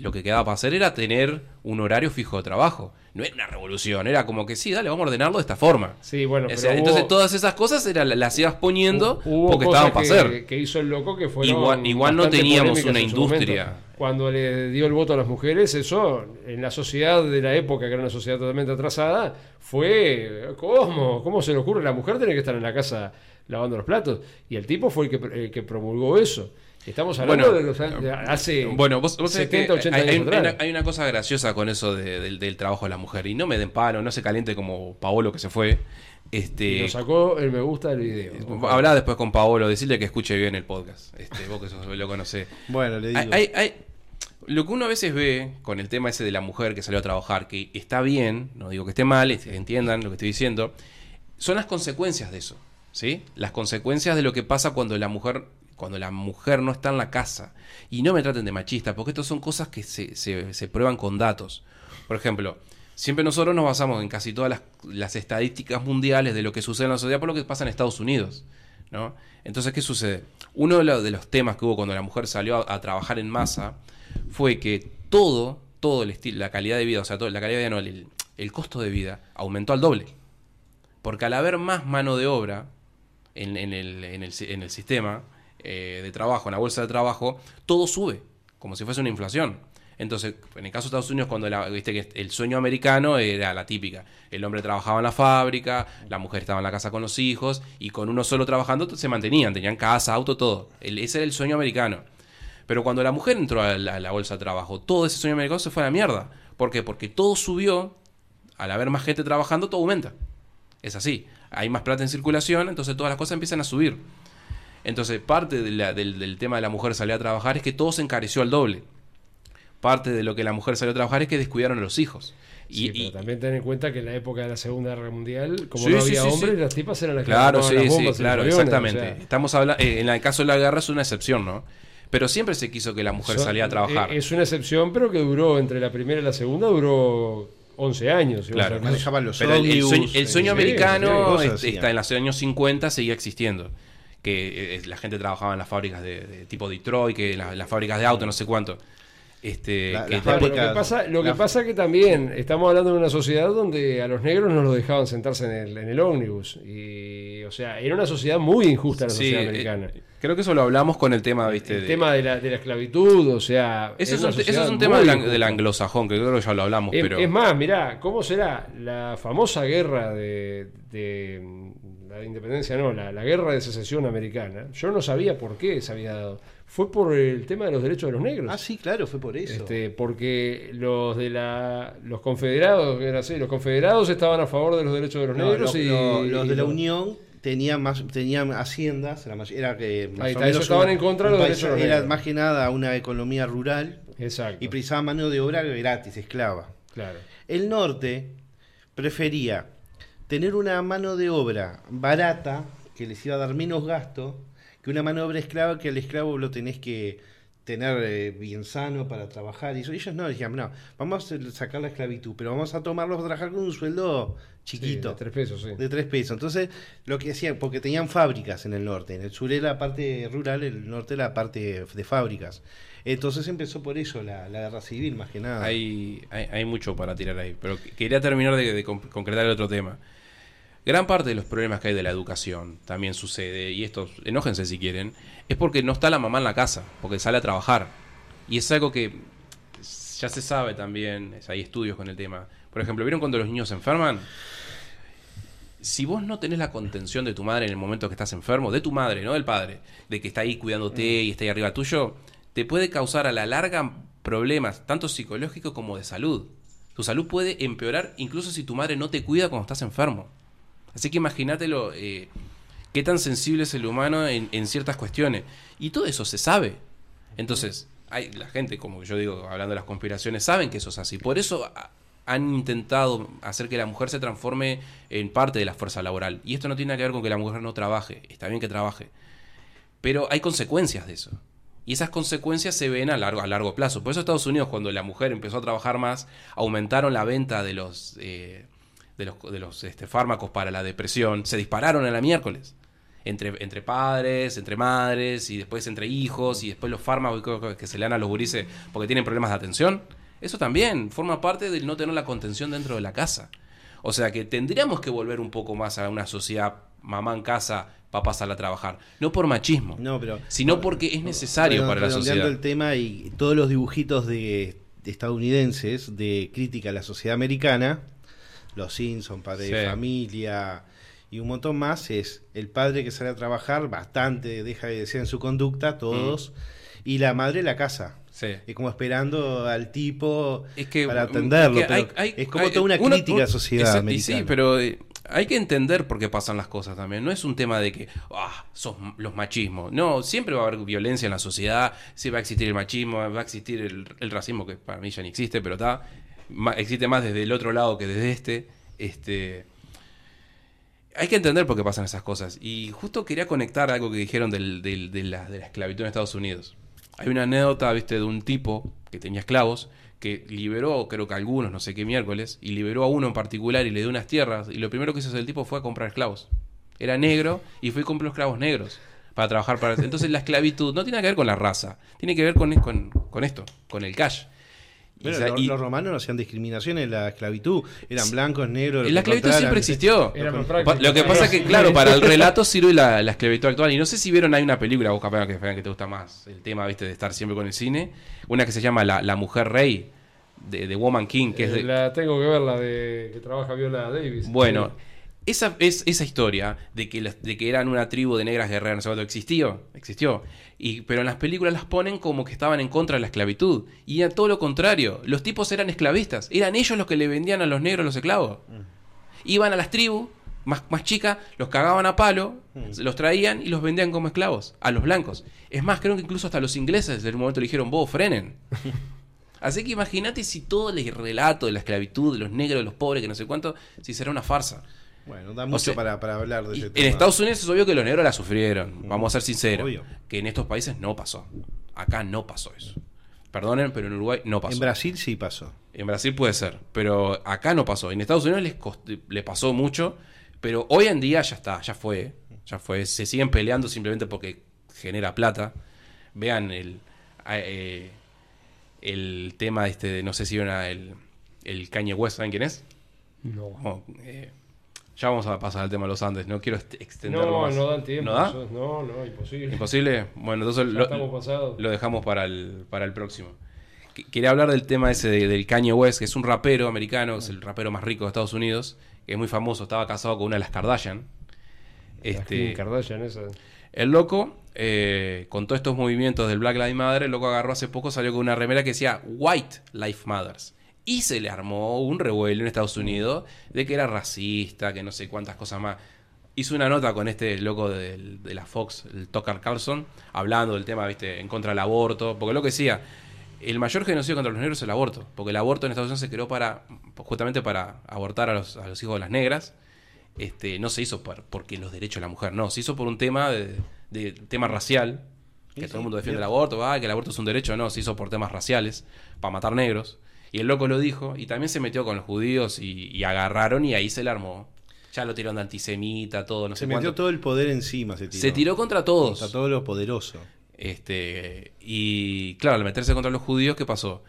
Lo que quedaba para hacer era tener un horario fijo de trabajo. No era una revolución, era como que sí, dale, vamos a ordenarlo de esta forma. Sí, bueno, O pero sea, hubo- entonces todas esas cosas era, las ibas poniendo Hubo porque estaban para hacer. que hizo el loco que fueron Igual- igual no teníamos una industria. Cuando le dio el voto a las mujeres, eso en la sociedad de la época, que era una sociedad totalmente atrasada, fue ¿cómo? ¿Cómo se le ocurre? La mujer tiene que estar en la casa lavando los platos. Y el tipo fue el que, el que promulgó eso. Estamos hablando Bueno, de, los años- de hace Bueno, vos, vos sabés 70, que 80 hay, años hay- atrás. hay una, hay una cosa graciosa con eso de- del, del trabajo de la mujer. Y no me den palo, no se caliente como Paolo que se fue. Este, nos sacó el me gusta del video. Habla después con Paolo, decirle que escuche bien el podcast. Este, vos que sos, lo conocés. Bueno, le digo. Hay- hay- hay- lo que uno a veces ve con el tema ese de la mujer que salió a trabajar, que está bien, no digo que esté mal, es- entiendan lo que estoy diciendo, son las consecuencias de eso. ¿Sí? Las consecuencias de lo que pasa cuando la mujer cuando la mujer no está en la casa. Y no me traten de machista, porque estas son cosas que se, se- prueban con datos. Por ejemplo, siempre nosotros nos basamos en casi todas las, las estadísticas mundiales de lo que sucede en la sociedad por lo que pasa en Estados Unidos. ¿no? Entonces, ¿qué sucede? Uno de, lo- de los temas que hubo cuando la mujer salió a, trabajar en masa fue que todo, todo el estilo, la calidad de vida, o sea, todo, la calidad de vida no, el, el costo de vida aumentó al doble. Porque al haber más mano de obra en, en el, en el en el sistema eh, de trabajo, en la bolsa de trabajo, todo sube, como si fuese una inflación. Entonces, en el caso de Estados Unidos, cuando viste que el sueño americano era la típica. El hombre trabajaba en la fábrica, la mujer estaba en la casa con los hijos, y con uno solo trabajando se mantenían, tenían casa, auto, todo. El- ese era el sueño americano. Pero cuando la mujer entró a la, a la bolsa de trabajo, todo ese sueño americano se fue a la mierda. ¿Por qué? Porque todo subió, al haber más gente trabajando, todo aumenta. Es así. Hay más plata en circulación, entonces todas las cosas empiezan a subir. Entonces, parte de la- del, del tema de la mujer salir a trabajar es que todo se encareció al doble. Parte de lo que la mujer salió a trabajar es que descuidaron a los hijos. Y, Sí, y- pero también ten en cuenta que en la época de la Segunda Guerra Mundial, como Sí, no había sí, hombres, sí. las tipas eran las que claro, sí, las sí, bombas en claro, los aviones, exactamente. o sea, Estamos hablando, en el caso de la guerra es una excepción, ¿no? Pero siempre se quiso que la mujer salía a trabajar. eh, Es una excepción, pero que duró entre la primera y la segunda, duró 11 años. Claro. Manejaban los Pero el, sueño, el eh, sueño sí, americano este, está en los años 50 seguía existiendo. Que eh, la gente trabajaba en las fábricas de, tipo Detroit, que las fábricas de auto, no sé cuánto. Este, La- que Claro, lo que pasa, lo que la- pasa que también estamos hablando de una sociedad donde a los negros no los dejaban sentarse en el, en el ómnibus. Y, o sea, era una sociedad muy injusta la sí, sociedad eh, americana. creo que eso lo hablamos con el tema, ¿viste? el de- tema de la, de la esclavitud, o sea. Ese es, un, sociedad es un tema del, anglosajón, que creo que ya lo hablamos, Es, pero... es más, mirá, ¿cómo será la famosa guerra de, de- la de independencia? No, la, la guerra de secesión americana. Yo no sabía por qué se había dado. Fue por el tema de los derechos de los negros. Ah, sí, claro, fue por eso. Este, porque los de la los confederados era así, los confederados estaban a favor de los derechos de los No, negros lo- y lo- los de la Unión tenían más tenían haciendas, la era que más Ahí o menos estaban en contra de los país- derechos de los Era más que nada una economía rural exacto, y precisaba mano de obra gratis, esclava. claro. El norte prefería tener una mano de obra barata que les iba a dar menos gasto que una mano de obra esclava que al esclavo lo tenés que tener eh, bien sano para trabajar. Y eso, ellos no, decían, no, vamos a sacar la esclavitud, pero vamos a tomarlos a trabajar con un sueldo chiquito. Sí, de tres pesos, sí. De tres pesos. Entonces, lo que hacían, porque tenían fábricas en el norte. En el sur era la parte rural, el norte era la parte de fábricas. Entonces empezó por eso la, la guerra civil, más que nada. Hay, hay, hay mucho para tirar ahí, pero qu- quería terminar de, de con- concretar el otro tema. Gran parte de los problemas que hay de la educación también sucede, y estos, enójense si quieren, es porque no está la mamá en la casa, porque sale a trabajar. Y es algo que ya se sabe también, hay estudios con el tema. Por ejemplo, ¿vieron cuando los niños se enferman? Si vos no tenés la contención de tu madre en el momento que estás enfermo, de tu madre, no del padre, de que está ahí cuidándote y está ahí arriba tuyo, te puede causar a la larga problemas, tanto psicológicos como de salud. Tu salud puede empeorar incluso si tu madre no te cuida cuando estás enfermo. Así que imagínatelo, eh, qué tan sensible es el humano en, ciertas cuestiones. Y todo eso se sabe. Entonces, hay la gente, como yo digo, hablando de las conspiraciones, saben que eso es así. Por eso han intentado hacer que la mujer se transforme en parte de la fuerza laboral. Y esto no tiene que ver con que la mujer no trabaje. Está bien que trabaje. Pero hay consecuencias de eso. Y esas consecuencias se ven a largo, a largo plazo. Por eso Estados Unidos, cuando la mujer empezó a trabajar más, aumentaron la venta de los, eh, de los, de los este, fármacos para la depresión. Se dispararon a la miércoles. Entre, entre padres, entre madres, y después entre hijos, y después los fármacos que- se le dan a los gurises porque tienen problemas de atención. Eso también forma parte del no tener la contención dentro de la casa. O sea que tendríamos que volver un poco más a una sociedad mamá en casa, papá sale a trabajar. No por machismo, No, pero sino porque es necesario para la sociedad. el tema y todos los dibujitos de, de estadounidenses de crítica a la sociedad americana, los Simpson, padre de familia y un montón más, es el padre que sale a trabajar, bastante deja de decir en su conducta, todos, Mm. y la madre en la casa. Sí. Es como esperando al tipo Es que, para atenderlo. que hay- pero hay- es como hay- toda una crítica a la sociedad exacto, y americana. Sí, pero eh, hay que entender por qué pasan las cosas también. No es un tema de que, ah, sos los machismos. No, siempre va a haber violencia en la sociedad, sí va a existir el machismo, va a existir el, el racismo, que para mí ya ni existe, pero está. Existe más desde el otro lado que desde este. Este. Hay que entender por qué pasan esas cosas. Y justo quería conectar algo que dijeron del- de, la, de la esclavitud en Estados Unidos. Hay una anécdota, viste, de un tipo que tenía esclavos, que liberó, creo que algunos, no sé qué miércoles, y liberó a uno en particular y le dio unas tierras, y lo primero que hizo el tipo fue a comprar esclavos. Era negro y fue y compró esclavos negros para trabajar para... Entonces la esclavitud no tiene que ver con la raza, tiene que ver con, con esto, con el cash. Bueno, los, y- los romanos no hacían discriminación en la esclavitud. Eran blancos, negros. la esclavitud siempre existió. Lo que pasa es que, claro, para el relato sirve la, la esclavitud actual. Y no sé si vieron, hay una película, vos capaz que, que te gusta más el tema, viste, de estar siempre con el cine. Una que se llama La, La Mujer Rey, de, de Woman King, que es de... La tengo que ver, la de que trabaja Viola Davis. Bueno, Sí. Esa, es, esa historia de que, de que eran una tribu de negras guerreras, no sé cuánto, existió, existió. Y, pero en las películas las ponen como que estaban en contra de la esclavitud. Y era todo lo contrario. Los tipos eran esclavistas. Eran ellos los que le vendían a los negros los esclavos. Iban a las tribus más, más chicas, los cagaban a palo, se los traían y los vendían como esclavos a los blancos. Es más, creo que incluso hasta los ingleses en un momento le dijeron, vos frenen. Así que imagínate si todo el relato de la esclavitud, de los negros, de los pobres, que no sé cuánto, si será una farsa. Bueno, da mucho sea, para, para hablar de ese en tema. Estados Unidos es obvio que los negros la sufrieron, vamos a ser sinceros. Obvio. Que en estos países no pasó. Acá no pasó eso. Perdonen, pero en Uruguay no pasó. En Brasil sí pasó. En Brasil puede ser, pero acá no pasó. En Estados Unidos les cost- le pasó mucho, pero hoy en día ya está, ya fue, ya fue. Se siguen peleando simplemente porque genera plata. Vean el eh, el tema este, de, no sé si vieron a el, el Kanye West, ¿saben quién es? No. Oh, eh, ya vamos a pasar al tema de los Andes, no quiero extenderlo No, más. no dan tiempo. ¿No da? No, no, imposible. ¿Imposible? Bueno, entonces lo, dejamos para el, para el próximo. Qu- Quería hablar del tema ese de- del Kanye West, que es un rapero americano, es el rapero más rico de Estados Unidos, que es muy famoso, estaba casado con una de las Kardashian. La Este, Kardashian esa. el loco, eh, con todos estos movimientos del Black Lives Matter, el loco agarró hace poco, salió con una remera que decía White Life Matters. Y se le armó un revuelo en Estados Unidos de que era racista, que no sé cuántas cosas más. Hizo una nota con este loco de, la Fox, el Tucker Carlson, hablando del tema, viste, en contra del aborto. Porque lo que decía, el mayor genocidio contra los negros es el aborto. Porque el aborto en Estados Unidos se creó para, justamente para abortar a los, a los hijos de las negras este, no se hizo por, porque los derechos de la mujer, no, se hizo por un tema de, de- tema racial, que Sí, todo el mundo defiende el aborto, ah, que el aborto es un derecho, no, se hizo por temas raciales, para matar negros, y el loco lo dijo, y también se metió con los judíos y, y agarraron y ahí se le armó. Ya lo tiraron de antisemita, todo, no Se sé metió cuánto. todo el poder encima. Se tiró, Se tiró contra todos. Contra todo lo poderoso. Este, y claro, al meterse contra los judíos, ¿qué pasó?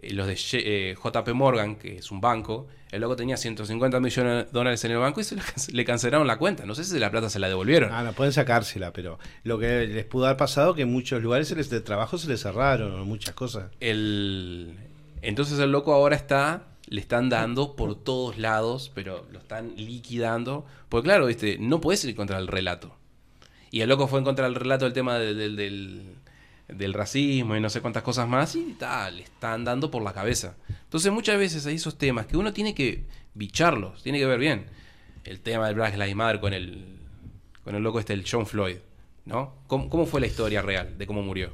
Eh, Los de eh, JP Morgan, que es un banco, el loco tenía 150 millones de dólares en el banco y se le, can- le cancelaron la cuenta. No sé si la plata se la devolvieron. Ah, no, pueden sacársela, pero lo que les pudo haber pasado que en muchos lugares de trabajo se les cerraron, o muchas cosas. El, entonces el loco ahora está, le están dando por todos lados, pero lo están liquidando. Porque claro, viste, no puedes ir contra el relato. Y el loco fue en contra del relato del tema de- del, del, del racismo y no sé cuántas cosas más, y tal, le están dando por la cabeza. Entonces muchas veces hay esos temas que uno tiene que bicharlos, tiene que ver bien. El tema del Black Lives Matter con el, con el loco este, el John Floyd, ¿no? ¿Cómo, cómo fue la historia real de cómo murió?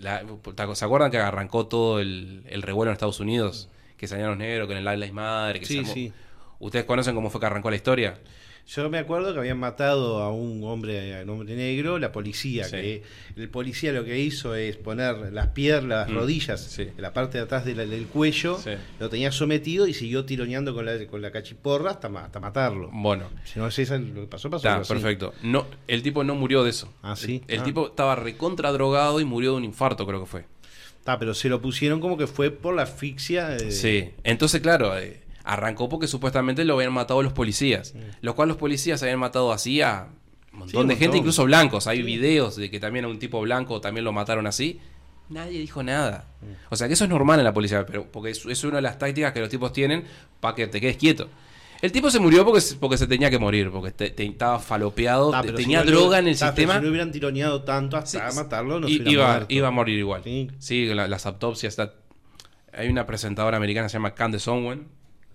La- ¿Se acuerdan que arrancó todo el, el revuelo en Estados Unidos? Que salían los negros con el Lives Matter. Que se Sí, armó- sí. ¿Ustedes conocen cómo fue que arrancó la historia? Yo me acuerdo que habían matado a un hombre, a un hombre negro, la policía. Sí. Que el policía lo que hizo es poner las piernas, las Mm, rodillas, sí. en la parte de atrás de la- del cuello, Sí. lo tenía sometido y siguió tironeando con la, con la cachiporra hasta, ma- hasta matarlo. Bueno, Si no es eso lo que pasó, pasó así. perfecto. No, el tipo no murió de eso. Ah, sí. El Ah. tipo estaba recontra drogado y murió de un infarto, creo que fue. Está, pero se lo pusieron como que fue por la asfixia. de- Sí. Entonces, claro, eh, arrancó porque supuestamente lo habían matado los policías. Los cuales los policías habían matado así a un montón Sí, de gente, incluso blancos. Hay Sí. videos de que también a un tipo blanco también lo mataron así. Nadie dijo nada. O sea que eso es normal en la policía, pero porque es, es una de las tácticas que los tipos tienen para que te quedes quieto. El tipo se murió porque, se- porque se tenía que morir, porque te- te- estaba falopeado, si tenía no droga en el sistema. Si no hubieran tironeado tanto hasta Sí, matarlo, no se iba, muerto. iba a morir igual. Sí. Sí, la- las autopsias. está- Hay una presentadora americana que se llama Candace Owens,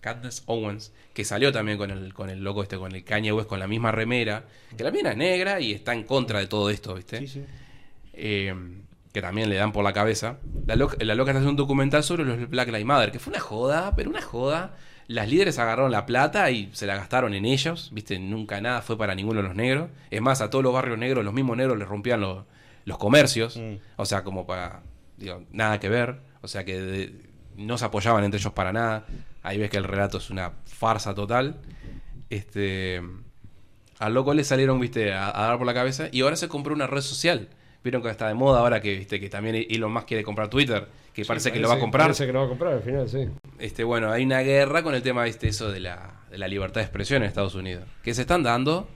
Candace Owens, que salió también con el, con el loco este, con el Kanye West, con la misma remera, que la mina es negra y está en contra de todo esto, ¿viste? Sí, sí. Eh, que también le dan por la cabeza. La loca, la loca está haciendo un documental sobre los Black Lives Matter, que fue una joda, pero una joda. Las líderes agarraron la plata y se la gastaron en ellos, ¿viste? Nunca nada fue para ninguno de los negros. Es más, a todos los barrios negros, los mismos negros les rompían los, los comercios. Mm. O sea, como para, digo, nada que ver. O sea que de- no se apoyaban entre ellos para nada. Ahí ves que el relato es una farsa total. Este. Al loco le salieron, viste, a, a dar por la cabeza. Y ahora se compró una red social. Vieron que está de moda ahora que, viste, que también Elon Musk quiere comprar Twitter. Que parece que lo va a comprar. Parece que lo va a comprar al final, sí. Este, bueno, hay una guerra con el tema, viste, eso de la, de la libertad de expresión en Estados Unidos. Que se están dando.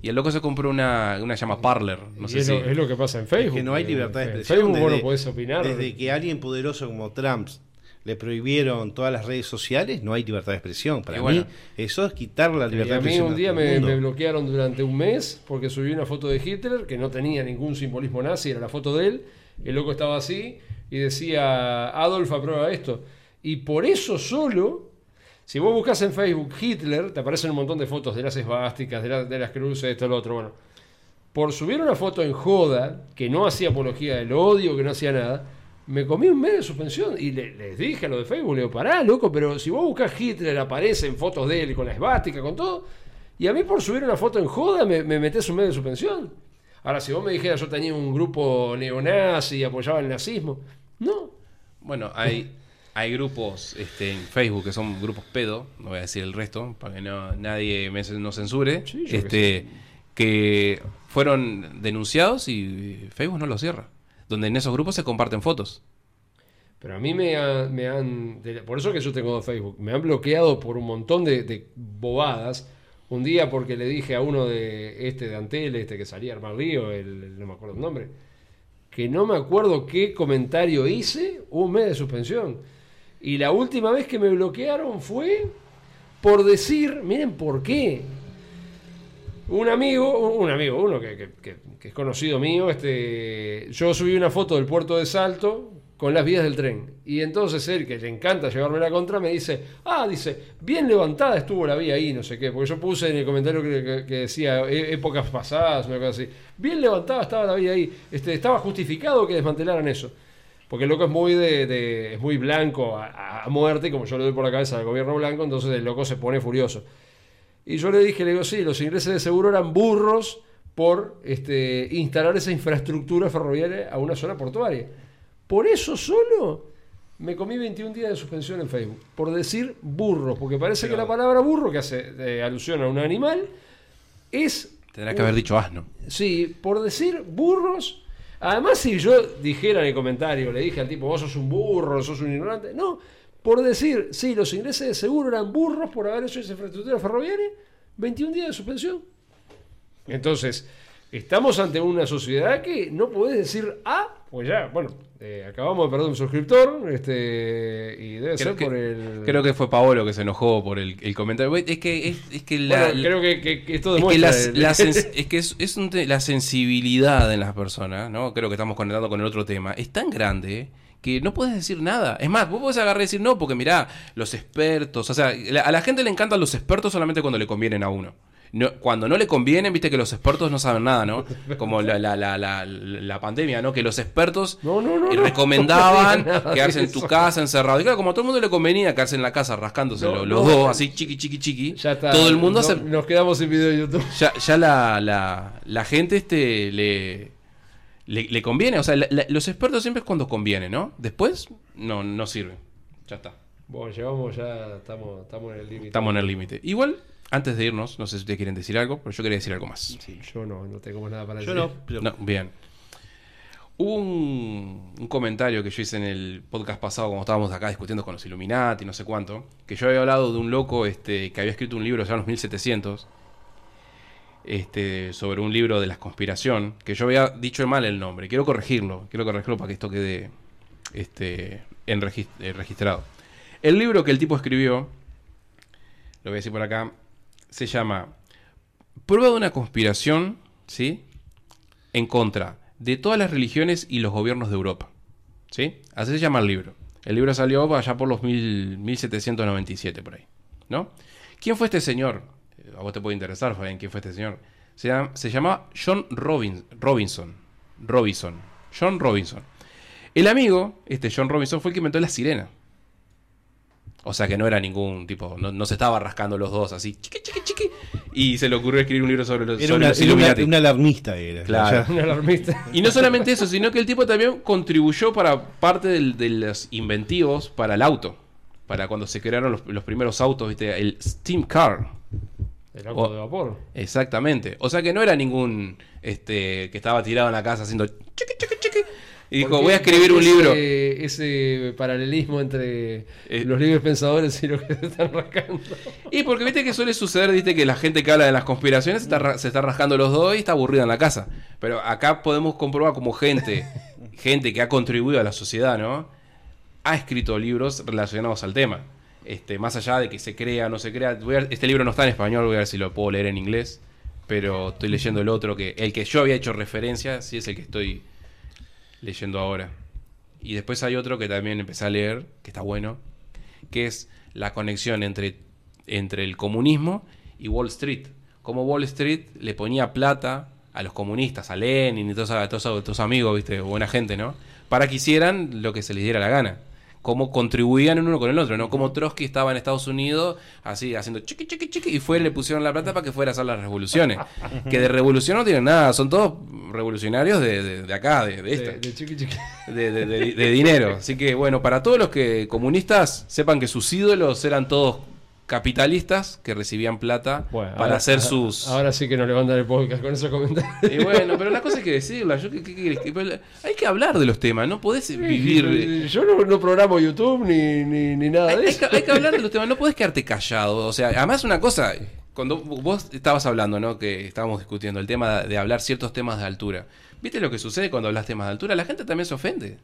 Y el loco se compró una, una llama Parler. No sé es, si. lo, es lo que pasa en Facebook. que no hay Eh, libertad de en expresión. Facebook vos desde, no podés opinar. desde que alguien poderoso como Trump le prohibieron todas las redes sociales, no hay libertad de expresión. Para Y bueno. mí, eso es quitar la libertad a de mí expresión. un a día todo el me, bloquearon durante un mes porque subí una foto de Hitler que no tenía ningún simbolismo nazi, era la foto de él. El loco estaba así y decía, Adolf aprueba esto. Y por eso solo, si vos buscas en Facebook Hitler, te aparecen un montón de fotos de las esvásticas, de, la- de las cruces, esto, lo otro. Bueno, por subir una foto en joda, que no hacía apología del odio, que no hacía nada, me comí un mes de suspensión y le- les dije a lo de Facebook, le digo, pará, loco, pero si vos buscas Hitler, aparecen fotos de él con la esvástica, con todo, y a mí por subir una foto en joda me, me metés un mes de suspensión. Ahora, si vos me dijeras yo tenía un grupo neonazi y apoyaba el nazismo, no. Bueno, hay, hay grupos este, en Facebook que son grupos pedo, no voy a decir el resto, para que no, nadie me nos censure, Sí, este, que fueron denunciados y Facebook no los cierra. Donde en esos grupos se comparten fotos. Pero a mí me, me han. por eso que yo tengo Facebook. Me han bloqueado por un montón de, de bobadas. Un día porque le dije a uno de este de Antel, este que salía a armar lío, el, el- no me acuerdo el nombre, que no me acuerdo qué comentario hice, un mes de suspensión. Y la última vez que me bloquearon fue por decir, miren por qué. Un amigo, un amigo, uno que, es conocido mío, este, yo subí una foto del puerto de Salto con las vías del tren. Y entonces él, que le encanta llevarme la contra, me dice, ah, dice, bien levantada estuvo la vía ahí, no sé qué, porque yo puse en el comentario que, que- decía "E- épocas pasadas, una cosa así. Bien levantada estaba la vía ahí, este, estaba justificado que desmantelaran eso. Porque el loco es muy de, de- es muy blanco a, a muerte, como yo le doy por la cabeza al gobierno blanco, entonces el loco se pone furioso. Y yo le dije, le digo, sí, los ingleses de seguro eran burros por este, instalar esa infraestructura ferroviaria a una zona portuaria. Por eso solo me comí 21 días de suspensión en Facebook. Por decir burros, porque parece Pero- que la palabra burro, que hace eh, alusión a un animal, es... Tendrá que haber dicho asno. Sí, por decir burros. Además, si yo dijera en el comentario, le dije al tipo, vos sos un burro, sos un ignorante. No, por decir, sí, los ingleses de seguro eran burros por haber hecho esa infraestructura ferroviaria, 21 días de suspensión. Entonces, estamos ante una sociedad que no podés decir, ah, pues ya, bueno, eh, acabamos de perder un suscriptor, este, y debe Creo ser que, por el... creo que fue Paolo que se enojó por el, el comentario. Es que, es, es que la, Bueno, creo que, que- que esto Es que, demuestra... las- el- la sens- es, que es, es un la sensibilidad en las personas, ¿no? Creo que estamos conectando con el otro tema. Es tan grande que no puedes decir nada. Es más, vos podés agarrar y decir no, porque mirá, los expertos. O sea, a la gente le encantan los expertos solamente cuando le convienen a uno. No, cuando no le convienen, viste que los expertos no saben nada, ¿no? Como la, la, la, la, la pandemia, ¿no? Que los expertos No, no, recomendaban quedarse en tu casa encerrado. Y claro, como a todo el mundo le convenía quedarse en la casa rascándose los, dos, así chiqui, chiqui, chiqui. Ya está. Todo el mundo hace, Nos quedamos sin video de YouTube. ya, ya la, la, la gente este le, le, le conviene. O sea, la- la- los expertos siempre es cuando conviene, ¿no? Después no, no sirve. Ya está. Bueno, llevamos ya, estamos, estamos en el límite. Estamos en el límite. Igual, antes de irnos, no sé si ustedes quieren decir algo, pero yo quería decir algo más. Yo no, no tengo nada para Yo decir. no, pero No, bien. Hubo un, un comentario que yo hice en el podcast pasado, cuando estábamos acá discutiendo con los Illuminati, no sé cuánto, que yo había hablado de un loco este, que había escrito un libro ya en los 1700, este, sobre un libro de la conspiración, que yo había dicho mal el nombre. Quiero corregirlo, quiero corregirlo para que esto quede este, en eh, registrado. El libro que el tipo escribió, lo voy a decir por acá, se llama Prueba de una conspiración, ¿sí? En contra de todas las religiones y los gobiernos de Europa. ¿Sí? Así se llama el libro. El libro salió allá por los mil- 1797, por ahí. ¿No? ¿Quién fue este señor? A vos te puede interesar, Fabián, quién fue este señor. Se, llama- se llamaba John Robin- Robinson. Robinson. John Robinson. El amigo, este John Robinson, fue el que inventó la sirena. O sea que no era ningún tipo, no, no se estaba rascando los dos así, chiqui, chiqui, chiqui. y se le ocurrió escribir un libro sobre los, Era sobre una, los era una- alarmista era. Claro. Un alarmista. Y no solamente eso, sino que el tipo también contribuyó para parte del- de los inventivos para el auto. Para cuando se crearon los, los primeros autos, ¿viste? el Steam Car. El auto de vapor. Exactamente. O sea que no era ningún este que estaba tirado en la casa haciendo chiqui, chiqui, chiqui. Y dijo, ¿Por qué- voy a escribir un libro. Ese, paralelismo entre Eh, los libres pensadores y los que se están rascando. Y porque viste que suele suceder, viste que la gente que habla de las conspiraciones se está, ra- se está rascando los dos y está aburrida en la casa. Pero acá podemos comprobar como gente, gente que ha contribuido a la sociedad, ¿no? Ha escrito libros relacionados al tema. Este, más allá de que se crea no se crea. a- este libro no está en español, voy a ver si lo puedo leer en inglés. Pero estoy leyendo el otro que. El que yo había hecho referencia, sí es el que estoy leyendo ahora. Y después hay otro que también empecé a leer, que está bueno, que es la conexión entre, entre el comunismo y Wall Street. Como Wall Street le ponía plata a los comunistas, a Lenin y todos, a todos, a todos amigos, ¿viste? buena gente, ¿no? Para que hicieran lo que se les diera la gana. Cómo contribuían uno con el otro, ¿no? Como Trotsky estaba en Estados Unidos, así, haciendo chiqui, chiqui, chiqui, y fue, le pusieron la plata para que fuera a hacer las revoluciones. que de revolución no tienen nada, son todos revolucionarios de, de- de acá, de, de esta De, chiqui chiqui. de, de- de- de dinero. Así que bueno, para todos los que comunistas sepan que sus ídolos eran todos capitalistas que recibían plata Bueno, para ahora- hacer sus... Ahora sí que nos levantan el podcast con esos comentarios. Y bueno, pero la cosa es que decirla, yo, ¿qué- qué pero hay que hablar de los temas, no podés vivir... Yo no, no programo YouTube ni, ni, ni nada Hay, de hay eso. que, hay que hablar de los temas, no podés quedarte callado. O sea, además una cosa, cuando vos estabas hablando, ¿no? Que estábamos discutiendo el tema de hablar ciertos temas de altura. ¿Viste lo que sucede cuando hablas temas de altura? La gente también se ofende.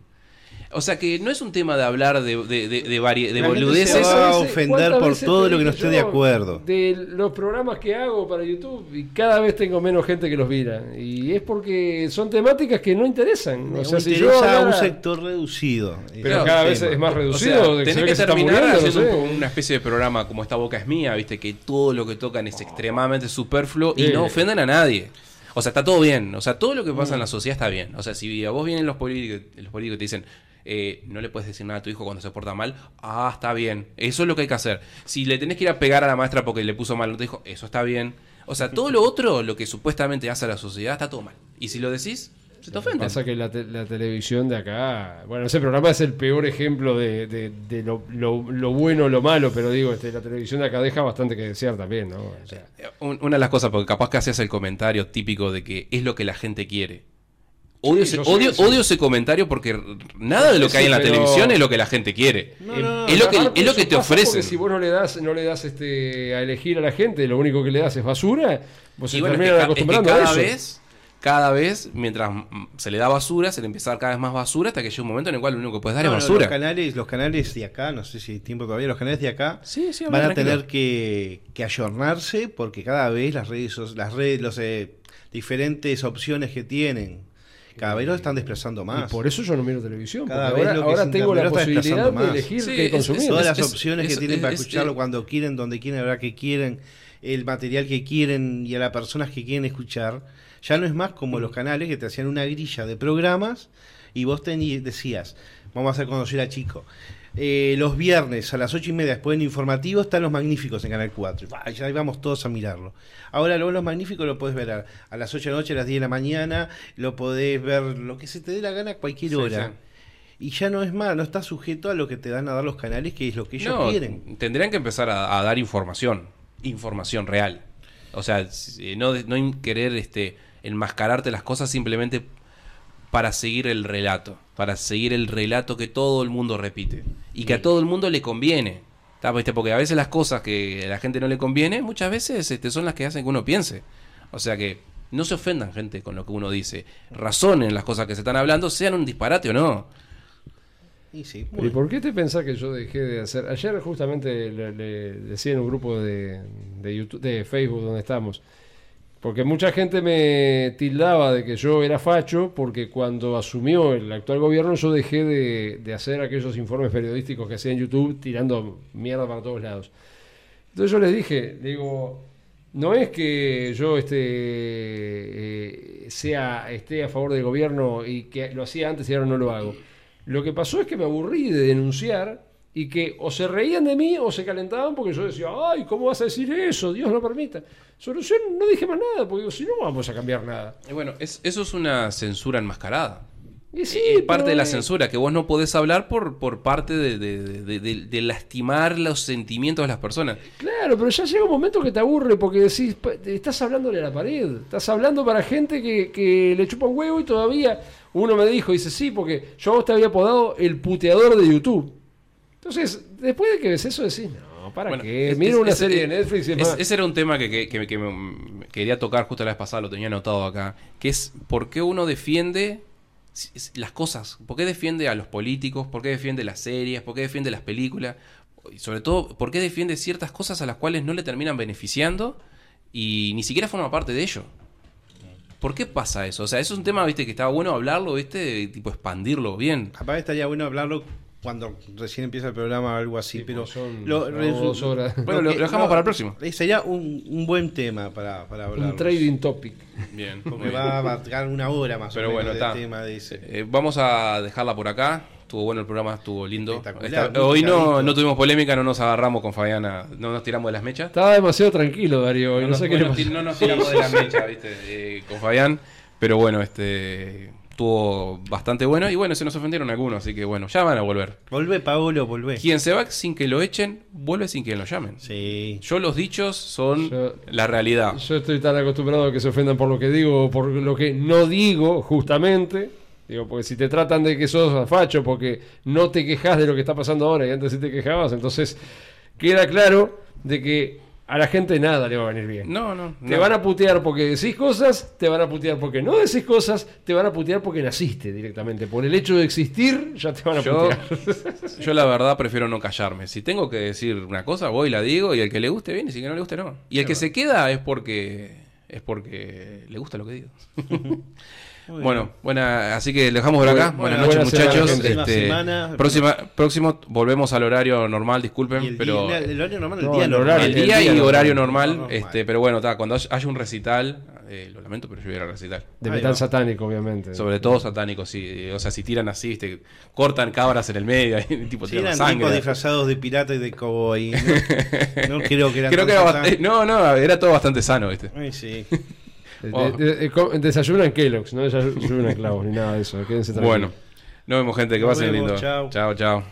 O sea que no es un tema de hablar de, de, de, de vari- de boludeces. se va a ¿Cuántas veces- ofender por todo lo que no esté de acuerdo. De los programas que hago para YouTube y cada vez tengo menos gente que los mira. Y es porque son temáticas que no interesan. O sea, si yo interesa a un sector reducido. Pero Claro, cada vez tema. es más O reducido. sea, de que tenés terminar muriendo, no haciendo sé. un- una especie de programa como Esta Boca es Mía, viste, que todo lo que tocan es extremadamente superfluo y no ofenden a nadie. O sea, está todo bien. O sea, todo lo que pasa en la sociedad está bien. O sea, si a vos vienen los políticos, los políticos y te dicen, eh, no le puedes decir nada a tu hijo cuando se porta mal, ah, está bien. Eso es lo que hay que hacer. Si le tenés que ir a pegar a la maestra porque le puso mal, no te dijo, eso está bien. O sea, todo lo otro, lo que supuestamente hace a la sociedad, está todo mal. Y si lo decís, se te ofende. Pasa que la, te- la televisión de acá, bueno, ese programa es el peor ejemplo de, de- de lo, lo- lo bueno o lo malo, pero digo, este, la televisión de acá deja bastante que desear también, ¿no? O sea, Un- Una de las cosas, porque capaz que hacías el comentario típico de que es lo que la gente quiere. Odio, Sí, ese, odio, odio ese comentario porque nada de lo que hay en la pero- televisión es lo que la gente quiere. No, no, no, es, lo que, es lo que te ofrecen. Si vos no le das, no le das este, a elegir a la gente, lo único que le das es basura, vos se Y bueno, es que, terminan es que acostumbrando a cada eso. vez, cada vez, mientras se le da basura, se le empieza a dar cada vez más basura hasta que llega un momento en el cual lo único que puedes dar No, es no, basura. los canales, los canales de acá, no sé si hay tiempo todavía, los canales de acá Sí, sí, habla van a tranquilo. tener que, que ayornarse porque cada vez las redes, las redes, los eh, diferentes opciones que tienen, cada vez están desplazando más. Y por eso yo no miro televisión, Cada vez ahora, lo que ahora tengo la posibilidad desplazando de más. elegir Sí, qué es- consumir. Todas es- las opciones es- que tienen para es- escucharlo es- cuando quieren, donde quieren, la hora que quieren, el material que quieren y a las personas que quieren escuchar. Ya no es más como los canales que te hacían una grilla de programas y vos tení- decías, vamos a hacer conocer a Chico. Eh, los viernes a las ocho y media después del informativo están los magníficos en Canal 4. Ah, ya vamos todos a mirarlo. Ahora luego los magníficos lo podés ver a, a las 8 de la noche, a las 10 de la mañana, lo podés ver lo que se te dé la gana a cualquier hora. sí. Y ya no es más, no está sujeto a lo que te dan a dar los canales, que es lo que ellos No, quieren. tendrían que empezar a, a dar información, información real. O sea, si- no, no querer este, enmascararte las cosas simplemente para seguir el relato, para seguir el relato que todo el mundo repite y que a todo el mundo le conviene. Porque a veces las cosas que a la gente no le conviene, muchas veces este, son las que hacen que uno piense. O sea que no se ofendan gente con lo que uno dice, razonen las cosas que se están hablando, sean un disparate o no. Y sí, Pero ¿Y por qué te pensás que yo dejé de hacer? Ayer justamente le, le decía en un grupo de, de YouTube, de Facebook donde estamos, porque mucha gente me tildaba de que yo era facho, porque cuando asumió el actual gobierno yo dejé de, hacer aquellos informes periodísticos que hacía en YouTube tirando mierda para todos lados. Entonces yo les dije, digo, no es que yo este, eh, sea, esté a favor del gobierno y que lo hacía antes y ahora no lo hago. Lo que pasó es que me aburrí de denunciar y que o se reían de mí o se calentaban porque yo decía, ay, ¿cómo vas a decir eso? Dios no permita. Solución, no dije más nada, porque si no vamos a cambiar nada. Y bueno, es- eso es una censura enmascarada. Y sí, es parte de la censura, que vos no podés hablar por, por parte de, de- de- de- de lastimar los sentimientos de las personas. Claro, pero ya llega un momento que te aburre porque decís, estás hablándole a la pared, estás hablando para gente que, que le chupa un huevo y todavía uno me dijo, dice, sí, porque yo a vos te había apodado el puteador de YouTube. Entonces, después de que ves eso, decís, no, ¿para Bueno, qué? Mira es- una es- serie es- de Netflix y es- ese era un tema que, que- que- que me- quería tocar justo la vez pasada, lo tenía anotado acá, que es por qué uno defiende las cosas, por qué defiende a los políticos, por qué defiende las series, por qué defiende las películas, y sobre todo, por qué defiende ciertas cosas a las cuales no le terminan beneficiando y ni siquiera forma parte de ello. ¿Por qué pasa eso? O sea, eso es un tema, viste, que estaba bueno hablarlo, viste, tipo expandirlo bien. Capaz estaría bueno hablarlo cuando recién empieza el programa o algo así, Sí, pero son lo- dos horas. Bueno, lo- dejamos para el próximo. eh, Sería un, un buen tema para, para hablar. Un trading topic. Bien, Porque va a abarcar una hora más Pero o bueno, menos está. del tema de ese. Eh, vamos a dejarla por acá. Estuvo bueno el programa, estuvo lindo. Hoy no, no tuvimos polémica, no nos agarramos con Fabiana, no nos tiramos de las mechas. Estaba demasiado tranquilo, Darío, no, nos, sé qué bueno, ti- no nos tiramos de las mechas, viste, eh, con Fabián. Pero bueno, este estuvo bastante bueno y bueno, se nos ofendieron algunos, así que bueno, ya van a volver. Volvé, Paolo, volvé. Quien se va sin que lo echen, vuelve sin que lo llamen. Sí. Yo los dichos son Yo- la realidad. Yo estoy tan acostumbrado a que se ofendan por lo que digo o por lo que no digo, justamente. Digo, porque si te tratan de que sos facho porque no te quejas de lo que está pasando ahora y antes sí te quejabas, entonces queda claro de que a la gente nada le va a venir bien. No, no. Te no. van a putear porque decís cosas, te van a putear porque no decís cosas, te van a putear porque naciste directamente. Por el hecho de existir, ya te van a Yo, putear. yo la verdad prefiero no callarme. Si tengo que decir una cosa, voy y la digo y el que le guste bien y si que no le guste no. Y el que se queda es porque es porque le gusta lo que digo. Bueno, buena, así que lo dejamos por acá. Bueno, Buenas noches, buena semana, muchachos. Próxima Este, semana. próxima, próximo volvemos al horario normal, disculpen, pero día, el horario normal, el No, día el normal. horario- día día y horario normal, Normal. este, pero bueno, ta, cuando haya un recital, eh, lo lamento, pero yo voy a ir al recital. De metal satánico, obviamente. Sobre todo satánicos, sí. O sea, si tiran así, viste, cortan cabras en el medio, y tipo Sí, tiran sangre. tipos disfrazados de pirata y de cowboy. No, No creo que eran Creo que tan era bastante, no, no, era todo bastante sano, ¿viste? Ay, sí. De- Oh. de- de- co- desayunan Kellogg's, no desayunan clavos ni nada de eso. Quédense tranquilos. Bueno, nos vemos gente, que pasen lindo. chao. chao. chao.